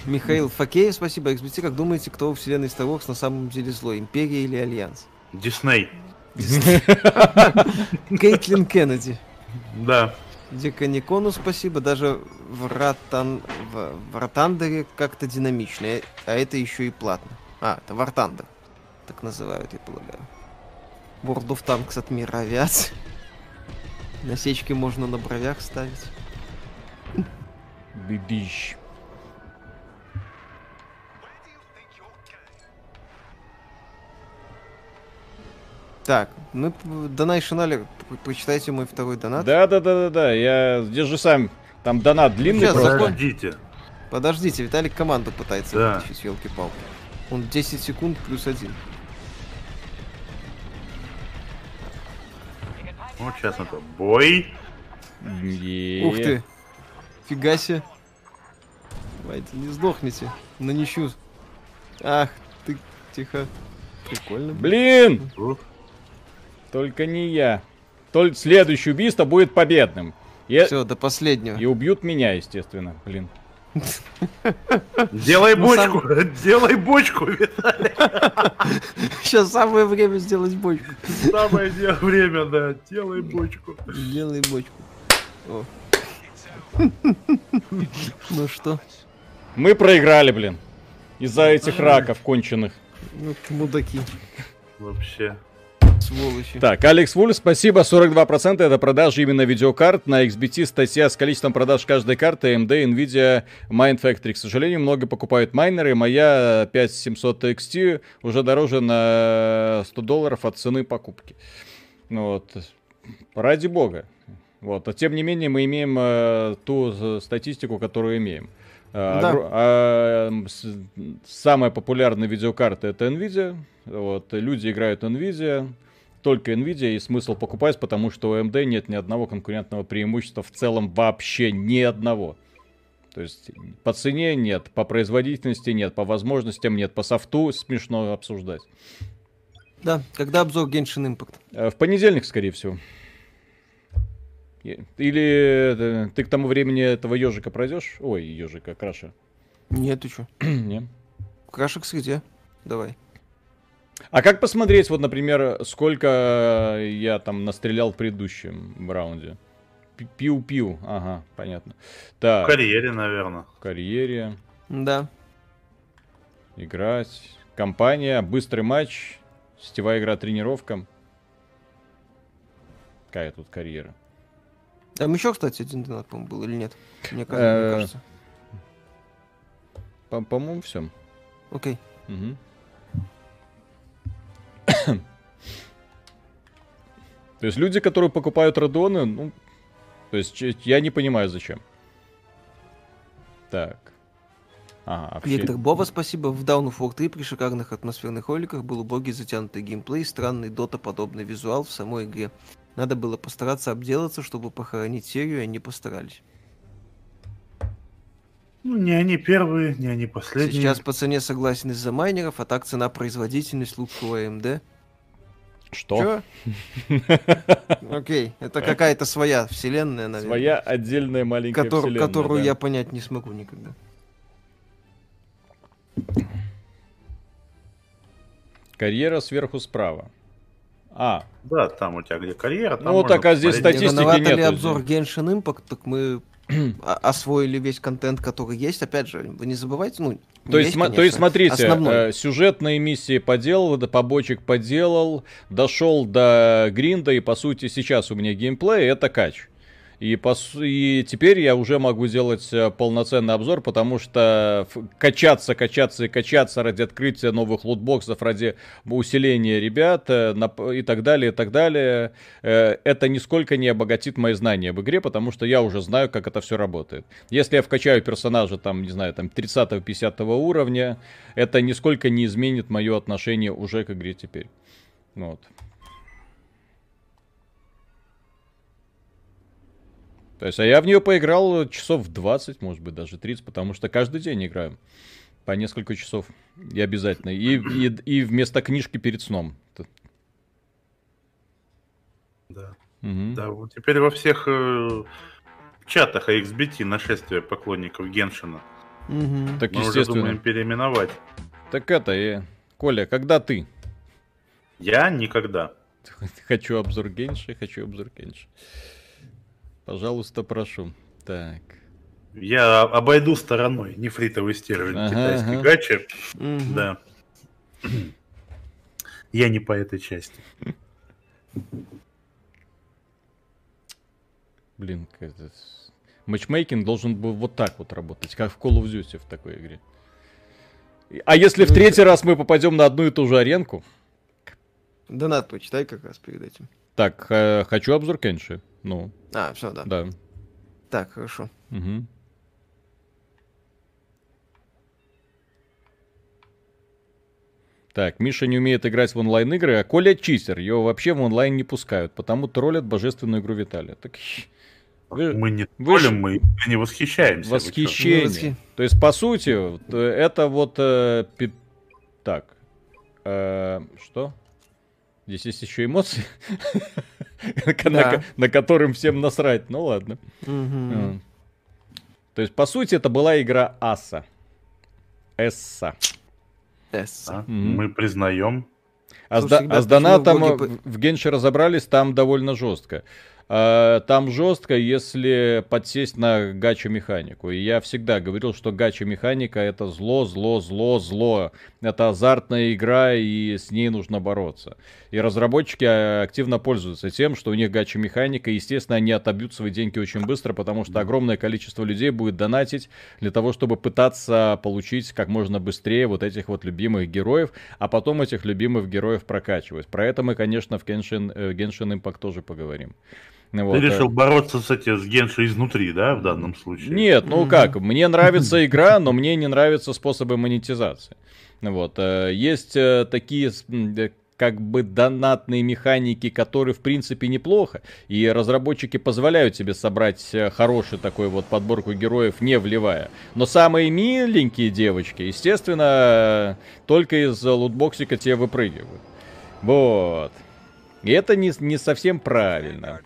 Михаил Факеев, спасибо. XBT, как думаете, кто в вселенной Star Wars на самом деле злой? Империя или Альянс? Дисней. Кейтлин Кеннеди. Да. Деканикону спасибо. Даже в, Ратан... в... в Ротандере как-то динамично. э, А это еще и платно. А, это Вартандер. Так называют, я полагаю. World of Tanks от мира авиации. Насечки можно на бровях ставить. Бибищ. Так, мы Donation Алер, прочитайте мой второй донат. Да, да, да, да, да. Я держи сам. Там донат длинный Сейчас просто. Подождите. Подождите, Виталик команду пытается Да. вытащить, елки-палки. Он 10 секунд плюс один. Вот сейчас это бой. Е. Ух ты! Фига себе! Давайте, не сдохните. Нанищу. Ах, ты тихо. Прикольно. Блин! Ух. Только не я. Только следующее убийство будет победным. И, Все, до последнего. и убьют меня, естественно. Блин. Делай Ну, бочку, делай бочку, Виталий. Сейчас самое время сделать бочку. Самое время, да, делай бочку. Делай бочку. О. Ну что? Мы проиграли, блин. Из-за этих раков конченых. Ну, мудаки, Вообще. Сволочи. Так, Алекс Вульф, спасибо. 42% это продажи именно видеокарт. На XBT статья с количеством продаж каждой карты AMD, Nvidia, Mind Factory. К сожалению, много покупают майнеры. Моя 5700 XT уже дороже на 100 долларов от цены покупки. Ну вот. Ради бога. Вот. А тем не менее, мы имеем э, ту статистику, которую имеем. А, Да. а, с- самая популярная видеокарта это Nvidia. Вот. Люди играют Nvidia. Только Nvidia и смысл покупать, потому что у AMD нет ни одного конкурентного преимущества в целом вообще ни одного. То есть по цене нет, по производительности нет, по возможностям нет, по софту смешно обсуждать. Да, когда обзор Genshin Impact? Э, в понедельник, скорее всего. Или э, ты к тому времени этого ежика пройдешь? Ой, ежика, краша. Нет, ты что? Не. Краша к среде. Давай. А как посмотреть, вот, например, сколько я там настрелял в предыдущем раунде? Пиу-пиу, ага, понятно. Так. В карьере, наверное. В карьере. Да. Играть. Компания, быстрый матч, сетевая игра, тренировка. Какая тут карьера? Там еще, кстати, один донат, по-моему, был или нет? Мне кажется. Э, по-моему, все. Окей. Угу. То есть люди, которые покупают радоны, ну, то есть я не понимаю, зачем. Так. Ага, вообще... Виктор Бова, спасибо. В Down of War 3 при шикарных атмосферных роликах был убогий затянутый геймплей, странный дота-подобный визуал в самой игре. Надо было постараться обделаться, чтобы похоронить серию, и они постарались. Ну, не они первые, не они последние. Сейчас по цене согласен из-за майнеров, а так цена производительность лучшего AMD. Что? Окей, это какая-то своя вселенная, наверное. Своя отдельная маленькая Котор, вселенная. Которую да. я понять не смогу никогда. Карьера сверху справа. А. Да, там у тебя где карьера. Там ну, так, а здесь статистики нет. ли обзор Genshin Impact, так мы освоили весь контент, который есть. Опять же, вы не забывайте, ну, то есть, конечно, то есть, смотрите, основной. Э, сюжетные миссии поделал, до побочек поделал, дошел до гринда, и по сути сейчас у меня геймплей это кач. И, по, и теперь я уже могу делать э, полноценный обзор, потому что качаться, качаться и качаться ради открытия новых лутбоксов, ради усиления ребят э, и так далее, и так далее, э, это нисколько не обогатит мои знания об игре, потому что я уже знаю, как это все работает. Если я вкачаю персонажа, там, не знаю, там 30-50 уровня, это нисколько не изменит мое отношение уже к игре теперь. Вот. То есть, а я в нее поиграл часов 20, может быть, даже 30, потому что каждый день играю. По несколько часов. И обязательно. И, и, и вместо книжки перед сном. Да. Угу. Да, вот теперь во всех э, чатах XBT нашествие поклонников Геншина. Угу. Так, Мы естественно. уже думаем переименовать. Так это, и... Коля, когда ты? Я никогда. Хочу обзор Генши, хочу обзор Генши. Пожалуйста, прошу. Так. Я обойду стороной нефритовый стержень ага, китайской ага. гачи. Угу. Да. Я не по этой части. Блин, это... матчмейкинг должен был вот так вот работать, как в Call of Duty в такой игре. А если в третий раз мы попадем на одну и ту же аренку? Донат почитай как раз перед этим. Так, э, хочу обзор Кенши. Ну. А, все, да. Да. Так, хорошо. Угу. Так, Миша не умеет играть в онлайн-игры, а Коля чистер. Его вообще в онлайн не пускают, потому троллят божественную игру Виталия. Так, вы, мы не вы троллим, ж... мы не восхищаемся. Восхищение. То есть, по сути, это вот... Э, пи... Так. Э, что? Здесь есть еще эмоции, на которым всем насрать. Ну ладно. То есть, по сути, это была игра Аса. Эсса. Эсса. Мы признаем. А, а с донатом в Генше разобрались, там довольно жестко. А, там жестко, если подсесть на гачу-механику. И я всегда говорил, что гача-механика это зло, зло, зло, зло. Это азартная игра, и с ней нужно бороться. И разработчики а, активно пользуются тем, что у них гача-механика. Естественно, они отобьют свои деньги очень быстро, потому что огромное количество людей будет донатить для того, чтобы пытаться получить как можно быстрее вот этих вот любимых героев, а потом этих любимых героев прокачивать. Про это мы, конечно, в Genshin, э, Genshin Impact тоже поговорим. Вот. Ты решил бороться с этим с Генши изнутри, да, в данном случае? Нет, ну mm-hmm. как, мне нравится игра, но мне не нравятся способы монетизации. Вот. Э, есть э, такие как бы донатные механики, которые в принципе неплохо. И разработчики позволяют себе собрать э, хороший такой вот подборку героев, не вливая. Но самые миленькие девочки, естественно, только из лутбоксика тебе выпрыгивают. Вот. И это не, не совсем правильно.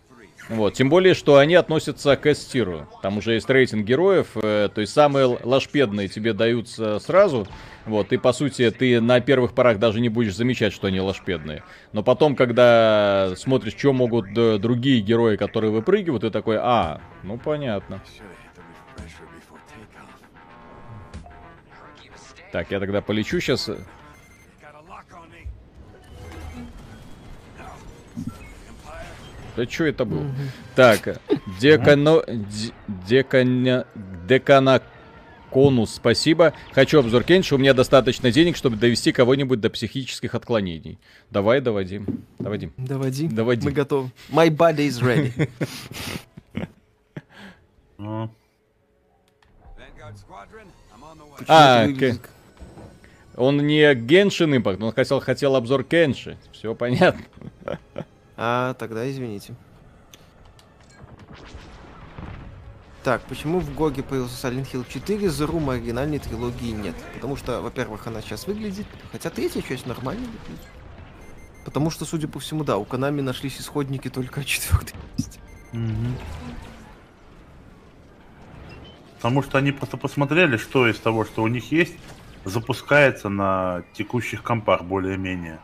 Вот, тем более, что они относятся к S-тиру. Там уже есть рейтинг героев, э, то есть самые лошпедные тебе даются сразу. Вот, и по сути ты на первых порах даже не будешь замечать, что они лошпедные. Но потом, когда смотришь, что могут другие герои, которые выпрыгивают, ты такой, а, ну понятно. Так, я тогда полечу сейчас. Да что это было? Так, декано... Декана... Декана... Конус, спасибо. Хочу обзор Кенши, у меня достаточно денег, чтобы довести кого-нибудь до психических отклонений. Давай, доводи. Доводи. Доводи. Доводи. Мы готовы. My body is ready. А, он не Геншин Импакт, он хотел, хотел обзор Кенши. Все понятно. А, тогда извините. Так, почему в Гоге появился Silent Hill 4, The Room оригинальной трилогии нет? Потому что, во-первых, она сейчас выглядит, хотя третья часть нормально выглядит. Потому что, судя по всему, да, у Канами нашлись исходники только о четвертой части. Угу. Потому что они просто посмотрели, что из того, что у них есть, запускается на текущих компах более-менее.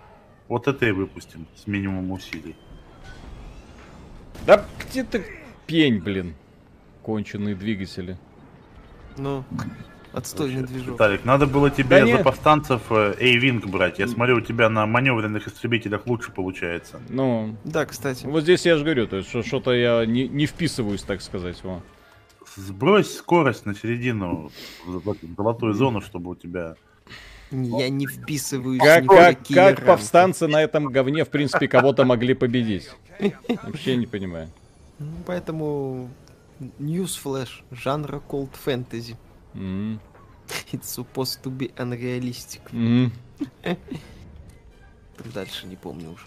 Вот это и выпустим с минимумом усилий. Да где ты пень, блин. Конченые двигатели. Ну, отстойный движок. Виталик, надо было тебе да за повстанцев A-Wing э, брать. Я смотрю, у тебя на маневренных истребителях лучше получается. Ну, да, кстати. Вот здесь я же говорю, то есть что-то я не, не вписываюсь, так сказать. Во. Сбрось скорость на середину, в золотую зону, чтобы у тебя я не вписываюсь как, как, как повстанцы на этом говне, в принципе, кого-то могли победить? Вообще не понимаю. Ну, поэтому News Flash, жанра cold fantasy. Mm. It's supposed to be unrealistic. Mm. Дальше не помню уже.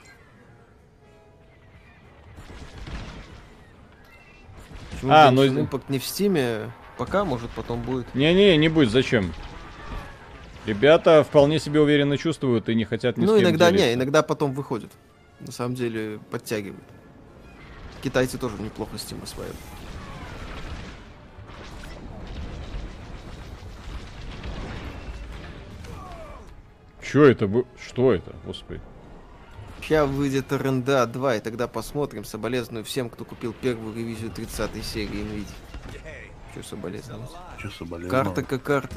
Почему а, ну... Impact не в стиме, пока, может, потом будет. Не-не, не будет, зачем? Ребята вполне себе уверенно чувствуют и не хотят ни Ну, иногда делиться. не, иногда потом выходят. На самом деле, подтягивают. Китайцы тоже неплохо Steam осваивают. Чё это? Что это? Господи. Сейчас выйдет РНДА 2, и тогда посмотрим. Соболезную всем, кто купил первую ревизию 30 серии NVIDIA. Чё соболезновать? Чё соболезновать? Карта как карта.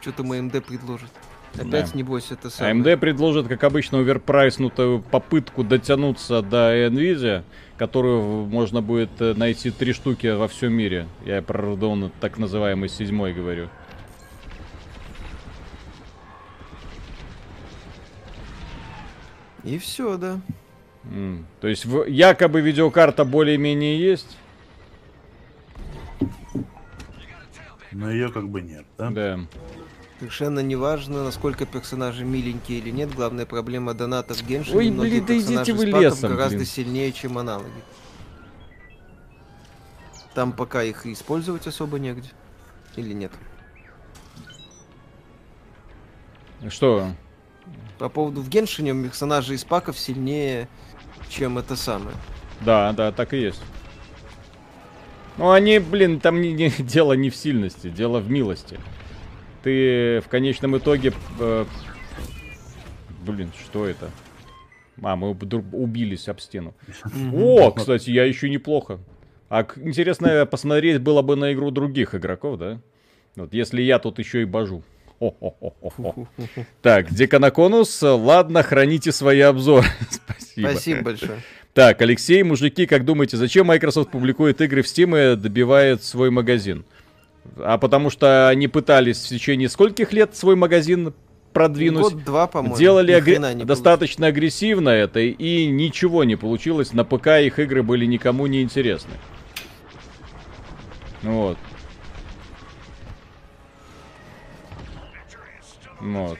Что там AMD предложит? Опять, да. небось, это самое. AMD предложит, как обычно, оверпрайснутую попытку дотянуться до Nvidia, которую можно будет э, найти три штуки во всем мире. Я про Radeon так называемый седьмой говорю. И все, да. Mm. То есть в, якобы видеокарта более-менее есть? Но ее как бы нет, да? Да. Совершенно неважно, насколько персонажи миленькие или нет. Главная проблема донатов в Геншине. Ой, блин, да идите вы лесом, гораздо блин. сильнее, чем аналоги. Там пока их и использовать особо негде. Или нет? Что? По поводу в Геншине персонажи из паков сильнее, чем это самое. Да, да, так и есть. Ну, они, блин, там не, не, дело не в сильности, дело в милости ты в конечном итоге... Э, блин, что это? А, мы убились об стену. О, кстати, я еще неплохо. А интересно посмотреть было бы на игру других игроков, да? Вот если я тут еще и бажу. Так, Деканаконус, ладно, храните свои обзоры. Спасибо. Спасибо большое. Так, Алексей, мужики, как думаете, зачем Microsoft публикует игры в Steam и добивает свой магазин? А потому что они пытались в течение скольких лет свой магазин продвинуть. Год-два, по-моему. Делали агр... достаточно агрессивно это, и ничего не получилось. На ПК их игры были никому не интересны. Вот. Вот.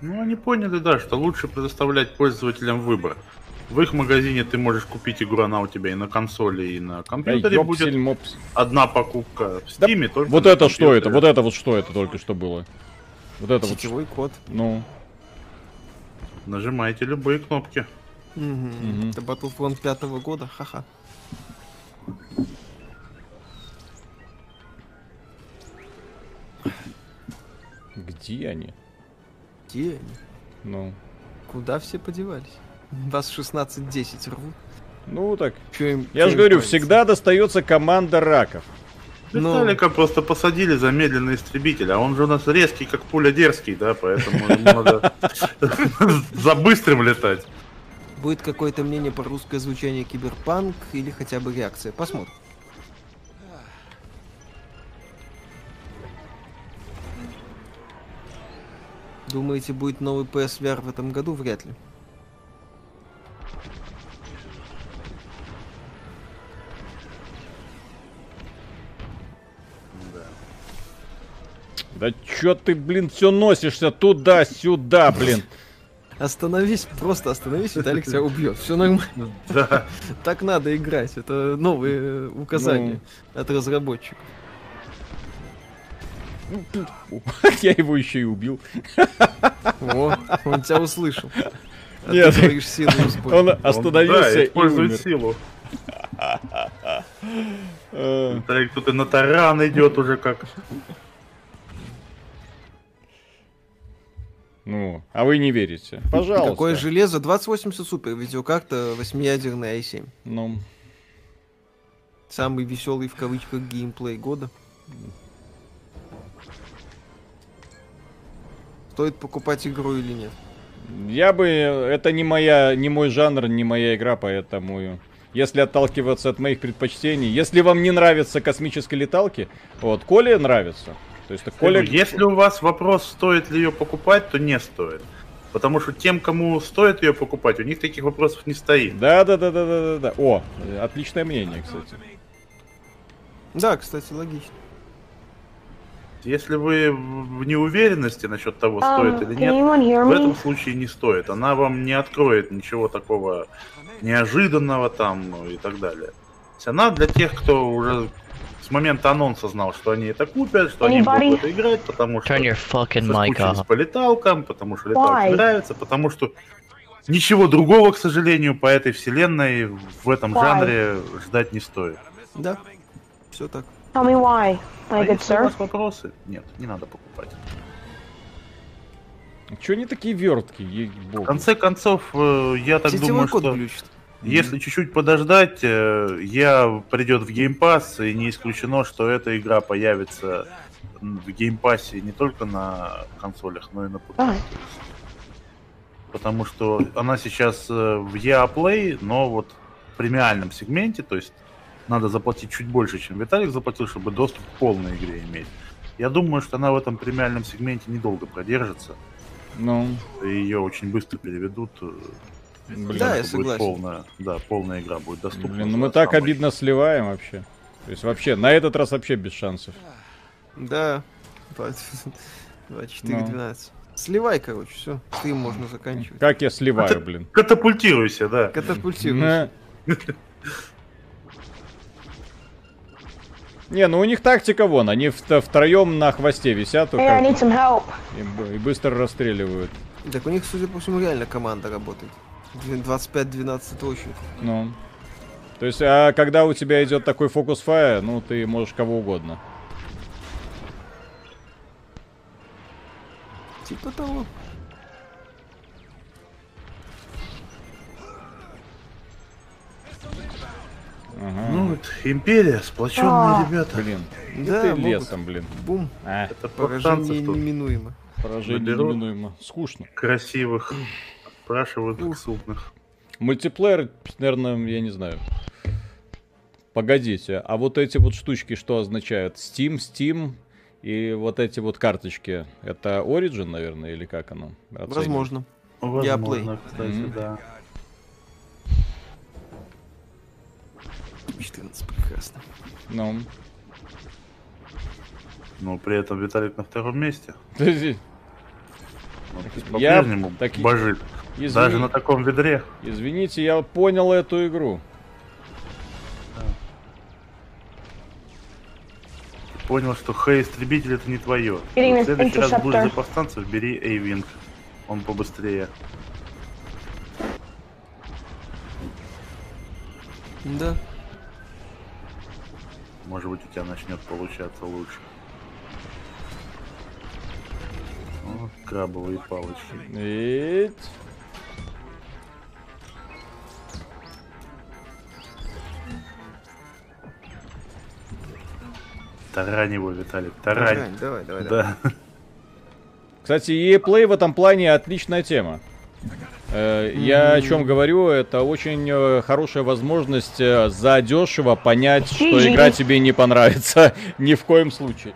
Ну, они поняли, да, что лучше предоставлять пользователям выбор. В их магазине ты можешь купить игру, она у тебя и на консоли, и на Да компьютере будет ёпсель мопс. одна покупка. В Да Steam только Вот на это что это? компьютере. Вот это вот что это только что было? Вот это вот. Сетевой код. Ну, Нажимаете любые кнопки. Мгм. Мгм. Это Battlefront пятого года, ха-ха. где они? Где они? Ну, Куда все подевались? Вас 16-10 рвут. ну так. Чё им, Я же говорю, париться? всегда достается команда раков. Ну. Виталика просто посадили за медленный истребитель, а он же у нас резкий, как пуля дерзкий, да, поэтому ему надо за быстрым летать. Будет какое-то мнение по русское звучание киберпанк или хотя бы реакция. Посмотрим. Думаете, будет новый PSVR в этом году? Вряд ли. Да чё ты, блин, все носишься туда-сюда, блин. Остановись, просто остановись, Виталик тебя убьет. Все нормально. Да. Так надо играть. Это новые э, указания от разработчиков. Я его еще и убил. О, он тебя услышал. А Нет. ты силу. Он Он, остановился да, и использует умер. силу. Э, Виталик тут и на таран идет уже как. Ну, а вы не верите. Пожалуйста. Какое железо? 2080 супер, видеокарта 8-ядерная i7. Ну, Самый веселый в кавычках геймплей года. Стоит покупать игру или нет? я бы... Это не моя, не мой жанр, не моя игра, поэтому... Если отталкиваться от моих предпочтений, если вам не нравятся космические леталки, вот, Коле нравится. То есть, Коля... Если у вас вопрос, стоит ли ее покупать, то не стоит. Потому что тем, кому стоит ее покупать, у них таких вопросов не стоит. Да, да, да, да, да, да, да. О, отличное мнение, кстати. Да, кстати, логично. Если вы в неуверенности насчет того, Um, стоит или can нет, в этом случае не стоит. Она вам не откроет ничего такого неожиданного там ну, и так далее. То есть она для тех, кто уже момента анонса знал, что они это купят, что они Anybody? будут в это играть, потому что соскучились по леталкам, потому что леталки Why? нравятся, потому что ничего другого, к сожалению, по этой вселенной в этом Why? жанре ждать не стоит. Да, все так. Tell me why, А my good если у sir. вас вопросы, нет, не надо покупать. Че они такие верткие, В конце концов, э, я так Сетевой думаю, код что глючит. Если чуть-чуть подождать, э, я придет в Game Pass, и не исключено, что эта игра появится в Game Pass не только на консолях, но и на ПК. Потому что она сейчас э, в EA Play, но вот в премиальном сегменте, то есть надо заплатить чуть больше, чем Виталик заплатил, чтобы доступ к полной игре иметь. Я думаю, что она в этом премиальном сегменте недолго продержится. Ну, и Ее очень быстро переведут. Блин. Да, я согласен. Полная, да, полная игра будет доступна. Блин, ну мы так самой- обидно сливаем вообще. То есть вообще, на этот раз вообще без шансов. Да. 24 Ну. 12. Сливай, короче, все. Стрим можно заканчивать. Как я сливаю, Это- блин. Катапультируйся, да. Катапультируй. На. Не, ну у них тактика вон, они в- втроем на хвосте висят Hey, I need some help. и, б- и быстро расстреливают. Так у них, судя по всему, реально команда работает. 25-12 точек. Ну. То есть, а когда у тебя идет такой фокус фая, ну ты можешь кого угодно. Типа того. Ага. Ну, вот, империя, сплоченные А. ребята. Блин. Да, ты могут. лесом, блин. Бум. А, Это Поражение неминуемо. поражение Наберу. неминуемо. Скучно. красивых спрашивают их сутных. Мультиплеер, наверное, я не знаю. Погодите, а вот эти вот штучки что означают? Steam, Steam и вот эти вот карточки. Это Origin, наверное, или как оно? оценивается? Возможно. Возможно, кстати, Мгм. да. 14 прекрасно. Ну. Но при этом Виталик на втором месте. Подожди. Ну, Я По-прежнему так божит. Извини- Даже на таком ведре. Извините, я понял эту игру. Понял, что Х-истребитель это не твое. В следующий раз будешь за повстанцев, бери Эйвинг. Он побыстрее. Да. Может быть, у тебя начнет получаться лучше. О, крабовые палочки. Эть. Тарань его, Виталик, тарань. Давай, давай, давай. давай. Да. Кстати, EA Play в этом плане отличная тема. Э, Я о чем говорю, это очень э, хорошая возможность э, задешево понять, что игра тебе не понравится ни в коем случае.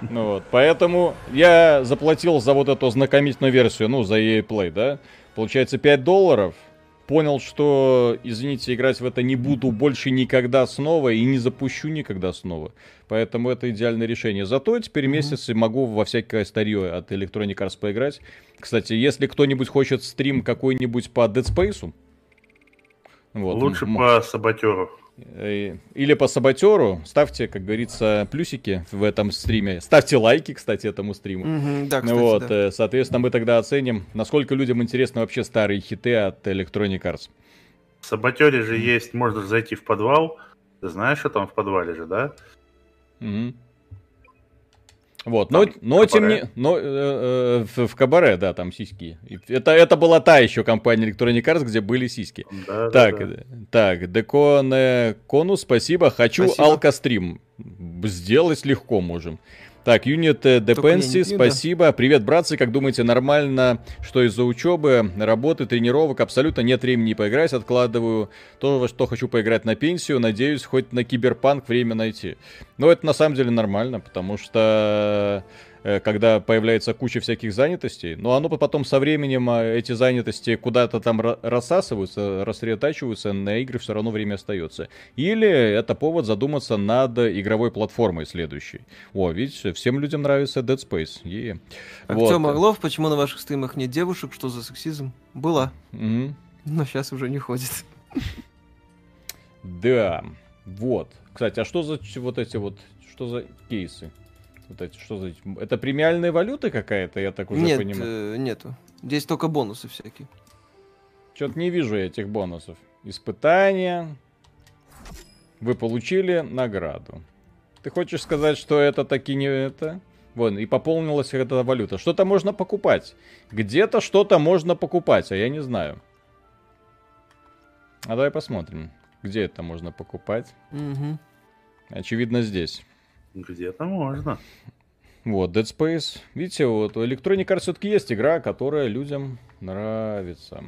Ну вот, поэтому я заплатил за вот эту знакомительную версию, ну, за EA Play, да? Получается 5 долларов. Понял, что, извините, играть в это не буду больше никогда снова и не запущу никогда снова. Поэтому это идеальное решение. Зато теперь месяц и могу во всякое старье от Electronic Arts поиграть. Кстати, если кто-нибудь хочет стрим какой-нибудь по Dead Space, вот, Лучше м- по саботеру. Э, или по Саботеру, ставьте, как говорится, плюсики в этом стриме. Ставьте лайки, кстати, этому стриму. Мгм, да, кстати, вот, да. э, соответственно, мы тогда оценим, насколько людям интересны вообще старые хиты от Electronic Arts. В саботере же есть, можно зайти в подвал. Ты знаешь, что там в подвале же, да? Мгм. Вот, но, Там но тем кабаре. не... Но, э, э, в, кабаре, да, там сиськи. Это, это была та еще компания Electronic Arts, где были сиськи. Да, да, так, да. э, так, Деконе Кону, спасибо. Хочу алкострим. Сделать легко можем. Так, э, Dependency, пью, да. спасибо. Привет, братцы, как думаете, нормально, что из-за учебы, работы, тренировок абсолютно нет времени поиграть, откладываю то, во что хочу поиграть на пенсию, надеюсь, хоть на киберпанк время найти. Но это на самом деле нормально, потому что э, когда появляется куча всяких занятостей, но оно потом со временем, а, эти занятости куда-то там ра- рассасываются, рассредотачиваются, на игры все равно время остается. Или это повод задуматься над игровой платформой следующей. О, видите, всем людям нравится Dead Space. Е. Артем Вот. Орлов, почему на ваших стримах нет девушек? Что за сексизм? Была, Мгм. но сейчас уже не ходит. Да, вот. Кстати, а что за вот эти вот, что за кейсы? Вот эти, что за... Это премиальная валюта какая-то, я так уже Нет, понимаю. э, нету. Здесь только бонусы всякие. Что-то не вижу я этих бонусов. Испытания. Вы получили награду. Ты хочешь сказать, что это таки не это? Вон, и пополнилась эта валюта. Что-то можно покупать. Где-то что-то можно покупать, а я не знаю. А давай посмотрим, где это можно покупать. Мгм. Очевидно, здесь. Где-то можно. Вот, Dead Space. Видите, вот у Electronic Arts все-таки есть игра, которая людям нравится.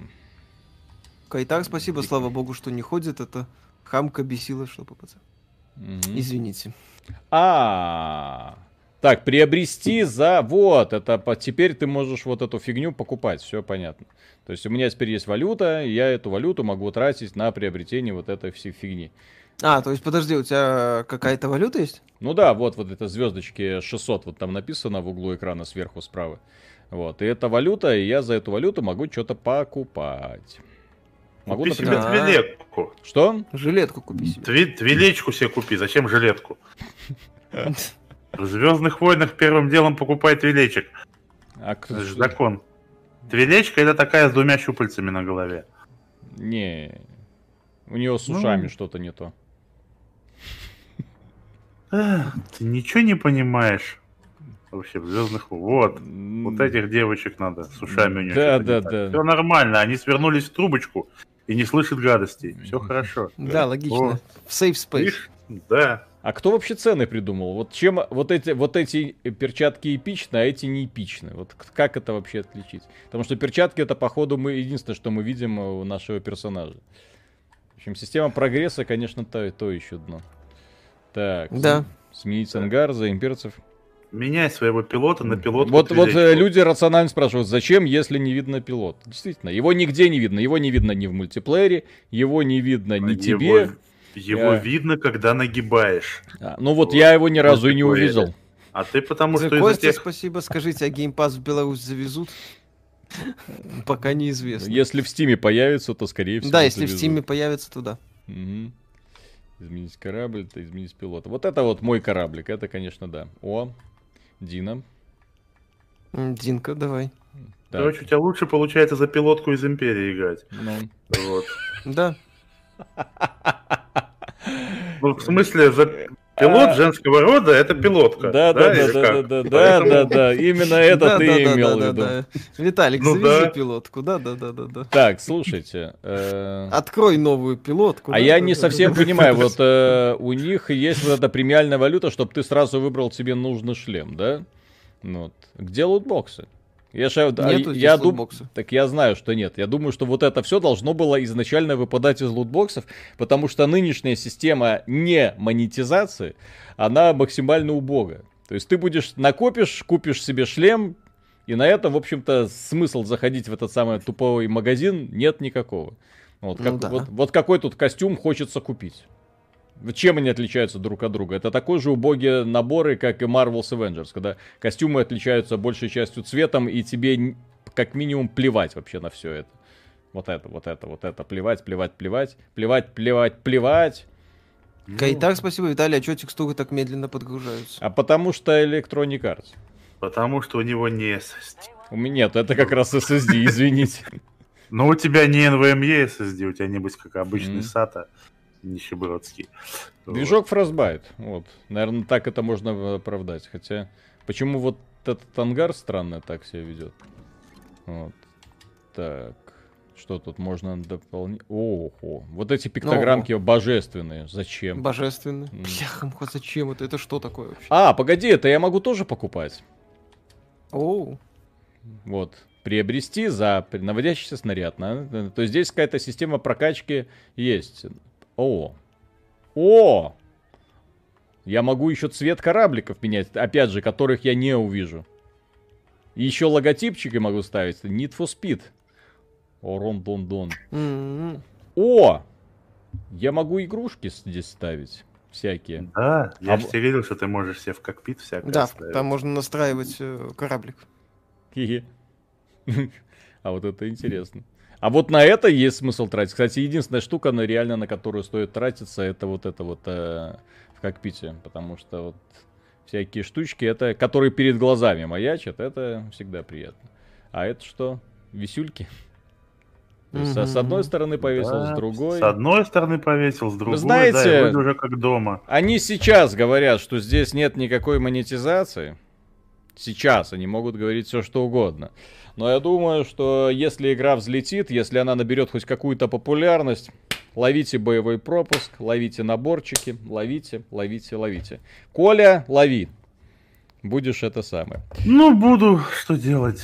Кайтар, спасибо, слава богу, что не ходит. Это хамка бесила, что попадать. Мгм. Извините. А, так, приобрести за... Вот, это теперь ты можешь вот эту фигню покупать, все понятно. То есть у меня теперь есть валюта, и я эту валюту могу тратить на приобретение вот этой всей фигни. А, то есть, подожди, у тебя какая-то валюта есть? Ну да, вот, вот это звездочки 600, вот там написано в углу экрана сверху справа. Вот, и это валюта, и я за эту валюту могу что-то покупать. Могу, Купи себе например... Да. твилетку. Что? Жилетку купи себе. Тви- Твилечку себе купи. Зачем жилетку? В Звездных войнах первым делом покупай твилечек. А кто- Это же закон. Твилечка это такая с двумя щупальцами на голове. Не, у нее с Ну. ушами что-то не то. Эх, Ты ничего не понимаешь. Вообще, в звездных Вот. Вот этих девочек надо с ушами у них. Да, да, да. Все нормально, они свернулись в трубочку и не слышат гадостей. Все хорошо. Да, логично. В safe space. Да. А кто вообще цены придумал? Вот чем вот эти, вот эти перчатки эпичны, а эти не эпичны? Вот как это вообще отличить? Потому что перчатки это, походу, мы единственное, что мы видим у нашего персонажа. В общем, система прогресса, конечно, то, то еще дно. Так, Да. см- сменить ангар за имперцев. Меняй своего пилота на пилотку. Вот, вот э, люди рационально спрашивают, зачем, если не видно пилот? Действительно, его нигде не видно. Его не видно ни в мультиплеере, его не видно ни Его- тебе. Его Я- видно, когда нагибаешь. А, ну вот Вот. я его ни разу и не увидел. А ты потому За что Костя, тех... спасибо. Скажите, а геймпас в Беларусь завезут? Пока неизвестно. Если в Стиме появится, то скорее всего. Да, если в завезут. Стиме появится, то да. Мгм. Изменить корабль, то изменить пилота. Вот это вот мой кораблик, это, конечно, да. О, Дина. Динка, давай. Так, Короче, у тебя лучше получается за пилотку из Империи играть. ну. Вот. Да. Ну, в смысле, за пилот женского рода это пилотка. Да, да, да, да, да, да, Поэтому- да, да, именно это ты имел в виду. Виталик, Ну завези пилотку. Да, да, да, да, да. Так, слушайте. э, Открой новую пилотку. А я не совсем понимаю, вот э, у них есть вот эта премиальная валюта, чтобы ты сразу выбрал себе нужный шлем, да? Ну Вот. Где лутбоксы? Я, же, а, Нету я здесь дум-. Так я знаю, что нет. Я думаю, что вот это все должно было изначально выпадать из лутбоксов, потому что нынешняя система не монетизации, она максимально убога. То есть ты будешь накопишь, купишь себе шлем, и на этом, в общем-то, смысл заходить в этот самый туповый магазин нет никакого. Вот, Ну как- да. вот, вот какой тут костюм хочется купить. Чем они отличаются друг от друга? Это такой же убогие наборы, как и Marvel's Avengers, когда костюмы отличаются большей частью цветом, и тебе как минимум плевать вообще на все это. Вот это, вот это, вот это, плевать, плевать, плевать, плевать, плевать, плевать. Кайтак, спасибо, Виталий, а что текстуры так медленно подгружаются? А потому что Electronic Arts. Потому что у него не SSD. У меня нет, это как раз SSD, извините. Но у тебя не NVMe SSD, у тебя небось как обычный. SATA нищебродский. Вот. Движок Frostbite. Вот. Наверное, так это можно оправдать. Хотя, почему вот этот ангар странно так себя ведет? Вот. Так. Что тут можно дополнить? Ого. Вот эти пиктограммки божественные. Зачем? Божественно. М. Бляха, зачем это? Это что такое вообще? А, погоди, это я могу тоже покупать. Оу. Вот. Приобрести за наводящийся снаряд. на- То есть здесь какая-то система прокачки есть. О. О! Я могу еще цвет корабликов менять, опять же, которых я не увижу. И еще логотипчики могу ставить. Need for Speed. Орон Дон Дон. О! Я могу игрушки здесь ставить. Всякие. Да, я А же в- тебе говорил, что ты можешь себе в кокпит всякое Да, ставить. там можно настраивать э, кораблик. А вот это интересно. А вот на это есть смысл тратить. Кстати, единственная штука, на реально на которую стоит тратиться, это вот это вот э, в кокпите. Потому что вот всякие штучки, это, которые перед глазами маячат, это всегда приятно. А это что? Висюльки? То есть, со- с одной стороны повесил, Да, с другой. С одной стороны повесил, с другой, знаете- да, уже как дома. Они сейчас говорят, что здесь нет никакой монетизации. Сейчас они могут говорить все что угодно. Но я думаю, что если игра взлетит, если она наберет хоть какую-то популярность, ловите боевой пропуск, ловите наборчики, ловите, ловите, ловите. Коля, лови. Будешь это самое. Ну, буду, что делать.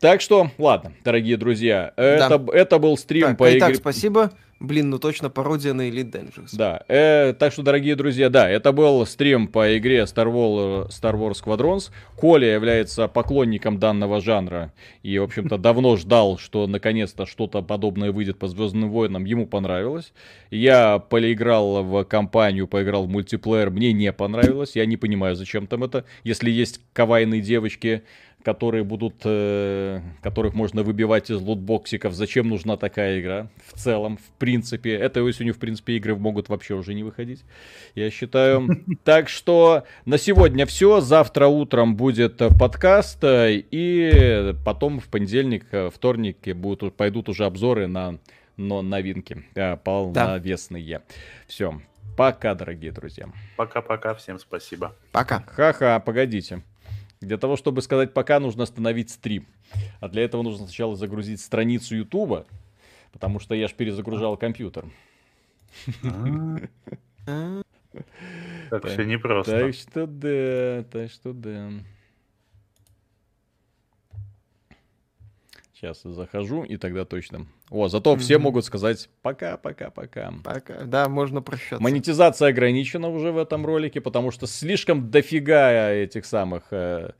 Так что, ладно, дорогие друзья, это, это был стрим Так, по Итак, игре. спасибо. Блин, ну точно пародия на Elite Dangerous. Да, э, так что, дорогие друзья, да, это был стрим по игре Star Wars, Star Wars Squadrons. Коля является поклонником данного жанра и, в общем-то, давно ждал, что наконец-то что-то подобное выйдет по Звездным войнам. Ему понравилось. Я поиграл в компанию, поиграл в мультиплеер, мне не понравилось. Я не понимаю, зачем там это, если есть кавайные девочки, которые будут, э, которых можно выбивать из лутбоксиков. Зачем нужна такая игра? В целом, в принципе. Этой осенью, в принципе, игры могут вообще уже не выходить. Я считаю. Так что на сегодня все. Завтра утром будет э, подкаст. э, И потом в понедельник, э, вторник будут, пойдут уже обзоры на но новинки. э, Полновесные. Все. Пока, дорогие друзья. Пока-пока, всем спасибо. Пока. Ха-ха, погодите. Для того, чтобы сказать пока, нужно остановить стрим. А для этого нужно сначала загрузить страницу Ютуба, потому что я ж перезагружал компьютер. Так все непросто. Так что да, так что да. Сейчас захожу, и тогда точно. О, зато все Мгм. могут сказать пока, пока, пока. Пока. Да, можно прощаться. Монетизация ограничена уже в этом ролике, потому что слишком дофига этих самых э,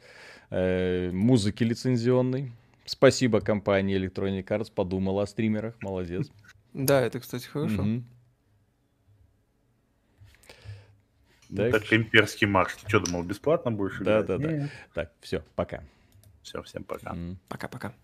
э, музыки лицензионной. Спасибо компании Electronic Arts, подумала о стримерах, молодец. Да, это, кстати, хорошо. Ну, Так. Так, имперский марш. Ты что, думал, бесплатно будешь Да, играть? да, да. Нет. Так, все, пока. Все, всем пока. Пока-пока.